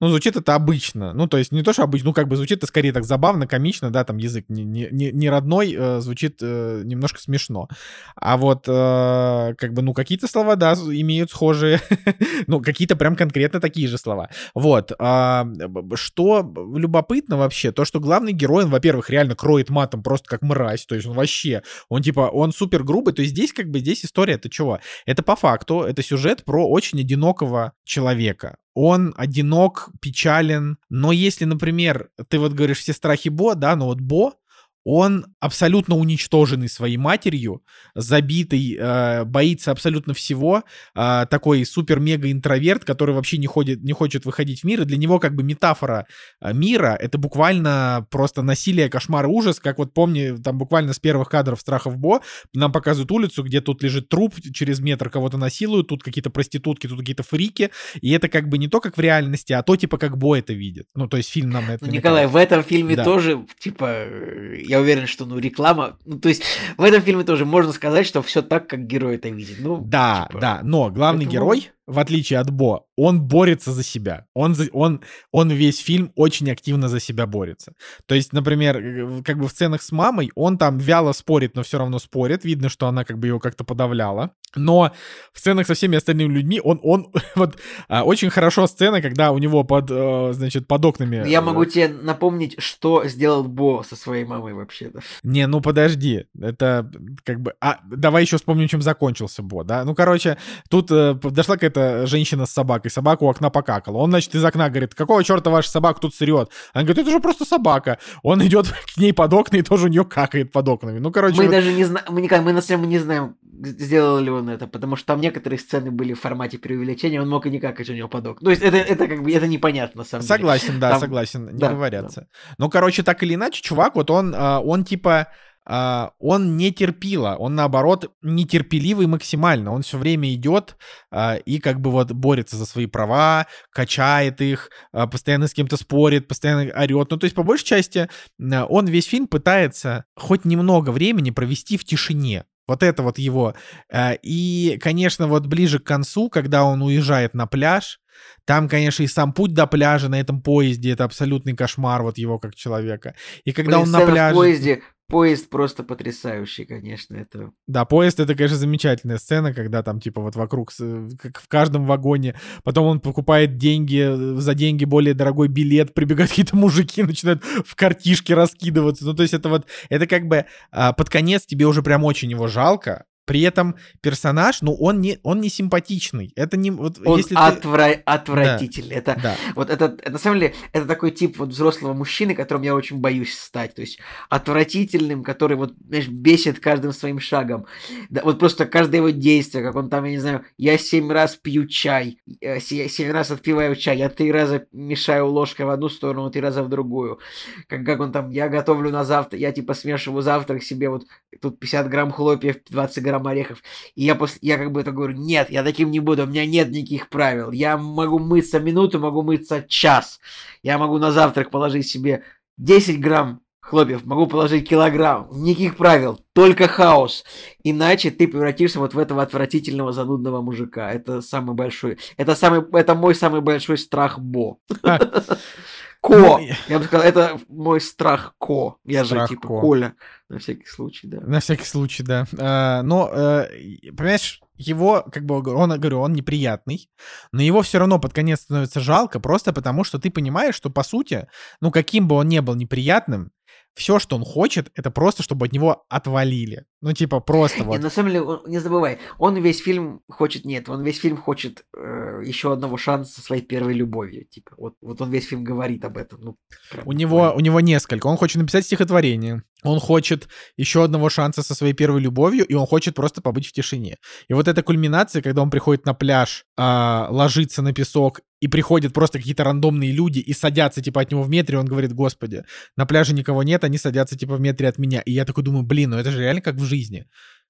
ну, звучит это обычно. Ну, то есть не то, что обычно, ну, как бы звучит это скорее так забавно, комично, да, там язык не, не, не родной, э, звучит э, немножко смешно. А вот, э, как бы, ну, какие-то слова, да, имеют схожие, ну, какие-то прям конкретно такие же слова. Вот. Э, что любопытно вообще, то, что главный герой, он, во-первых, реально кроет матом просто как мразь, то есть он вообще, он типа, он супер грубый, то есть здесь как бы, здесь история, это чего? Это по факту, это сюжет про очень одинокого человека он одинок, печален. Но если, например, ты вот говоришь все страхи Бо, да, но вот Бо, он абсолютно уничтоженный своей матерью, забитый, э, боится абсолютно всего, э, такой супер-мега-интроверт, который вообще не, ходит, не хочет выходить в мир, и для него как бы метафора э, мира — это буквально просто насилие, кошмар и ужас, как вот помни, там буквально с первых кадров «Страхов Бо» нам показывают улицу, где тут лежит труп, через метр кого-то насилуют, тут какие-то проститутки, тут какие-то фрики, и это как бы не то, как в реальности, а то, типа, как Бо это видит. Ну, то есть фильм нам на это ну, Николай, в этом фильме да. тоже, типа, я уверен, что, ну, реклама... Ну, то есть в этом фильме тоже можно сказать, что все так, как герой это видит. Ну, да, типа, да, но главный поэтому... герой в отличие от Бо, он борется за себя. Он, за, он, он весь фильм очень активно за себя борется. То есть, например, э, как бы в сценах с мамой он там вяло спорит, но все равно спорит. Видно, что она как бы его как-то подавляла. Но в сценах со всеми остальными людьми он, он вот а, очень хорошо сцена, когда у него под, а, значит, под окнами... Я могу тебе напомнить, что сделал Бо со своей мамой вообще-то. Не, ну подожди. Это как бы... А, давай еще вспомним, чем закончился Бо, да? Ну, короче, тут э, дошла какая-то какая-то женщина с собакой, собака у окна покакала. Он, значит, из окна говорит, какого черта ваша собака тут срет? Она говорит, это же просто собака. Он идет к ней под окна и тоже у нее какает под окнами. Ну, короче... Мы вот- даже не знаем, мы, никак, мы на самом деле не знаем, сделал ли он это, потому что там некоторые сцены были в формате преувеличения, он мог и не какать у него под окна. То есть это, это как бы, это непонятно на самом деле. Согласен, да, Там- согласен, не да, говорятся. Ну, короче, так или иначе, чувак, вот он, а, он типа, он не терпила, он наоборот нетерпеливый максимально. Он все время идет а, и как бы вот борется за свои права, качает их, а, постоянно с кем-то спорит, постоянно орет. Ну, то есть, по большей части, а, он весь фильм пытается хоть немного времени провести в тишине. Вот это вот его. А, И, конечно, вот ближе к концу, когда он уезжает на пляж, там, конечно, и сам путь до пляжа на этом поезде это абсолютный кошмар вот его как человека. И когда Блин, он на сцена в пляже... поезде, поезд просто потрясающий, конечно, это... Да, поезд это, конечно, замечательная сцена, когда там типа вот вокруг, с- как в каждом вагоне, потом он покупает деньги, э, за деньги более дорогой билет, прибегают какие-то мужики, начинают в картишке раскидываться. Ну, то есть это вот, это как бы а, под конец тебе уже прям очень его жалко, при этом персонаж, ну, он не, он не симпатичный. Это не... Вот, Он если ты- отвра- отвратительный. Это, Да. Вот это, на самом деле, это такой тип вот взрослого мужчины, которым я очень боюсь стать. То есть отвратительным, который вот, знаешь, бесит каждым своим шагом. Да, вот просто каждое его действие, как он там, я не знаю, я семь раз пью чай, се- семь раз отпиваю чай, я три раза мешаю ложкой в одну сторону, три раза в другую. Как, как он там, я готовлю на завтра, я типа смешиваю завтрак себе, вот тут 50 грамм хлопьев, 20 грамм орехов. И я, после, я как бы это говорю, нет, я таким не буду, у меня нет никаких правил. Я могу мыться минуту, могу мыться час. Я могу на завтрак положить себе 10 грамм хлопьев, могу положить килограмм. Никаких правил, только хаос. Иначе ты превратишься вот в этого отвратительного занудного мужика. Это самый большой, это самый, это мой самый большой страх Бо. Ко. Ну, Я бы сказал, это мой страх Ко. Я же типа Ко. Коля. На всякий случай, да. На всякий случай, да. А, но, и- понимаешь, его, как бы, он, говорю, он неприятный, но его все равно под конец становится жалко, просто потому что ты понимаешь, что, по сути, ну, каким бы он ни был неприятным, все, что он хочет, это просто, чтобы от него отвалили. Ну, типа, просто Не, вот. на самом деле, он- не забывай, он весь фильм хочет, нет, он весь фильм хочет э, еще одного шанса со своей первой любовью, типа, вот, вот он весь фильм говорит об этом, ну, прям У него, у него несколько. Он хочет написать стихотворение. Он хочет еще одного шанса со своей первой любовью, и он хочет просто побыть в тишине. И вот эта кульминация, когда он приходит на пляж, а, ложится на песок, и приходят просто какие-то рандомные люди и садятся типа от него в метре, он говорит, господи, на пляже никого нет, они садятся типа в метре от меня. И я такой думаю, блин, ну это же реально как в жизни.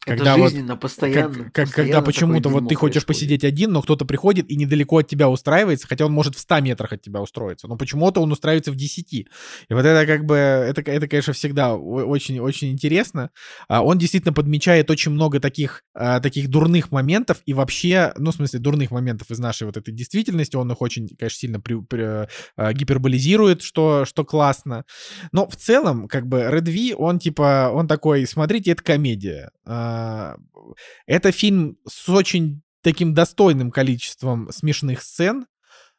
Это когда вот- жизненно, постоянно. Как, как- постоянно когда почему-то вот ты хочешь происходит. посидеть один, но кто-то приходит и недалеко от тебя устраивается, хотя он может в 100 метрах от тебя устроиться, но почему-то он устраивается в 10. И вот это как бы, это, это конечно, всегда очень-очень интересно. А, Он действительно подмечает очень много таких, а, таких дурных моментов и вообще, ну, в смысле, дурных моментов из нашей вот этой действительности, он их очень, конечно, сильно при- при- а, гиперболизирует, что, что классно. Но в целом, как бы, Red V, он типа, он такой, смотрите, это комедия. А, Это фильм с очень таким достойным количеством смешных сцен,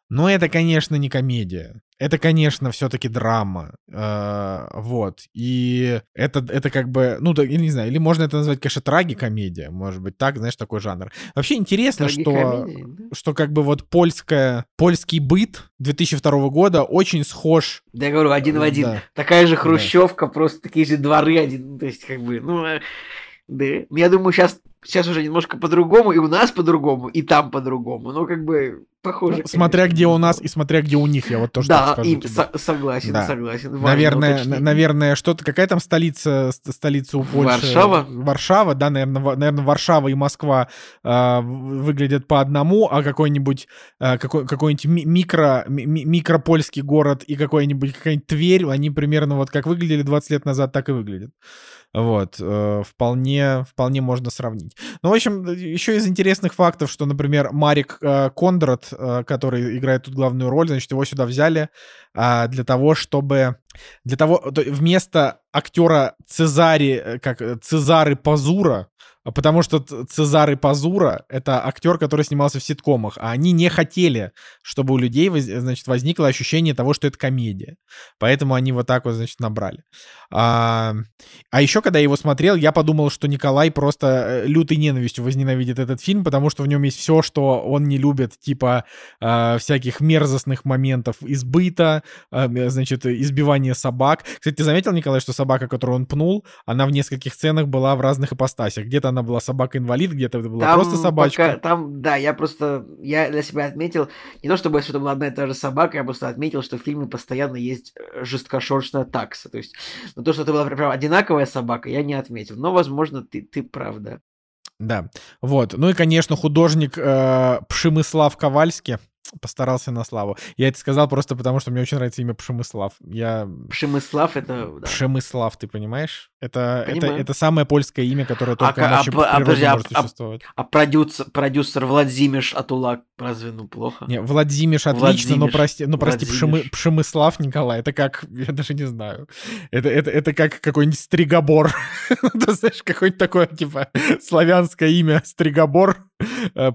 но это, конечно, не комедия. Это, конечно, все-таки драма. А, Вот. И это, это как бы, ну, да, я не знаю, или можно это назвать, конечно, трагикомедия. Может быть, так, знаешь, такой жанр. Вообще интересно, что да? что как бы вот польская, польский быт 2002 года очень схож. Да я говорю, один в один. Да. Такая же хрущевка, просто такие же дворы один. То есть, как бы, ну, э, да. Я думаю, сейчас, сейчас уже немножко по-другому, и у нас по-другому, и там по-другому. Ну, как бы, похоже. Ну, смотря где у но- нас и смотря где у них, я вот тоже Да, скажу тебе. со- согласен, Да. согласен. Важно Наверное, уточнить. на- наверное, что-то, какая там столица, ст- столица у Польши? Варшава? Варшава, да, наверное, наверное, Варшава и Москва в- выглядят по одному, а какой-нибудь, а, какой, какой-нибудь ми- микро, ми- ми- микропольский город и какой-нибудь, какая-нибудь Тверь, они примерно вот как выглядели 20 лет назад, так и выглядят. Вот, э, вполне, вполне можно сравнить. Ну, в общем, еще из интересных фактов, что, например, Марик э, Кондрат, э, который играет тут главную роль, значит, его сюда взяли а, для того, чтобы... Для того, то- вместо актера Цезари, э, как э, Цезары Пазура, а потому что Цезарь Пазура — это актер, который снимался в ситкомах, а они не хотели, чтобы у людей, значит, возникло ощущение того, что это комедия. Поэтому они вот так вот, значит, набрали. А, а еще, когда я его смотрел, я подумал, что Николай просто э, лютой ненавистью возненавидит этот фильм, потому что в нем есть все, что он не любит, типа э, всяких мерзостных моментов избыта, э, значит, избивания собак. Кстати, ты заметил, Николай, что собака, которую он пнул, она в нескольких сценах была в разных ипостасях. Где-то она была собака-инвалид, где-то это была там просто собачка. Пока, там, да, я просто, я для себя отметил, не то чтобы это была одна и та же собака, я просто отметил, что в фильме постоянно есть э, жесткошерстная такса. То есть, но то, что это была прям одинаковая собака, я не отметил. Но, возможно, ты, ты прав, да. Да, вот. Ну и, конечно, художник э, Пшемыслав Ковальский, постарался на славу. Я это сказал просто потому, что мне очень нравится имя Пшемыслав. Я... Пшемыслав это... Да. Пшемыслав, ты понимаешь? Это, это, это самое польское имя, которое только а, вообще а, в природе а, может а, существовать. А, продюсер, продюсер Владимир Атулак разве ну плохо? Не, Владимир отлично, но прости, но прости Пшемы, Пшемыслав Николай, это как, я даже не знаю, это, это, это как какой-нибудь Стригобор. Ты знаешь, какое-нибудь такое, типа, славянское имя Стригобор,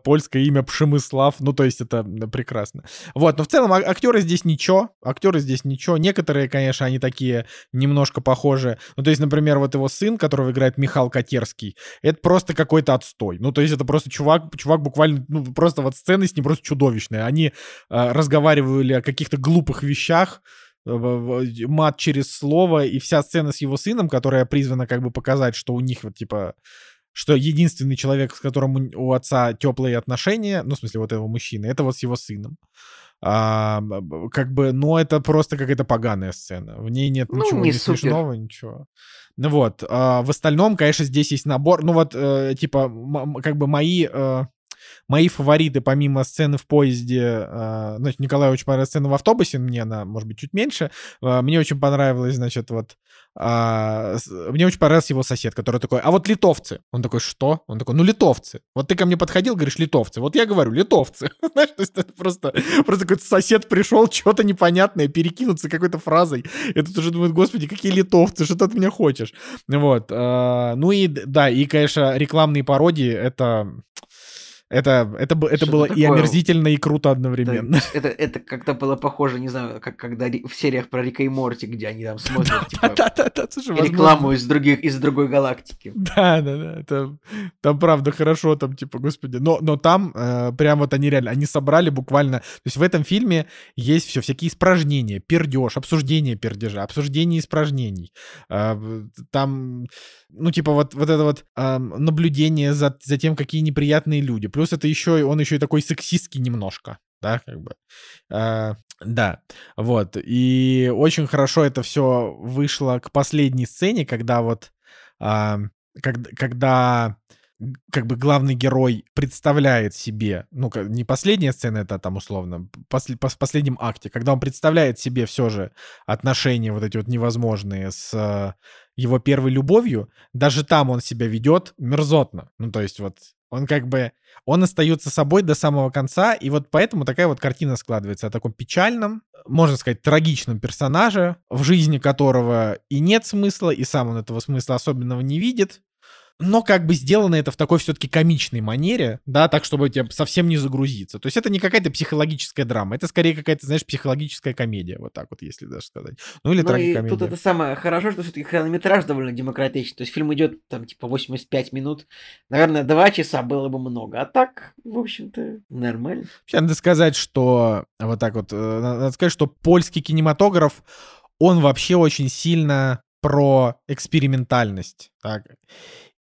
польское имя Пшемыслав, ну, то есть это прекрасно. Вот, но в целом а, актеры здесь ничего, актеры здесь ничего. Некоторые, конечно, они такие немножко похожи. Ну, то есть, например, вот его сын, которого играет Михаил Котерский, это просто какой-то отстой. Ну, то есть это просто чувак, чувак буквально, ну, просто вот сцены с ним просто чудовищные. Они э, разговаривали о каких-то глупых вещах, э, мат через слово, и вся сцена с его сыном, которая призвана как бы показать, что у них вот типа что единственный человек, с которым у отца теплые отношения, ну, в смысле, вот этого мужчины, это вот с его сыном. А, как бы, ну, это просто какая-то поганая сцена. В ней нет ну, ничего не, не смешного, ничего. Ну вот. А, в остальном, конечно, здесь есть набор. Ну вот, э, типа, как бы мои... Э, мои фавориты, помимо сцены в поезде, э, значит, Николаю очень понравилась сцена в автобусе, мне она, может быть, чуть меньше. Э, мне очень понравилось, значит, вот а, мне очень понравился его сосед, который такой, а вот литовцы. Он такой, что? Он такой, ну литовцы. Вот ты ко мне подходил, говоришь, литовцы. Вот я говорю, литовцы. Знаешь, то есть это просто, просто какой-то сосед пришел, что-то непонятное, перекинуться какой-то фразой. И тут уже думает, господи, какие литовцы, что ты от меня хочешь? Вот. А, ну и, да, и, конечно, рекламные пародии, это это, это, это было такое? и омерзительно, и круто одновременно. Это, это, как-то было похоже, не знаю, как когда в сериях про Рика и Морти, где они там смотрят типа, рекламу из, других, из другой галактики. Да, да, да. Это, там правда хорошо, там типа, господи. Но, но там э, прям вот они реально, они собрали буквально... То есть в этом фильме есть все, всякие испражнения, пердеж, обсуждение пердежа, обсуждение испражнений. Э, там, ну типа вот, вот это вот э, наблюдение за, за тем, какие неприятные люди Плюс это еще, он еще и такой сексистский немножко, да, как бы. А, да, вот. И очень хорошо это все вышло к последней сцене, когда вот, а, когда, когда как бы главный герой представляет себе, ну, не последняя сцена, это там условно, пос, пос, в последнем акте, когда он представляет себе все же отношения вот эти вот невозможные с его первой любовью, даже там он себя ведет мерзотно. Ну, то есть вот он как бы, он остается собой до самого конца, и вот поэтому такая вот картина складывается. О таком печальном, можно сказать, трагичном персонаже, в жизни которого и нет смысла, и сам он этого смысла особенного не видит, но как бы сделано это в такой все-таки комичной манере, да, так, чтобы тебе совсем не загрузиться. То есть это не какая-то психологическая драма, это скорее какая-то, знаешь, психологическая комедия, вот так вот, если даже сказать. Ну или ну, трагикомедия. тут это самое хорошо, что все-таки хронометраж довольно демократичный, то есть фильм идет там типа 85 минут, наверное, 2 часа было бы много, а так, в общем-то, нормально. Вообще, надо сказать, что вот так вот, э, надо сказать, что польский кинематограф, он вообще очень сильно про экспериментальность. Так.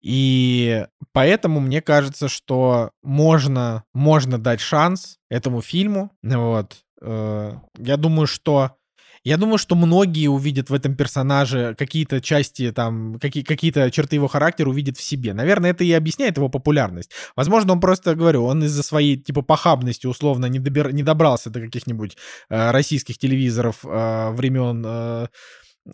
И поэтому мне кажется, что можно, можно дать шанс этому фильму. Вот. Э, я думаю, что я думаю, что многие увидят в этом персонаже какие-то части, там, какие- какие-то черты его характера увидят в себе. Наверное, это и объясняет его популярность. Возможно, он просто, говорю, он из-за своей, типа, похабности, условно, не, добер... не добрался до каких-нибудь э, российских телевизоров э, времен... Э,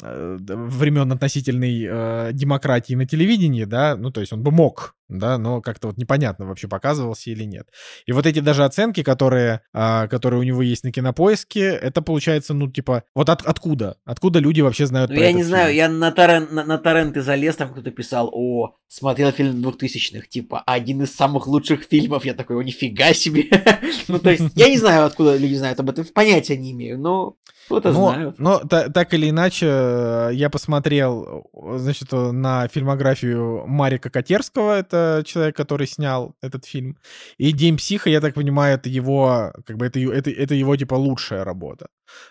времен относительной э, демократии на телевидении, да, ну, то есть он бы мог да, но как-то вот непонятно вообще показывался или нет. И вот эти даже оценки, которые, а, которые у него есть на кинопоиске, это получается, ну, типа, вот от, откуда? Откуда люди вообще знают Ну, я не фильм? знаю, я на, торрент, на, на торренты залез, там кто-то писал, о, смотрел фильм 2000-х, типа, один из самых лучших фильмов, я такой, о, нифига себе. ну, то есть, я не знаю, откуда люди знают об этом, понятия не имею, но кто-то но, знают. Но та, так или иначе, э, я посмотрел, значит, на фильмографию Марика Котерского, это человек, который снял этот фильм, и День психа, я так понимаю, это его, как бы, это, это, это его, типа, лучшая работа.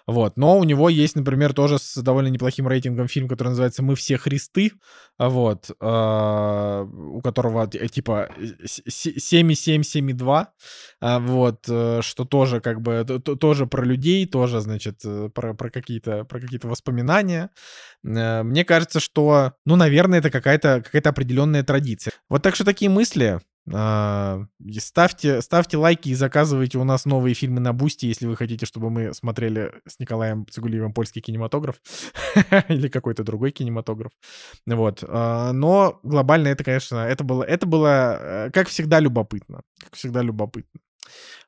Вот. Но у него есть, например, тоже с довольно неплохим рейтингом фильм, который называется «Мы все Христы», вот, э, у которого типа 7,7, 7,2, э, вот, э, что тоже как бы, тоже про людей, тоже, значит, э, про, про какие-то про какие-то воспоминания. Э, мне кажется, что, ну, наверное, это какая-то какая-то определенная традиция. Вот так что такие мысли. А, ставьте, ставьте лайки и заказывайте у нас новые фильмы на Бусти, если вы хотите, чтобы мы смотрели с Николаем Цигулиевым польский кинематограф или какой-то другой кинематограф. Вот. А, но глобально это, конечно, это было, это было, э, как всегда, любопытно. Как всегда, любопытно.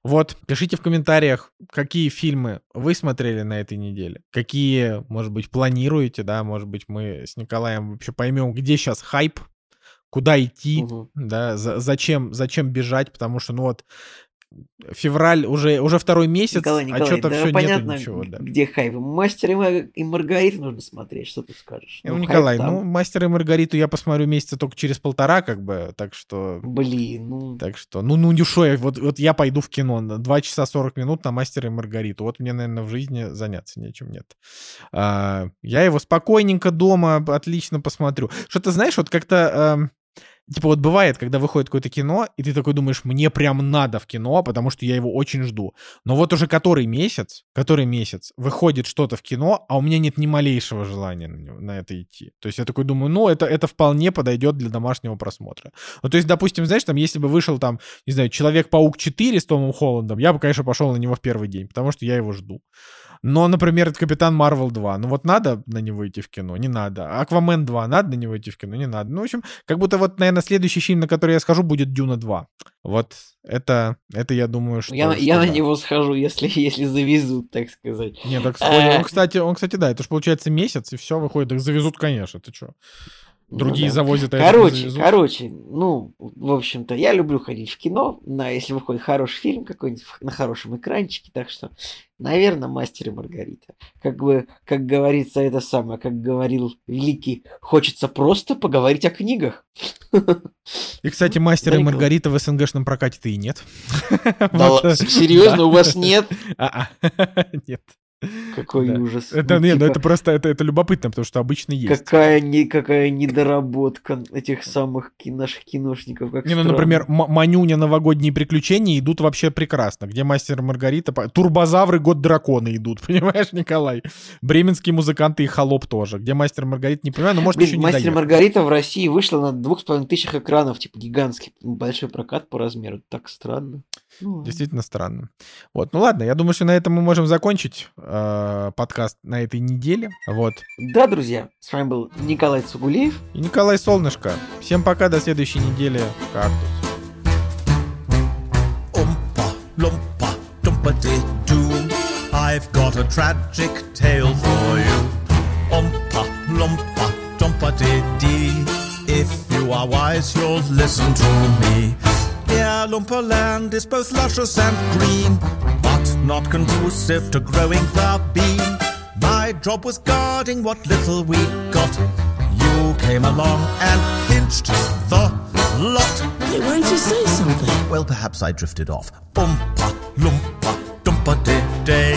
Вот, пишите в комментариях, какие фильмы вы смотрели на этой неделе, какие, может быть, планируете, да, может быть, мы с Николаем вообще поймем, где сейчас хайп куда идти, угу. да, за, зачем, зачем бежать, потому что, ну вот, февраль уже, уже второй месяц, Николай, а Николай, а что-то да все понятно, нету ничего. Да. где хайп. Мастер и Маргариту нужно смотреть, что ты скажешь? Ну, ну Николай, ну, Мастер и Маргариту я посмотрю месяца только через полтора, как бы, так что... Блин, ну... Так что, ну, ну, не шо, вот, вот я пойду в кино, 2 часа 40 минут на Мастер и Маргариту. Вот мне, наверное, в жизни заняться нечем нет. А, я его спокойненько дома отлично посмотрю. Что ты знаешь, вот как-то... Типа вот бывает, когда выходит какое-то кино, и ты такой думаешь, мне прям надо в кино, потому что я его очень жду. Но вот уже который месяц, который месяц выходит что-то в кино, а у меня нет ни малейшего желания на, него, на это идти. То есть я такой думаю, ну это, это вполне подойдет для домашнего просмотра. Ну то есть, допустим, знаешь, там если бы вышел там, не знаю, Человек-паук 4 с Томом Холландом, я бы, конечно, пошел на него в первый день, потому что я его жду. Но, например, это Капитан Марвел 2. Ну вот надо на него идти в кино? Не надо. Аквамен 2. Надо на него идти в кино? Не надо. Ну, в общем, как будто вот, наверное, следующий фильм, на который я схожу, будет Дюна 2. Вот это, это я думаю, что... Я, что я да. на него схожу, если, если завезут, так сказать. Нет, так сходит. Он, кстати, он, кстати, да, это же получается месяц, и все выходит. Так завезут, конечно, ты что? Другие ну, да. завозят, а Короче, короче, ну, в общем-то, я люблю ходить в кино, на, если выходит хороший фильм какой-нибудь на хорошем экранчике, так что, наверное, «Мастер и Маргарита». Как бы, как говорится, это самое, как говорил Великий, хочется просто поговорить о книгах. И, кстати, «Мастер и Маргарита» в СНГшном прокате-то и нет. Серьезно, у вас нет? Нет. Какой да. ужас. Это, ну, не, ну, типа... ну это просто это, это любопытно, потому что обычно есть. Какая, не, какая недоработка этих самых ки- наших киношников. Как не, ну, например, Манюня новогодние приключения идут вообще прекрасно. Где мастер Маргарита. Турбозавры год дракона идут, понимаешь, Николай? Бременские музыканты и холоп тоже. Где мастер Маргарита, не понимаю, но может Блин, еще не Мастер доехал. Маргарита в России вышла на двух с половиной тысячах экранов, типа гигантский, большой прокат по размеру. Так странно. Ну, Действительно странно. Вот, ну ладно, я думаю, что на этом мы можем закончить э, подкаст на этой неделе. Вот. Да, друзья, с вами был Николай Цугулеев. И Николай Солнышко. Всем пока, до следующей недели. Кактус. I've got a tragic tale for you. Umpa, lumpa, dumpa dee. If you are wise, you'll listen to me. Yeah, Lumperland is both luscious and green, but not conducive to growing the bean. My job was guarding what little we got. You came along and pinched the lot. Hey, why didn't you say something? Well, perhaps I drifted off. Oompa, loompa, dumpa day day.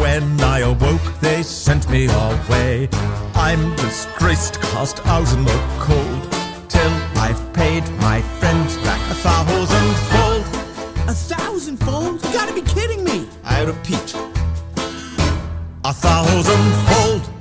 When I awoke, they sent me away. I'm disgraced, cast out in the cold. Till I've paid my friends back a thousandfold. A thousandfold? You gotta be kidding me! I repeat, a thousandfold.